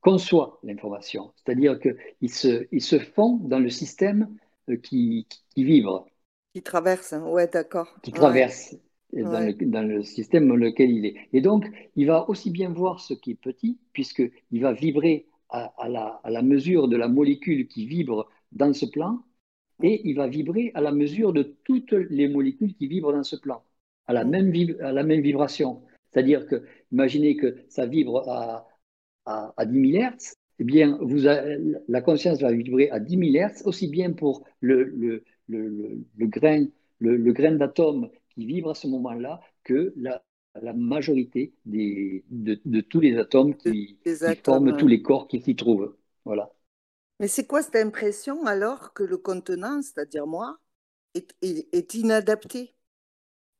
conçoit l'information. C'est-à-dire qu'il se, fond dans le système euh, qui, qui vibre, qui traverse, hein, ouais, d'accord. qui Ouais, traverse dans, ouais, le, dans le système dans lequel il est. Et donc, il va aussi bien voir ce qui est petit, puisqu'il va vibrer à, à la, à la mesure de la molécule qui vibre dans ce plan, et il va vibrer à la mesure de toutes les molécules qui vibrent dans ce plan, à la même, à la même vibration. C'est-à-dire que, imaginez que ça vibre à, à, à 10 000 Hertz, eh bien, vous a- la conscience va vibrer à 10 000 Hertz, aussi bien pour le, le, le, grain, le, grain d'atome qui vibre à ce moment-là que la, la majorité des, de, de tous les atomes qui, des qui atomes. forment tous les corps qui s'y trouvent. Voilà. Mais c'est quoi cette impression alors que le contenant, c'est-à-dire moi, est, est, est inadapté?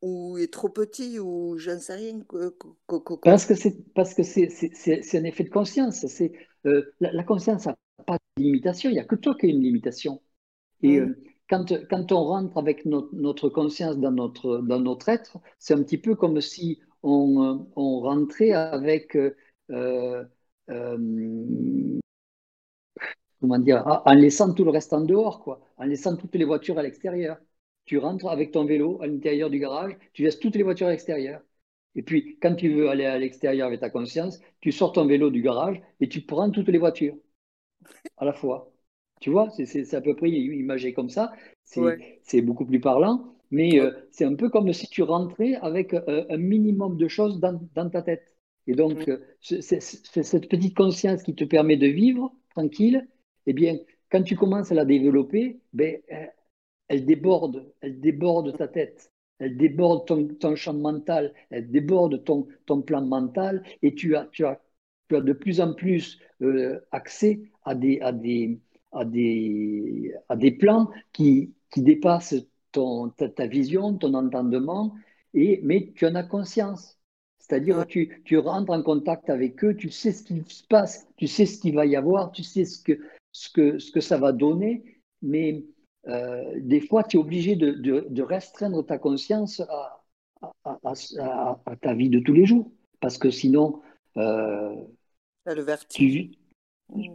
Ou est trop petit ou j'en sais rien. que- que- que- que- que- Parce que c'est parce que c'est un effet de conscience. C'est euh, la, la conscience n'a pas de limitation. Il n'y a que toi qui as une limitation. Et Mm. euh, quand, quand on rentre avec notre, notre conscience dans notre, dans notre être, c'est un petit peu comme si on, euh, on rentrait avec, euh, comment dire, en en laissant tout le reste en dehors, quoi, en laissant toutes les voitures à l'extérieur. Tu rentres avec ton vélo à l'intérieur du garage, tu laisses toutes les voitures à l'extérieur. Et puis, quand tu veux aller à l'extérieur avec ta conscience, tu sors ton vélo du garage et tu prends toutes les voitures à la fois. Tu vois, c'est- à peu près imagé comme ça. C'est Ouais. beaucoup plus parlant, mais Ouais. euh, c'est un peu comme si tu rentrais avec euh, un minimum de choses dans, dans ta tête. Et donc, Mm. euh, cette petite conscience qui te permet de vivre tranquille, eh bien, quand tu commences à la développer, ben, elle déborde, elle déborde ta tête, elle déborde ton, ton champ mental, elle déborde ton, ton plan mental, et tu as, tu as, tu as de plus en plus euh, accès à des, à des, à des, à des plans qui, qui dépassent ton, ta, ta vision, ton entendement, et, mais tu en as conscience. C'est-à-dire tu, tu rentres en contact avec eux, tu sais ce qui se passe, tu sais ce qu'il va y avoir, tu sais ce que, ce que, ce que ça va donner, mais des fois, tu es obligé de, de- de restreindre ta conscience à, à- à- à- à ta vie de tous les jours. Parce que sinon, euh, le vertige. tu,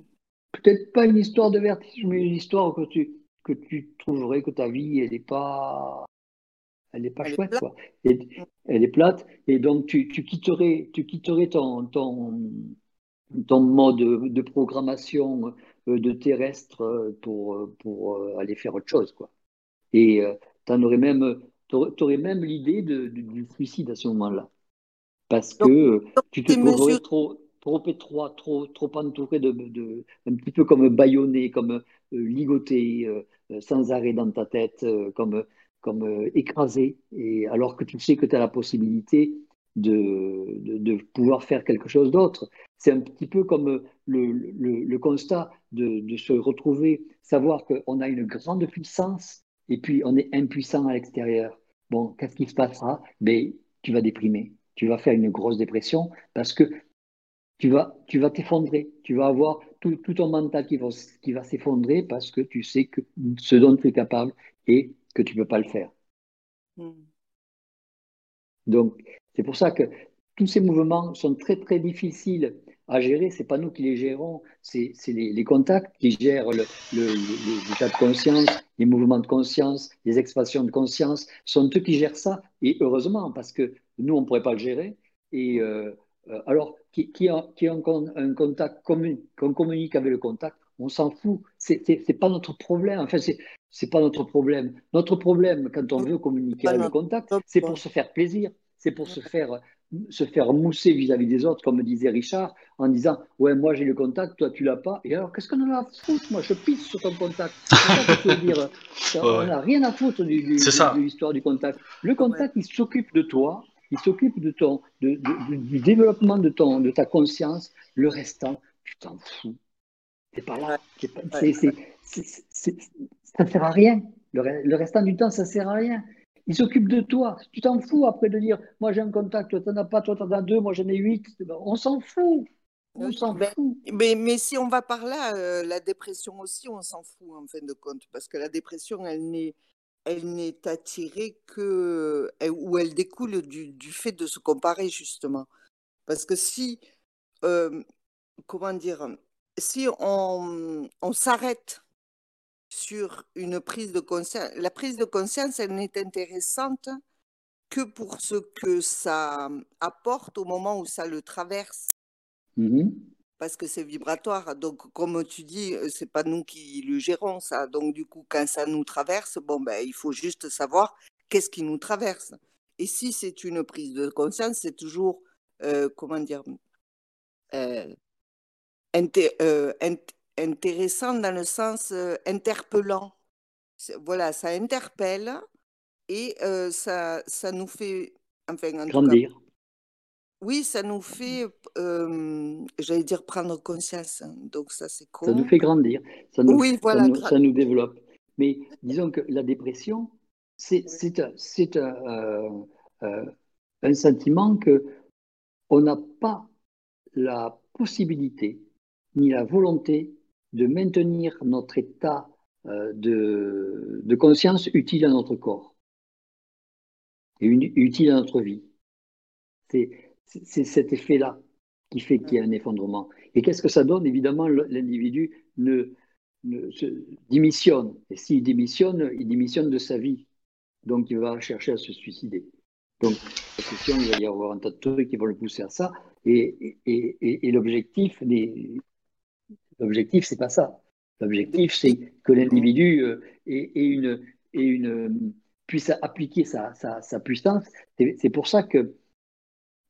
peut-être pas une histoire de vertige, mais une histoire que tu, que tu trouverais que ta vie, elle n'est pas, elle est pas Elle chouette, quoi. Et, elle est plate, et donc tu, tu quitterais, tu quitterais ton, ton, ton mode de programmation euh, de terrestre euh, pour, pour aller faire autre chose. Quoi. Et tu aurais même, aurais même l'idée du suicide à ce moment-là. Parce que tu te trouverais trop, trop étroit, trop, trop entouré, de, de, un petit peu comme baïonné, comme ligoté, sans arrêt dans ta tête, comme, comme écrasé. Et alors que tu sais que tu as la possibilité de, de, pouvoir faire quelque chose d'autre. C'est un petit peu comme le, le, constat de, de, se retrouver, savoir qu'on a une grande puissance et puis on est impuissant à l'extérieur. Bon, qu'est-ce qui se passera? Ben, Tu vas déprimer, tu vas faire une grosse dépression parce que tu vas tu vas t'effondrer, tu vas avoir tout, tout, ton mental qui va, qui va s'effondrer parce que tu sais que ce dont tu es capable et que tu ne peux pas le faire. Hmm. Donc, c'est pour ça que tous ces mouvements sont très, très difficiles à gérer. Ce n'est pas nous qui les gérons, c'est les, contacts qui gèrent le, l'état de conscience, les mouvements de conscience, les expressions de conscience, sont eux qui gèrent ça. Et heureusement, parce que nous, on ne pourrait pas le gérer. Et euh, euh, alors, qui, qui, a, qui a un, contact commun, qu'on communique avec le contact, on s'en fout. Ce n'est pas notre problème. Enfin, c'est n'est pas notre problème. Notre problème, quand on veut communiquer avec le contact, c'est pour se faire plaisir c'est pour se faire, se faire mousser vis-à-vis des autres, comme disait Richard, en disant Ouais, moi j'ai le contact, toi tu l'as pas. Et alors, qu'est-ce qu'on en a à foutre Moi je pisse sur ton contact. dire. On n'a rien à foutre du, de l'histoire du contact. Le contact, il s'occupe de toi, il s'occupe de ton, du développement de, ton, de ta conscience. Le restant, tu t'en fous. T'es pas là. ça ne sert à rien. le restant du temps, ça ne sert à rien. Il s'occupe de toi. Tu t'en fous après de dire Moi j'ai un contact, toi t'en as pas, toi t'en as deux, moi j'en ai huit. On s'en fout. On s'en ben, fout. Mais, mais, si on va par là, euh, la dépression aussi, on s'en fout en fin de compte. Parce que la dépression, elle n'est, elle n'est attirée que. ou elle découle du, du, fait de se comparer, justement. Parce que si. Euh, comment dire Si on, on s'arrête sur une prise de conscience. La prise de conscience, elle n'est intéressante que pour ce que ça apporte au moment où ça le traverse. Mmh Parce que c'est vibratoire. Donc, comme tu dis, euh, c'est pas nous qui le gérons, ça. Donc, du coup, quand ça nous traverse, bon, ben, il faut juste savoir qu'est-ce qui nous traverse. Et si c'est une prise de conscience, c'est toujours, euh, comment dire, euh, euh intéressant dans le sens interpellant. Voilà, ça interpelle et ça, ça nous fait. Enfin, Grandir. oui, ça nous fait, j'allais dire, prendre conscience. Hein, donc, ça, c'est Ça nous fait grandir. Ça nous, oui, voilà. Ça nous, développe. Mais disons que la dépression, c'est un, un sentiment que on n'a pas la possibilité ni la volonté de maintenir notre état euh, de, conscience utile à notre corps et utile à notre vie. C'est cet effet-là qui fait qu'il y a un effondrement. Et qu'est-ce que ça donne? Évidemment, l'individu ne, démissionne. Et s'il démissionne, il démissionne de sa vie. Donc, il va chercher à se suicider. Donc, il va y avoir un tas de trucs qui vont le pousser à ça. Et, et, l'objectif L'objectif, c'est pas ça. L'objectif, c'est que l'individu euh, une, une, puisse appliquer sa, sa, puissance. C'est pour ça que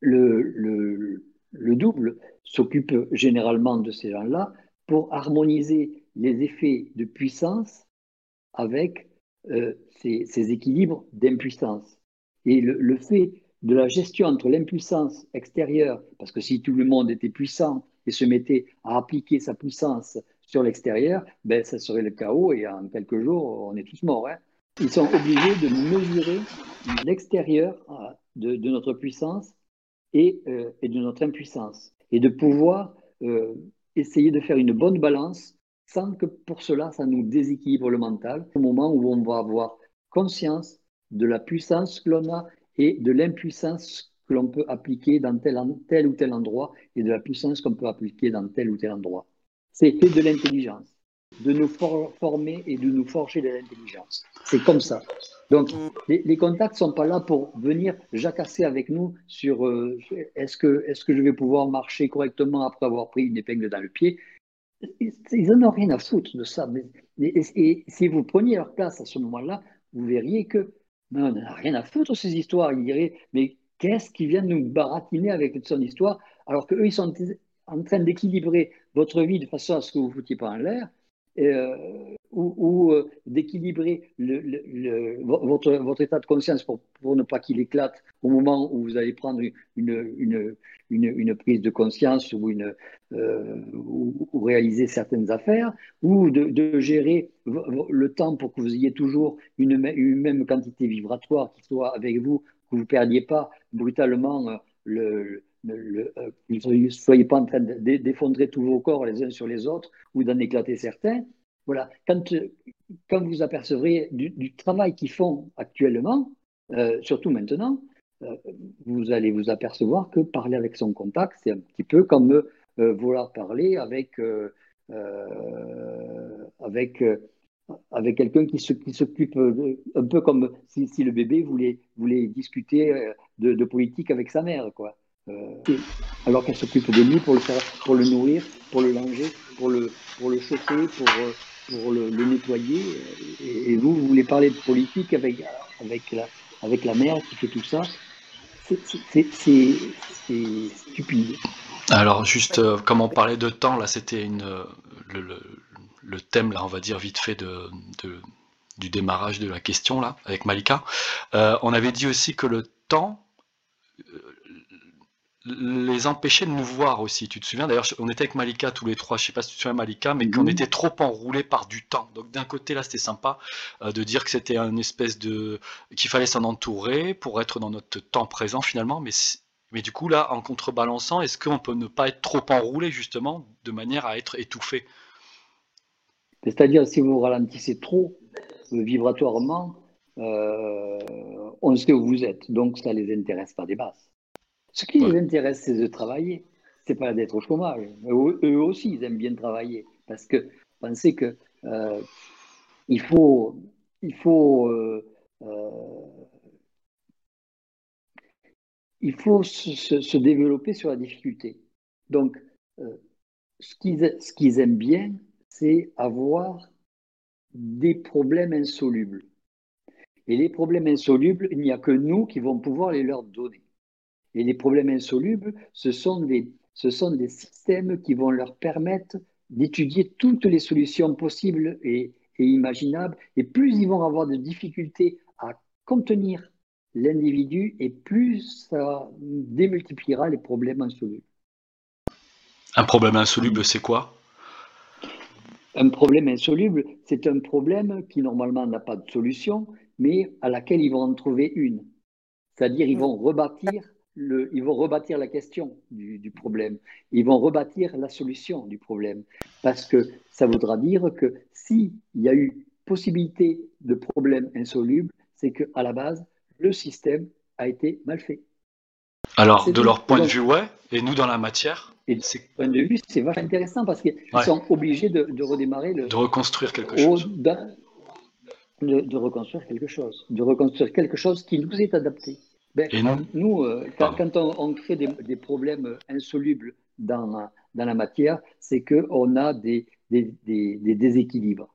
le, le, double s'occupe généralement de ces gens-là pour harmoniser les effets de puissance avec euh, ces, équilibres d'impuissance. Et le, fait de la gestion entre l'impuissance extérieure, parce que si tout le monde était puissant et se mettait à appliquer sa puissance sur l'extérieur, ben, ça serait le chaos et en quelques jours, on est tous morts. Hein. Ils sont obligés de mesurer l'extérieur euh, de, notre puissance et, euh, et, de notre impuissance et de pouvoir euh, essayer de faire une bonne balance sans que pour cela, ça nous déséquilibre le mental, au moment où on va avoir conscience de la puissance que l'on a et de l'impuissance que l'on peut appliquer dans tel, ou tel endroit et de la puissance qu'on peut appliquer dans tel ou tel endroit. C'est de l'intelligence. de nous former et de nous forger de l'intelligence. C'est comme ça. Donc, les, contacts ne sont pas là pour venir jacasser avec nous sur euh, est-ce que, je vais pouvoir marcher correctement après avoir pris une épingle dans le pied. Ils n'en ont rien à foutre de ça. Et, si vous preniez leur place à ce moment-là, vous verriez que non, on n'a rien à foutre ces histoires. Ils diraient, mais qu'est-ce qui vient nous baratiner avec son histoire alors qu'eux, ils sont en train d'équilibrer votre vie de façon à ce que vous ne foutiez pas en l'air euh, ou, euh, d'équilibrer votre, état de conscience pour, ne pas qu'il éclate au moment où vous allez prendre une, prise de conscience euh, ou, réaliser certaines affaires, ou de, de, gérer le temps pour que vous ayez toujours une même quantité vibratoire qui soit avec vous, que vous ne perdiez pas brutalement le, le, ne soyez pas en train d'effondrer tous vos corps les uns sur les autres ou d'en éclater certains. Voilà, quand, quand vous apercevrez du, travail qu'ils font actuellement, euh, surtout maintenant, euh, vous allez vous apercevoir que parler avec son contact, c'est un petit peu comme euh, vouloir parler avec, avec, avec quelqu'un qui s'occupe, un peu comme si, si, le bébé voulait, voulait discuter de, de politique avec sa mère. Quoi. Euh, alors qu'elle s'occupe de lui pour le, pour le nourrir, pour le langer, pour le, pour le chauffer, pour, euh, pour le, nettoyer. Et, vous, vous voulez parler de politique avec, avec, la, avec la mère qui fait tout ça. C'est stupide. Alors juste, euh, comme on parlait de temps, là c'était une le, thème là, on va dire vite fait de, de, du démarrage de la question là avec Malika. Euh, on avait dit aussi que le temps les empêcher de nous voir aussi. Tu te souviens? D'ailleurs, on était avec Malika tous les trois, je sais pas si tu te souviens Malika, mais qu'on était trop enroulés par du temps. Donc d'un côté là c'était sympa euh, de dire que c'était une espèce de qu'il fallait s'en entourer pour être dans notre temps présent finalement, mais mais du coup là en contrebalançant, est-ce qu'on peut ne pas être trop enroulé justement de manière à être étouffé C'est-à-dire si vous ralentissez trop euh, vibratoirement, euh, on sait où vous êtes, donc ça les intéresse pas des bases. Ce qui les intéresse, c'est de travailler. C'est pas d'être au chômage. Eux, aussi, ils aiment bien travailler. Parce que pensez que euh, il faut, il faut, euh, euh, il faut se, développer sur la difficulté. Donc, ce qu'ils aiment bien, c'est avoir des problèmes insolubles. Et les problèmes insolubles, il n'y a que nous qui vont pouvoir les leur donner. Et les problèmes insolubles, ce sont des, ce sont des systèmes qui vont leur permettre d'étudier toutes les solutions possibles et, imaginables. Et plus ils vont avoir de difficultés à contenir l'individu, et plus ça démultipliera les problèmes insolubles. Un problème insoluble, c'est quoi? Un problème insoluble, c'est un problème qui normalement n'a pas de solution, mais à laquelle ils vont en trouver une. C'est-à-dire ils vont rebâtir ils vont rebâtir la question du, problème, ils vont rebâtir la solution du problème, parce que ça voudra dire que s'il y a eu possibilité de problème insoluble, c'est qu'à la base, le système a été mal fait. Alors, de leur point de vue, ouais, et nous dans la matière et de ce point de vue, c'est vachement intéressant parce qu'ils sont obligés de, redémarrer le. De reconstruire quelque chose. de, reconstruire quelque chose. De reconstruire quelque chose qui nous est adapté. Ben, nous, euh, quand, on, crée des, problèmes insolubles dans, dans la matière, c'est qu'on a des, des, déséquilibres.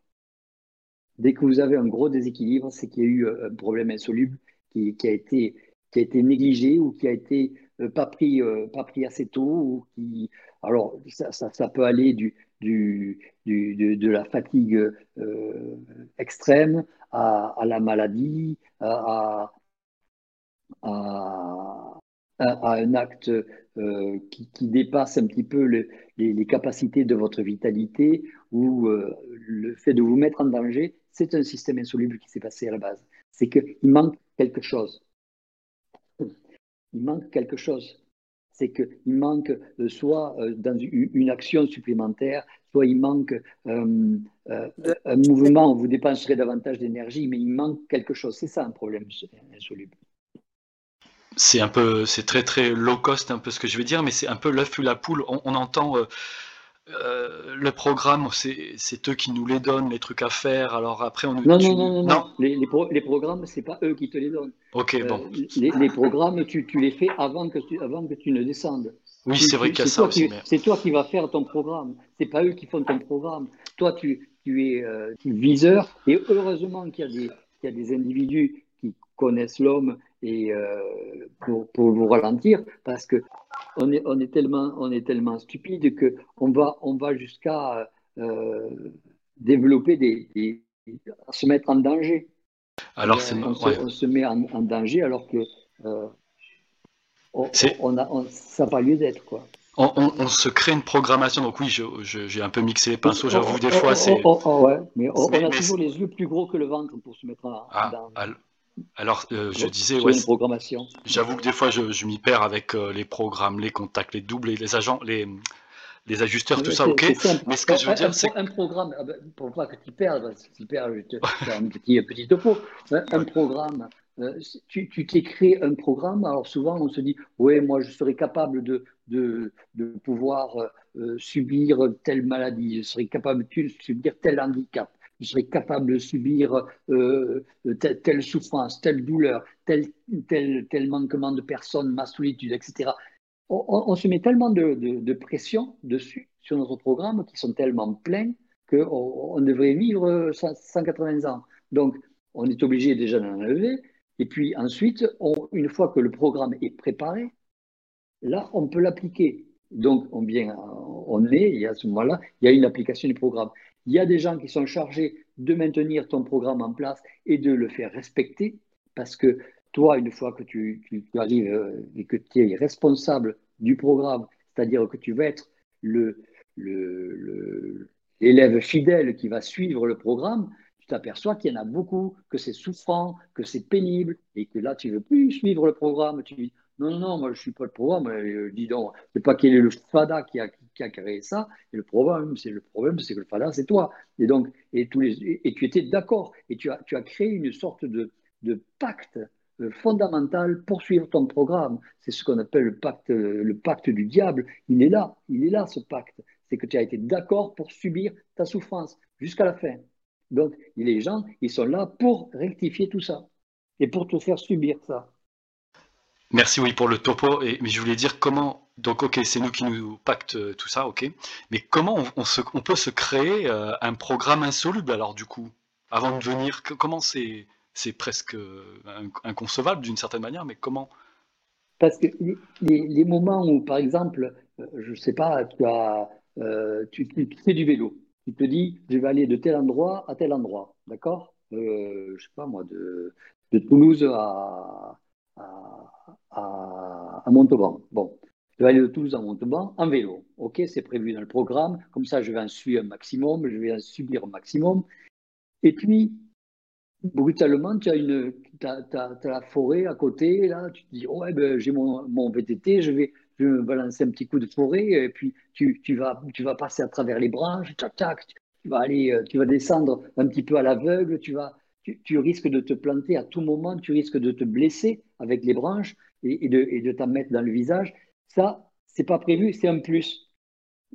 Dès que vous avez un gros déséquilibre, c'est qu'il y a eu euh, un problème insoluble qui, a, été, qui a été négligé ou qui a été euh, pas, pris, pas pris assez tôt. Ou qui... Alors, ça, ça, peut aller du, du, du de, la fatigue extrême à, à, la maladie, à, à, un acte euh, qui, dépasse un petit peu les, capacités de votre vitalité ou euh, le fait de vous mettre en danger, c'est un système insoluble qui s'est passé à la base. C'est qu'il manque quelque chose. Il manque quelque chose. C'est qu'il manque euh, soit dans une, action supplémentaire, soit il manque un mouvement où vous dépenserez davantage d'énergie, mais il manque quelque chose. C'est ça un problème insoluble c'est un peu, c'est très très low cost, un peu ce que je vais dire, mais c'est un peu l'œuf ou la poule. On, entend, euh, euh, le programme, c'est eux qui nous les donnent, les trucs à faire. Alors après, on nous Non, non, non, non, non. Les, les, pro les programmes, c'est pas eux qui te les donnent. Ok, euh, bon. Les, les, programmes, tu, tu, les fais avant que tu, avant que tu ne descendes. Oui, c'est vrai qu'il y a ça aussi. C'est toi qui vas faire ton programme. C'est pas eux qui font ton programme. Toi, tu, tu es euh, viseur. Et heureusement qu'il y, y, a des individus qui connaissent l'homme et euh, pour, pour, vous ralentir, parce que on est, on est tellement, on est tellement stupide que on va, on va jusqu'à euh, développer des, des, se mettre en danger. Alors, on, on, se, on, se, met en, en danger alors que euh, on, on a, ça n'a pas lieu d'être quoi. On, se crée une programmation. Donc oui, j'ai un peu mixé les pinceaux, j'avoue, des fois c'est... ouais, mais on, a toujours les yeux plus gros que le ventre pour se mettre en, ah, danger. Alors, euh, je disais, ouais, programmation. J'avoue que des fois, je, je m'y perds avec euh, les programmes, les contacts, les doubles, les agents, les, les ajusteurs, tout ça, ok. Mais ce que je veux dire, c'est un programme, ah ben, pour pas que tu perdes, tu perds, je te faire un petit, petit topo. Un programme, euh, tu t'es créé un programme. Alors souvent, on se dit, oui, moi, je serais capable de, de, de pouvoir euh, subir telle maladie, je serais capable de subir tel handicap je serais capable de subir euh, telle, souffrance, telle douleur, tel, manquement de personnes, ma solitude, etc. On, se met tellement de, pression dessus, sur notre programme, qui sont tellement pleins qu'on on devrait vivre 180 ans. Donc, on est obligé déjà d'en enlever. Et puis ensuite, une fois que le programme est préparé, là, on peut l'appliquer. Donc, on, est, à ce moment-là, il y a une application du programme. Il y a des gens qui sont chargés de maintenir ton programme en place et de le faire respecter, parce que toi, une fois que tu, arrives euh, et que tu es responsable du programme, c'est-à-dire que tu vas être l'élève fidèle qui va suivre le programme, tu t'aperçois qu'il y en a beaucoup, que c'est souffrant, que c'est pénible, et que là, tu ne veux plus suivre le programme. Tu dis, non, non, moi, je ne suis pas le programme. Euh, dis donc, c'est pas quel est le FADA qui a, qui a créé ça. Et le problème, c'est le problème, c'est que le FADA, c'est toi. Et donc, et, tous les, et, tu étais d'accord. Et tu as, tu as créé une sorte de, de pacte euh, fondamental pour suivre ton programme. C'est ce qu'on appelle le pacte, euh, le pacte du diable. Il est là, il est là ce pacte. C'est que tu as été d'accord pour subir ta souffrance jusqu'à la fin. Donc, les gens, ils sont là pour rectifier tout ça et pour te faire subir ça. Merci, oui, pour le topo. Mais je voulais dire comment. Donc, ok, c'est nous qui nous pacte euh, tout ça, ok. Mais comment on, peut se créer euh, un programme insoluble alors du coup, avant de venir Comment c'est presque euh, inconcevable d'une certaine manière, mais comment? Parce que les, moments où, par exemple, je ne sais pas, tu, as, fais du vélo, tu te dis, je vais aller de tel endroit à tel endroit, d'accord? Euh, Je ne sais pas moi, de, Toulouse à, à, à, Montauban. Bon, vais aller de Toulouse à Montauban en vélo. Ok, c'est prévu dans le programme. Comme ça, je vais en suivre un maximum, je vais en subir un maximum. Et puis, brutalement, tu as, une, la forêt à côté. Là, tu te dis, ouais, ben, j'ai mon, mon, VTT, je vais, je vais me balancer un petit coup de forêt. Et puis, tu, tu, vas, tu vas passer à travers les branches. Tac, tac, tu vas aller, euh, tu vas descendre un petit peu à l'aveugle. Tu vas, tu, risques de te planter à tout moment, tu risques de te blesser avec les branches et, de, et de t'en mettre dans le visage. Ça, c'est pas prévu, c'est un plus.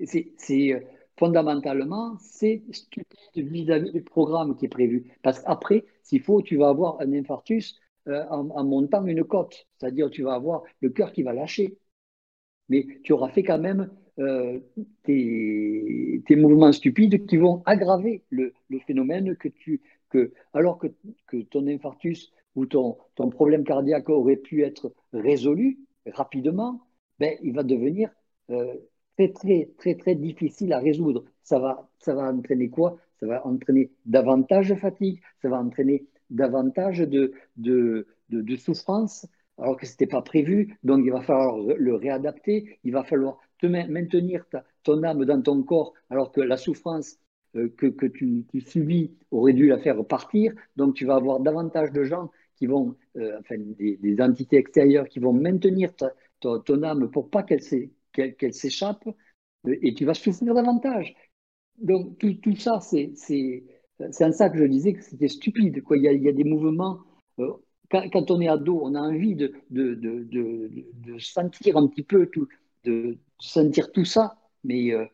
C'est euh, fondamentalement, c'est stupide vis-à-vis du programme qui est prévu. Parce qu'après, s'il faut, tu vas avoir un infarctus euh, en, montant une côte, c'est-à-dire tu vas avoir le cœur qui va lâcher. Mais tu auras fait quand même euh, tes, mouvements stupides qui vont aggraver le, phénomène que tu, que, alors que, que ton infarctus ou ton, ton, problème cardiaque aurait pu être résolu rapidement, ben, il va devenir euh, très, très, très, très difficile à résoudre. Ça va, ça va entraîner quoi? Ça va entraîner davantage de fatigue, ça va entraîner davantage de, de, de, souffrance, alors que ce n'était pas prévu. Donc, il va falloir le réadapter, il va falloir te maintenir ta, ton âme dans ton corps, alors que la souffrance euh, que, que tu, tu, subis aurait dû la faire partir. Donc, tu vas avoir davantage de gens qui vont, euh, enfin, des, des, entités extérieures qui vont maintenir ta, ta, ton âme pour pas qu'elle s'échappe euh, et tu vas souffrir davantage. Donc, tout, tout ça, c'est en ça que je disais que c'était stupide. Quoi. Il, y a, il y a des mouvements. Euh, quand, quand, on est ado, on a envie de, de, de, de, sentir un petit peu tout, de sentir tout ça, mais euh,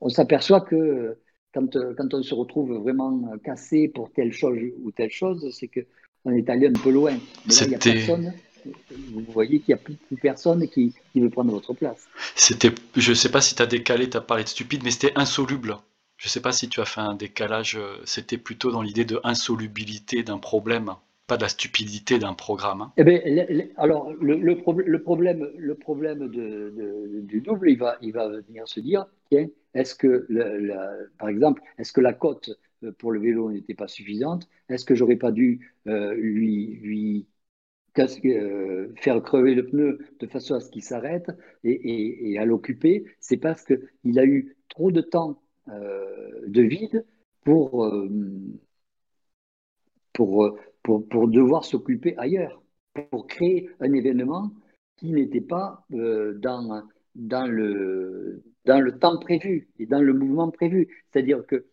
on s'aperçoit que quand, quand, on se retrouve vraiment cassé pour telle chose ou telle chose, c'est qu'on est allé un peu loin. Mais là, il n'y a personne vous voyez qu'il n'y a plus, personne qui, veut prendre votre place. C'était, je ne sais pas si tu as décalé, tu as parlé de stupide, mais c'était insoluble. Je ne sais pas si tu as fait un décalage, euh, c'était plutôt dans l'idée de insolubilité d'un problème, pas de la stupidité d'un programme. Hein. Eh bien, alors, le, le, problème, le problème de, du double, il va, il va venir se dire, tiens, est-ce que, par exemple, est-ce que la cote euh, pour le vélo n'était pas suffisante? Est-ce que j'aurais pas dû euh, lui, lui euh, faire crever le pneu de façon à ce qu'il s'arrête et, à l'occuper, c'est parce qu'il a eu trop de temps euh, de vide pour, euh, pour, pour, devoir s'occuper ailleurs, pour créer un événement qui n'était pas dans, dans, le, dans le temps prévu et dans le mouvement prévu. C'est-à-dire que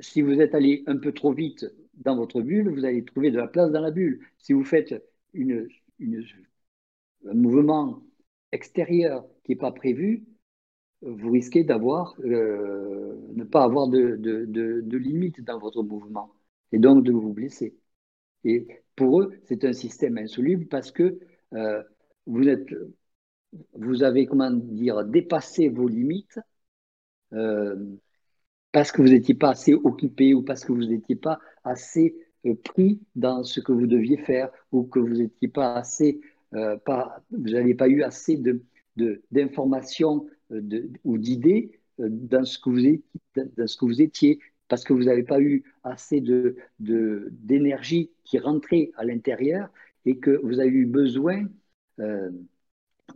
si vous êtes allé un peu trop vite dans votre bulle, vous allez trouver de la place dans la bulle. Si vous faites une, un mouvement extérieur qui n'est pas prévu, vous risquez d'avoir, euh, ne pas avoir de, de, de, limite dans votre mouvement et donc de vous blesser. Et pour eux, c'est un système insoluble parce que euh, vous, êtes, vous avez, comment dire, dépassé vos limites euh, parce que vous n'étiez pas assez occupé ou parce que vous n'étiez pas assez pris dans ce que vous deviez faire ou que vous n'étiez pas assez, euh, vous n'aviez pas eu assez de, d'informations euh, ou d'idées euh, dans, ce que vous étiez, dans ce que vous étiez, parce que vous n'avez pas eu assez de, d'énergie qui rentrait à l'intérieur et que vous avez eu besoin,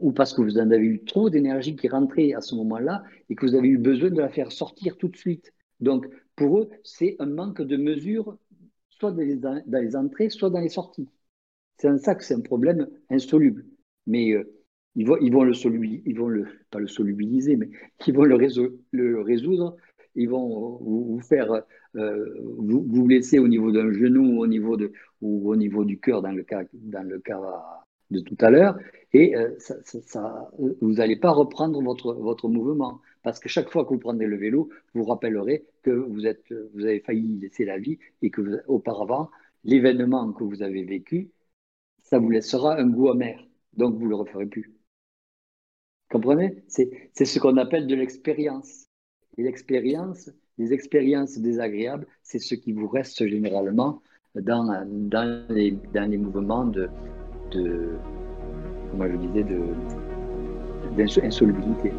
ou parce que vous en avez eu trop d'énergie qui rentrait à ce moment-là et que vous avez eu besoin de la faire sortir tout de suite. Donc, pour eux, c'est un manque de mesure soit dans les, entrées, soit dans les sorties. C'est en ça que c'est un problème insoluble. Mais euh, ils, vont, ils vont le solubiliser, ils vont pas le solubiliser, mais ils vont le, résoudre. Ils vont vous, faire, euh, vous, blesser au niveau d'un genou au niveau de, ou au niveau du cœur dans le cas, dans le cas de tout à l'heure. Et euh, vous n'allez pas reprendre votre, votre mouvement. Parce que chaque fois que vous prenez le vélo, vous rappellerez que vous, êtes, vous avez failli laisser la vie et que auparavant, l'événement que vous avez vécu, ça vous laissera un goût amer. Donc, vous ne le referez plus. Comprenez? C'est ce qu'on appelle de l'expérience. Et l'expérience, les expériences désagréables, c'est ce qui vous reste généralement dans, dans, les, dans les mouvements de, de, comment je disais, d'insolubilité.